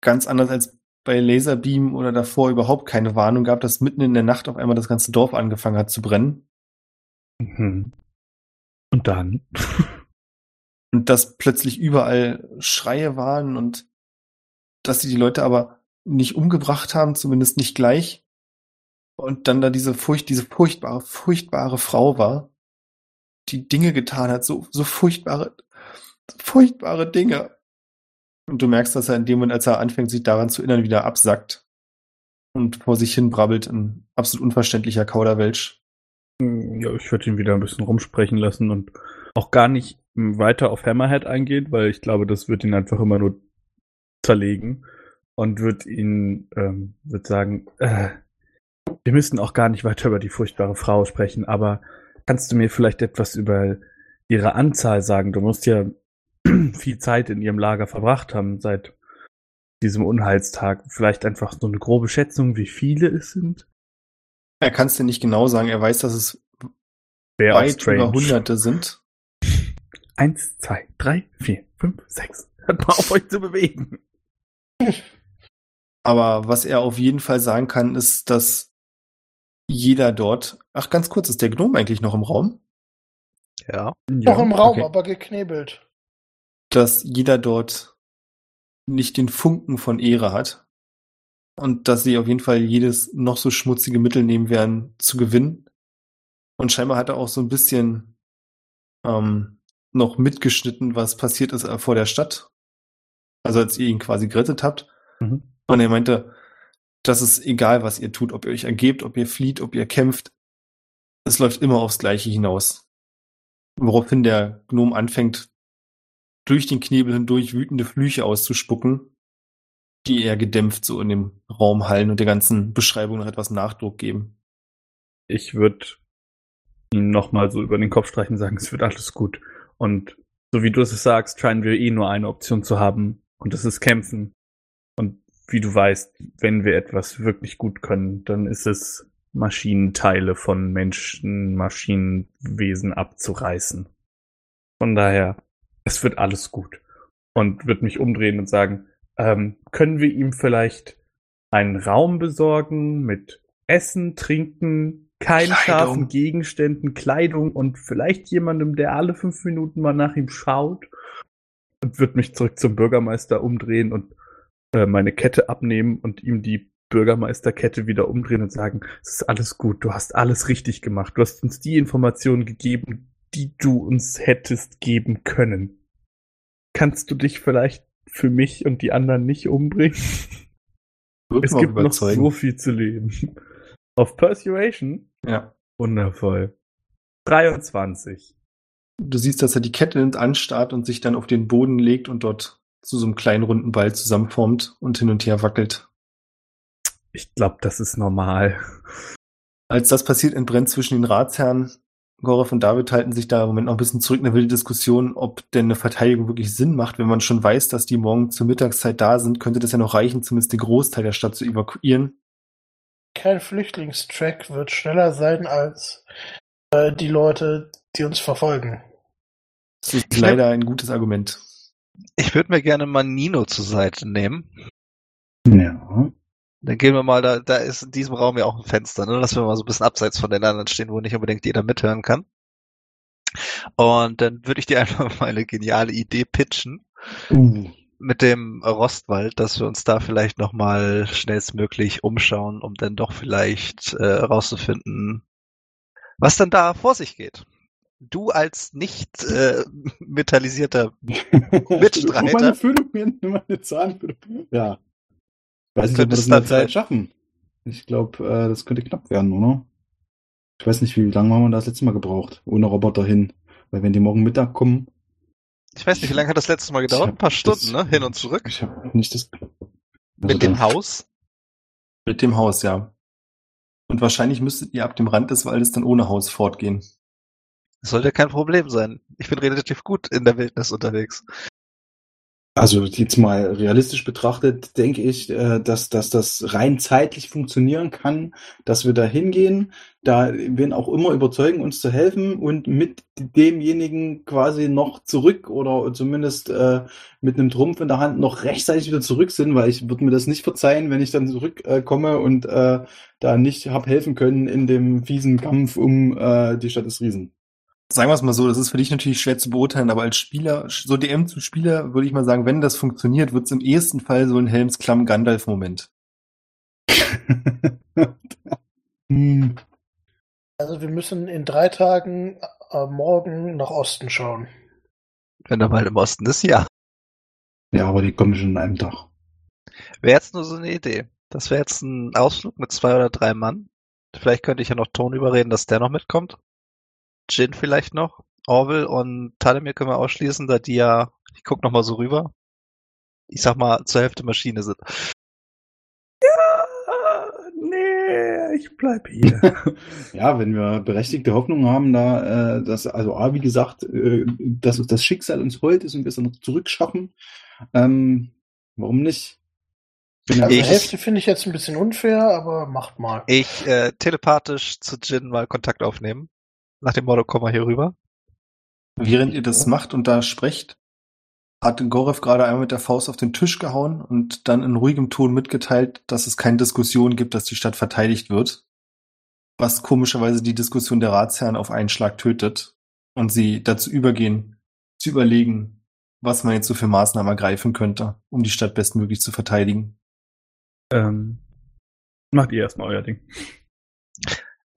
ganz anders als bei Laserbeam oder davor überhaupt keine Warnung gab, dass mitten in der Nacht auf einmal das ganze Dorf angefangen hat zu brennen Mhm. Und dann? (laughs) und dass plötzlich überall Schreie waren und dass sie die Leute aber nicht umgebracht haben, zumindest nicht gleich. Und dann da diese Furcht, diese furchtbare, furchtbare Frau war, die Dinge getan hat, so, so furchtbare, furchtbare Dinge. Und du merkst, dass er in dem Moment, als er anfängt, sich daran zu erinnern, wieder absackt und vor sich hin brabbelt, ein absolut unverständlicher Kauderwelsch. Hm, Ja, ich würde ihn wieder ein bisschen rumsprechen lassen und auch gar nicht weiter auf Hammerhead eingehen, weil ich glaube, das wird ihn einfach immer nur zerlegen und wird ihn, ähm, wird sagen, äh, wir müssen auch gar nicht weiter über die furchtbare Frau sprechen, aber kannst du mir vielleicht etwas über ihre Anzahl sagen? Du musst ja (clears throat) viel Zeit in ihrem Lager verbracht haben seit diesem Unheilstag. Vielleicht einfach so eine grobe Schätzung, wie viele es sind? Er kann es dir nicht genau sagen, er weiß, dass es auch weit über Hunderte sind. Eins, zwei, drei, vier, fünf, sechs. Hört mal auf, euch zu bewegen. Aber was er auf jeden Fall sagen kann, ist, dass jeder dort. Ach, ganz kurz, ist der Gnome eigentlich noch im Raum? Ja. Noch im Raum, okay. aber geknebelt. Dass jeder dort nicht den Funken von Ehre hat. Und dass sie auf jeden Fall jedes noch so schmutzige Mittel nehmen werden, zu gewinnen. Und scheinbar hat er auch so ein bisschen ähm, noch mitgeschnitten, was passiert ist äh, vor der Stadt. Also als ihr ihn quasi gerettet habt. Mhm. Und er meinte, das ist egal, was ihr tut, ob ihr euch ergebt, ob ihr flieht, ob ihr kämpft. Es läuft immer aufs Gleiche hinaus. Woraufhin der Gnom anfängt, durch den Knebel hindurch wütende Flüche auszuspucken, die eher gedämpft so in dem Raum hallen und der ganzen Beschreibung noch etwas Nachdruck geben. Ich würde ihn nochmal so über den Kopf streichen und sagen, es wird alles gut. Und so wie du es sagst, scheinen wir eh nur eine Option zu haben. Und das ist kämpfen. Und wie du weißt, wenn wir etwas wirklich gut können, dann ist es Maschinenteile von Menschen, Maschinenwesen abzureißen. Von daher, es wird alles gut. Und wird mich umdrehen und sagen, ähm, können wir ihm vielleicht einen Raum besorgen mit Essen, Trinken, keinen Kleidung. scharfen Gegenständen, Kleidung und vielleicht jemandem, der alle fünf Minuten mal nach ihm schaut und wird mich zurück zum Bürgermeister umdrehen und äh, meine Kette abnehmen und ihm die Bürgermeisterkette wieder umdrehen und sagen, es ist alles gut, du hast alles richtig gemacht, du hast uns die Informationen gegeben, die du uns hättest geben können. Kannst du dich vielleicht für mich und die anderen nicht umbringen? Es gibt noch so viel zu leben. (laughs) Auf Persuasion? Ja. Wundervoll. 23. Du siehst, dass er die Kette nimmt, anstarrt und sich dann auf den Boden legt und dort zu so einem kleinen runden Ball zusammenformt und hin und her wackelt. Ich glaube, das ist normal. Als das passiert, entbrennt zwischen den Ratsherren. Gorov und David halten sich da im Moment noch ein bisschen zurück, eine wilde Diskussion, ob denn eine Verteidigung wirklich Sinn macht. Wenn man schon weiß, dass die morgen zur Mittagszeit da sind, könnte das ja noch reichen, zumindest den Großteil der Stadt zu evakuieren. Kein Flüchtlingstrack wird schneller sein als äh, die Leute, die uns verfolgen. Das ist leider ein gutes Argument. Ich würde mir gerne mal Nino zur Seite nehmen. Ja. Dann gehen wir mal, da, da ist in diesem Raum ja auch ein Fenster, ne? dass wir mal so ein bisschen abseits von den anderen stehen, wo nicht unbedingt jeder mithören kann. Und dann würde ich dir (laughs) einfach mal eine geniale Idee pitchen Uh. mit dem Rostwald, dass wir uns da vielleicht nochmal schnellstmöglich umschauen, um dann doch vielleicht äh, rauszufinden, was dann da vor sich geht. Du als nicht äh, metallisierter (laughs) Mitstreiter. meine Füllung, mir meine Zahnfüllung. Ja. Ich weiß nicht, ob wir das in der Zeit schaffen. Ich glaube, äh, das könnte knapp werden, oder? Ich weiß nicht, wie lange haben wir das letzte Mal gebraucht, ohne Roboter hin. Weil wenn die morgen Mittag kommen. Ich weiß nicht, wie lange hat das letztes Mal gedauert? Ein paar das- Stunden, ne? Hin und zurück. Ich habe nicht das. Also Mit dem Haus. Mit dem Haus, ja. Und wahrscheinlich müsstet ihr ab dem Rand des Waldes dann ohne Haus fortgehen. Das sollte kein Problem sein. Ich bin relativ gut in der Wildnis unterwegs. Also jetzt mal realistisch betrachtet, denke ich, äh, dass, dass das rein zeitlich funktionieren kann, dass wir da hingehen, da wen auch immer überzeugen, uns zu helfen und mit demjenigen quasi noch zurück oder zumindest äh, mit einem Trumpf in der Hand noch rechtzeitig wieder zurück sind, weil ich würde mir das nicht verzeihen, wenn ich dann zurückkomme äh, und äh, da nicht hab helfen können in dem fiesen Kampf um äh, die Stadt des Riesen. Sagen wir es mal so, das ist für dich natürlich schwer zu beurteilen, aber als Spieler, so DM zu Spieler, würde ich mal sagen, wenn das funktioniert, wird es im ehesten Fall so ein Helmsklamm Gandalf-Moment. hm. (laughs) Also wir müssen in drei Tagen äh, morgen nach Osten schauen. Wenn der Wald im Osten ist, ja. Ja, aber die kommen schon an einem Tag. Wäre jetzt nur so eine Idee. Das wäre jetzt ein Ausflug mit zwei oder drei Mann. Vielleicht könnte ich ja noch Ton überreden, dass der noch mitkommt. Jin vielleicht noch. Orville und Talemir können wir ausschließen, da die ja, ich guck noch mal so rüber, ich sag mal, zur Hälfte Maschine sind. Ja, nee, ich bleib hier. (laughs) Ja, wenn wir berechtigte Hoffnung haben, da, äh, dass, also A, wie gesagt, äh, dass das Schicksal uns heult ist und wir es dann noch zurückschaffen, ähm, warum nicht? Bin Also Ich- Hälfte finde ich jetzt ein bisschen unfair, aber macht mal. Ich äh, telepathisch zu Jin mal Kontakt aufnehmen. Nach dem Motto, komm mal hier rüber. Während ihr das macht und da sprecht, hat Gorev gerade einmal mit der Faust auf den Tisch gehauen und dann in ruhigem Ton mitgeteilt, dass es keine Diskussion gibt, dass die Stadt verteidigt wird. Was komischerweise die Diskussion der Ratsherren auf einen Schlag tötet und sie dazu übergehen, zu überlegen, was man jetzt so für Maßnahmen ergreifen könnte, um die Stadt bestmöglich zu verteidigen. ähm, macht ihr erstmal euer Ding.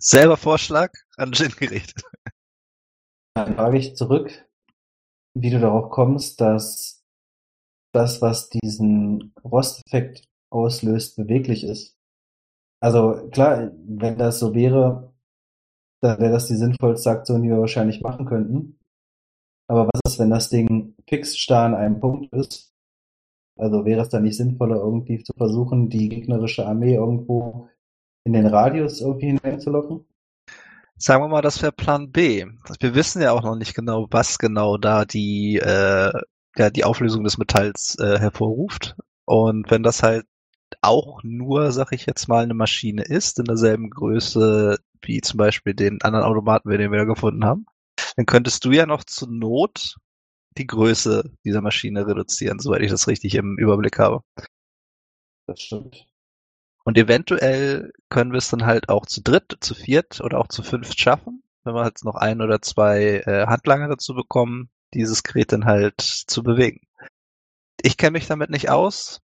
Selber Vorschlag an Jin gerichtet. Dann frage ich zurück, wie du darauf kommst, dass das, was diesen Rosteffekt auslöst, beweglich ist. Also klar, wenn das so wäre, dann wäre das die sinnvollste Aktion, die wir wahrscheinlich machen könnten. Aber was ist, wenn das Ding fix starr an einem Punkt ist? Also wäre es dann nicht sinnvoller, irgendwie zu versuchen, die gegnerische Armee irgendwo in den Radius irgendwie hineinzulocken? Sagen wir mal, das wäre Plan B. Wir wissen ja auch noch nicht genau, was genau da die, äh, ja, die Auflösung des Metalls äh, hervorruft. Und wenn das halt auch nur, sag ich jetzt mal, eine Maschine ist, in derselben Größe wie zum Beispiel den anderen Automaten, den wir da gefunden haben, dann könntest du ja noch zur Not die Größe dieser Maschine reduzieren, soweit ich das richtig im Überblick habe. Das stimmt. Und eventuell können wir es dann halt auch zu dritt, zu viert oder auch zu fünft schaffen, wenn wir halt noch ein oder zwei äh, Handlanger dazu bekommen, dieses Gerät dann halt zu bewegen. Ich kenne mich damit nicht aus,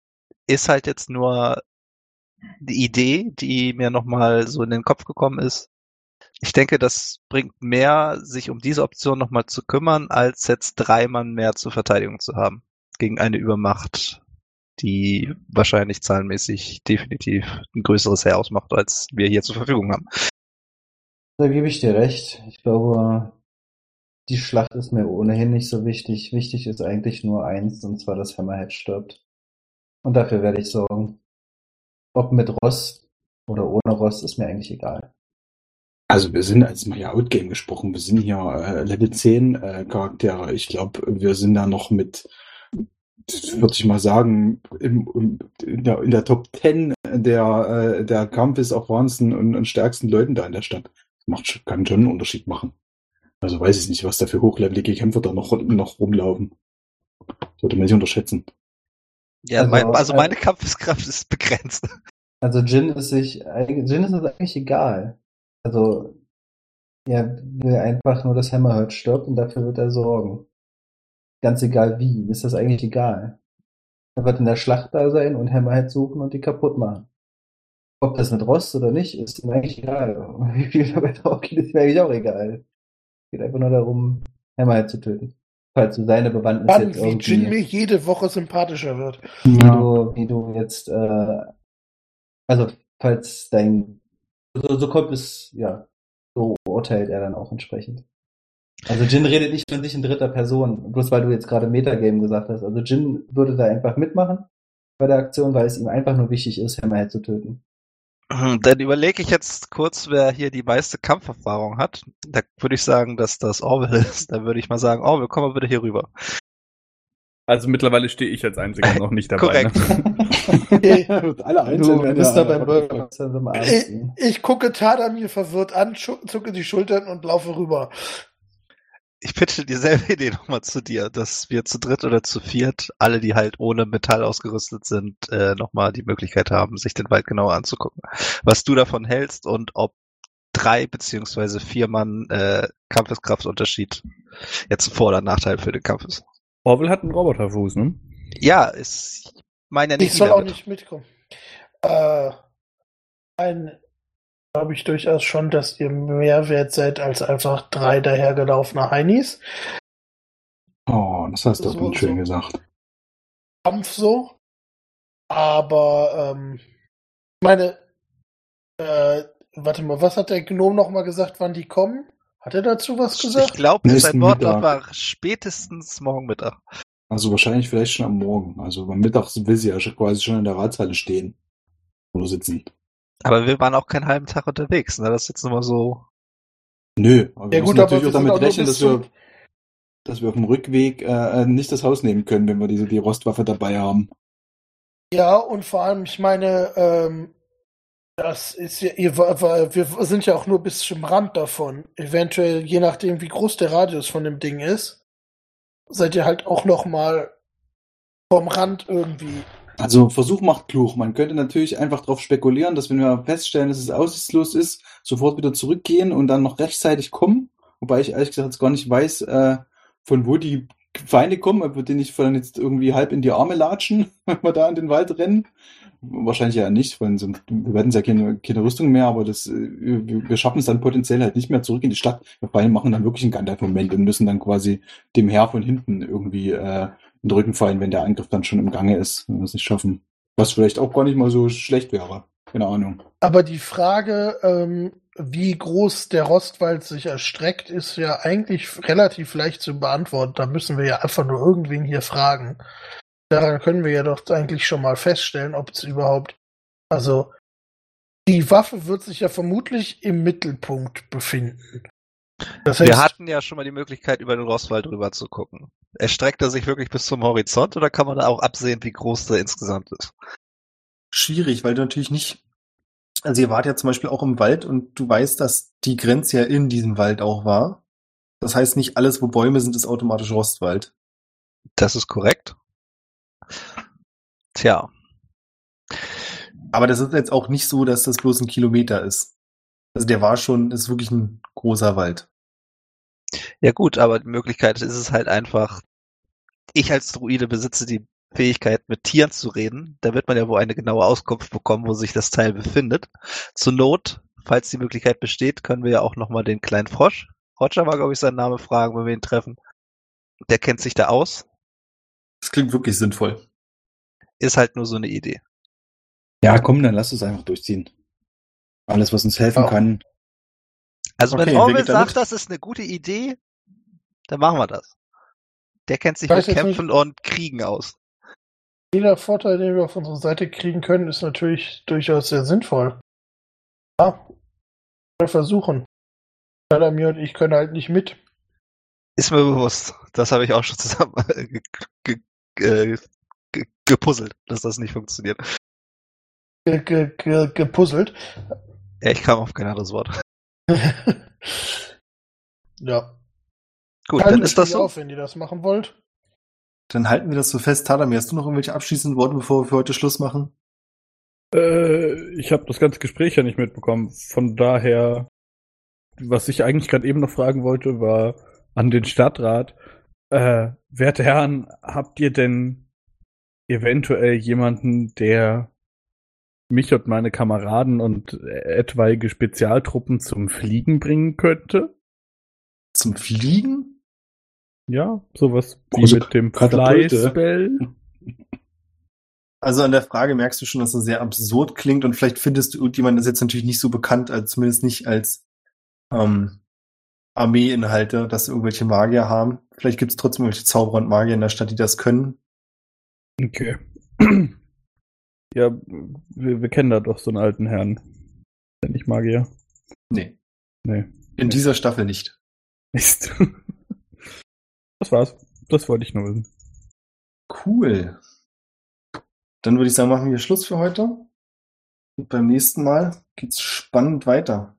ist halt jetzt nur die Idee, die mir nochmal so in den Kopf gekommen ist. Ich denke, das bringt mehr, sich um diese Option nochmal zu kümmern, als jetzt drei Mann mehr zur Verteidigung zu haben. Gegen eine Übermacht, die wahrscheinlich zahlenmäßig definitiv ein größeres Heer ausmacht, als wir hier zur Verfügung haben. Da gebe ich dir recht. Ich glaube, die Schlacht ist mir ohnehin nicht so wichtig. Wichtig ist eigentlich nur eins, und zwar, dass Hammerhead stirbt. Und dafür werde ich sorgen. Ob mit Ross oder ohne Ross, ist mir eigentlich egal. Also wir sind, als mal hier Outgame gesprochen, wir sind hier äh, Level 10 äh, Charaktere. Ich glaube, wir sind da noch mit, würde ich mal sagen, im, im, in, der, in der Top 10 der, äh, der Campus erfahrensten und, und stärksten Leuten da in der Stadt. Macht, kann schon einen Unterschied machen. Also weiß ich nicht, was da für hochlevelige Kämpfer da noch, noch rumlaufen. Sollte man nicht unterschätzen. Ja, Also mein, also ein- meine Kampfeskraft ist begrenzt. (laughs) Also Jin ist sich, Jin ist es eigentlich egal. Also, er will einfach nur, dass Hammerhead stirbt und dafür wird er sorgen. Ganz egal wie, ihm ist das eigentlich egal. Er wird in der Schlacht da sein und Hammerhead suchen und die kaputt machen. Ob das mit Rost oder nicht, ist ihm eigentlich egal. Wie viel (laughs) dabei drauf geht, ist mir eigentlich auch egal. Es geht einfach nur darum, Hammerhead zu töten. Falls du seine Bewandtnis Mann, jetzt wie irgendwie, Jin mir jede Woche sympathischer wird. wie du, wie du jetzt, äh, also falls dein, so, so kommt es, ja, so urteilt er dann auch entsprechend. Also Jin redet nicht von sich in dritter Person, bloß weil du jetzt gerade Metagame gesagt hast. Also Jin würde da einfach mitmachen bei der Aktion, weil es ihm einfach nur wichtig ist, Hammerhead zu töten. Dann überlege ich jetzt kurz, wer hier die meiste Kampferfahrung hat. Da würde ich sagen, dass das Orwell (laughs) ist. Da würde ich mal sagen, Orwell, komm mal bitte hier rüber. Also mittlerweile stehe ich als einziger (laughs) noch nicht dabei. Korrekt. Ne? (laughs) Alle einzeln Du werden bist ja- da beim Burger Ich, ich gucke Tada mir verwirrt an, zucke die Schultern und laufe rüber. Ich pitche dieselbe Idee nochmal zu dir, dass wir zu dritt oder zu viert, alle, die halt ohne Metall ausgerüstet sind, äh, nochmal die Möglichkeit haben, sich den Wald genauer anzugucken. Was du davon hältst und ob drei beziehungsweise vier Mann äh, Kampfeskraftunterschied jetzt ein Vor- oder Nachteil für den Kampf ist. Orwell hat einen Roboterfuß, ne? Ja, ist, ich meine ja nicht Ich soll auch mit. nicht mitkommen. Äh, ein glaube ich durchaus schon, dass ihr mehr wert seid als einfach drei dahergelaufene Heinis. Oh, das hast du So- aber schön so. gesagt. Kampf so. Aber, ähm, meine, äh, warte mal, was hat der Gnom noch mal gesagt, wann die kommen? Hat er dazu was Ich gesagt? glaube, Nächsten sein Wortlaut Mittag. war spätestens morgen Mittag. Also wahrscheinlich vielleicht schon am Morgen. Also am Mittag will sie ja schon- quasi schon in der Ratshalle stehen. Oder sitzen. Aber wir waren auch keinen halben Tag unterwegs, ne? Das ist jetzt nur mal so. Nö, aber wir Ja müssen gut, aber natürlich auch damit auch rechnen, dass wir, dass wir auf dem Rückweg äh, nicht das Haus nehmen können, wenn wir diese die Rostwaffe dabei haben. Ja, und vor allem, ich meine, ähm, das ist ja, ihr, wir sind ja auch nur bis zum Rand davon. Eventuell, je nachdem, wie groß der Radius von dem Ding ist, seid ihr halt auch noch mal vom Rand irgendwie. Also Versuch macht klug. Man könnte natürlich einfach darauf spekulieren, dass wenn wir feststellen, dass es aussichtslos ist, sofort wieder zurückgehen und dann noch rechtzeitig kommen. Wobei ich ehrlich gesagt jetzt gar nicht weiß, äh, von wo die Feinde kommen, ob wir die nicht von jetzt irgendwie halb in die Arme latschen, (laughs) wenn wir da in den Wald rennen. Wahrscheinlich ja nicht, weil wir werden ja keine, keine Rüstung mehr, aber das, äh, wir schaffen es dann potenziell halt nicht mehr zurück in die Stadt. Wir fallen, machen dann wirklich einen Gandalf-Moment und müssen dann quasi dem Herr von hinten irgendwie äh, in den Rücken fallen, wenn der Angriff dann schon im Gange ist, wenn wir es nicht schaffen. Was vielleicht auch gar nicht mal so schlecht wäre. Keine Ahnung. Aber die Frage, ähm, wie groß der Rostwald sich erstreckt, ist ja eigentlich relativ leicht zu beantworten. Da müssen wir ja einfach nur irgendwen hier fragen. Daran können wir ja doch eigentlich schon mal feststellen, ob es überhaupt, also die Waffe wird sich ja vermutlich im Mittelpunkt befinden. Das heißt, Wir hatten ja schon mal die Möglichkeit, über den Rostwald rüber zu gucken. Erstreckt er sich wirklich bis zum Horizont oder kann man da auch absehen, wie groß der insgesamt ist? Schwierig, weil du natürlich nicht. Also ihr wart ja zum Beispiel auch im Wald und du weißt, dass die Grenze ja in diesem Wald auch war. Das heißt, nicht alles, wo Bäume sind, ist automatisch Rostwald. Das ist korrekt. Tja, Aber das ist jetzt auch nicht so, dass das bloß ein Kilometer ist. Also der war schon, ist wirklich ein großer Wald. Ja gut, aber die Möglichkeit ist es halt einfach, ich als Druide besitze die Fähigkeit, mit Tieren zu reden. Da wird man ja wohl eine genaue Auskunft bekommen, wo sich das Teil befindet. Zur Not, falls die Möglichkeit besteht, können wir ja auch nochmal den kleinen Frosch, Roger war, glaube ich, sein Name, fragen, wenn wir ihn treffen. Der kennt sich da aus. Das klingt wirklich sinnvoll. Ist halt nur so eine Idee. Ja, komm, dann lass es einfach durchziehen. Alles, was uns helfen Ja. kann. Also Okay, wenn Orwell sagt, das ist eine gute Idee, dann machen wir das. Der kennt sich mit Kämpfen und Kriegen aus. jeder Vorteil, den wir auf unsere Seite kriegen können, ist natürlich durchaus sehr sinnvoll. Ja, mal versuchen. Tadamir und ich können halt nicht mit. Ist mir bewusst. Das habe ich auch schon zusammen (laughs) ge ge ge ge gepuzzelt, dass das nicht funktioniert. Ge ge ge gepuzzelt. Ja, ich kam auf kein anderes Wort. (laughs) ja. Gut, Teilt dann ist das so. auf, wenn ihr das machen wollt. Dann halten wir das so fest. Tadamir, hast du noch irgendwelche abschließenden Worte, bevor wir für heute Schluss machen? Äh, ich habe das ganze Gespräch ja nicht mitbekommen. Von daher, was ich eigentlich gerade eben noch fragen wollte, war an den Stadtrat. Äh, werte Herren, habt ihr denn eventuell jemanden, der mich und meine Kameraden und etwaige Spezialtruppen zum Fliegen bringen könnte? Zum Fliegen? Ja, sowas wie Große mit dem. Fly-Spell. Also an der Frage merkst du schon, dass das sehr absurd klingt und vielleicht findest du irgendjemanden, das ist jetzt natürlich nicht so bekannt, also zumindest nicht als ähm, Armeeinhalte, dass irgendwelche Magier haben. Vielleicht gibt es trotzdem irgendwelche Zauberer und Magier in der Stadt, die das können. Okay. Ja, wir, wir kennen da doch so einen alten Herrn. Der nicht Magier. Nee, Nee. in dieser Staffel nicht. Mist. Das war's. Das wollte ich nur wissen. Cool. Dann würde ich sagen, machen wir Schluss für heute. Und beim nächsten Mal geht's spannend weiter.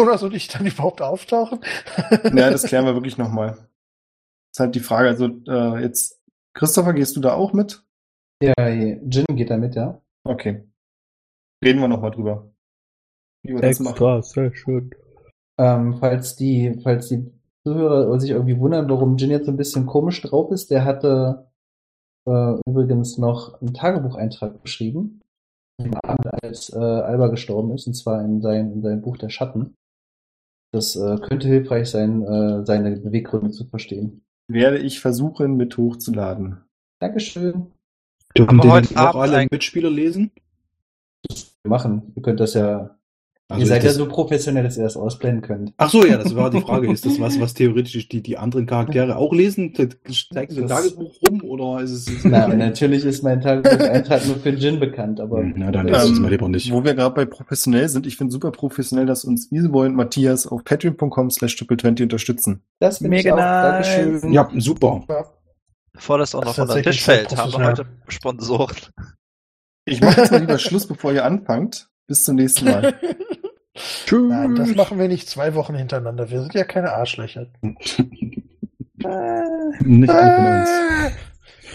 Jonas und ich dann überhaupt auftauchen? (laughs) Ja, das klären wir wirklich nochmal. Ist halt die Frage, also äh, jetzt, Christopher, gehst du da auch mit? Ja, Jin geht da mit, ja. Okay. Reden wir nochmal drüber. Wie wir das machen. Extra, sehr schön. Ähm, falls die, falls die Zuhörer sich irgendwie wundern, warum Jin jetzt so ein bisschen komisch drauf ist, der hatte äh, übrigens noch einen Tagebucheintrag geschrieben, am Abend, als äh, Alba gestorben ist, und zwar in sein, in sein Buch Der Schatten. Das äh, könnte hilfreich sein, äh, seine Beweggründe zu verstehen. Werde ich versuchen, mit hochzuladen. Dankeschön. Dürfen den heute auch Abend alle ein- Mitspieler lesen? Wir machen. Ihr könnt das ja. Also ihr seid das, ja so professionell, dass ihr das ausblenden könnt. Ach so, ja, das war die Frage. Ist das was, was theoretisch die, die anderen Charaktere auch lesen? Zeigt ein Das- Tagebuch rum oder ist es? Na, natürlich ist mein Tagebucheintrag nur für Jin bekannt, aber Hm, Na, dann ist es Ähm, mal lieber nicht. Wo wir gerade bei professionell sind, ich finde super professionell, dass uns Iseboy und Matthias auf patreon.com slash triple20 unterstützen. das ich Mega auch. nice. Dankeschön. Ja, super. Bevor das auch noch ist unter den Tisch fällt, haben wir heute Sponsoren. Ich mache jetzt mal lieber Schluss, bevor ihr anfangt. Bis zum nächsten Mal. (laughs) Tschüss. Nein, das machen wir nicht zwei Wochen hintereinander. Wir sind ja keine Arschlöcher. (laughs) Nicht von uns. Äh,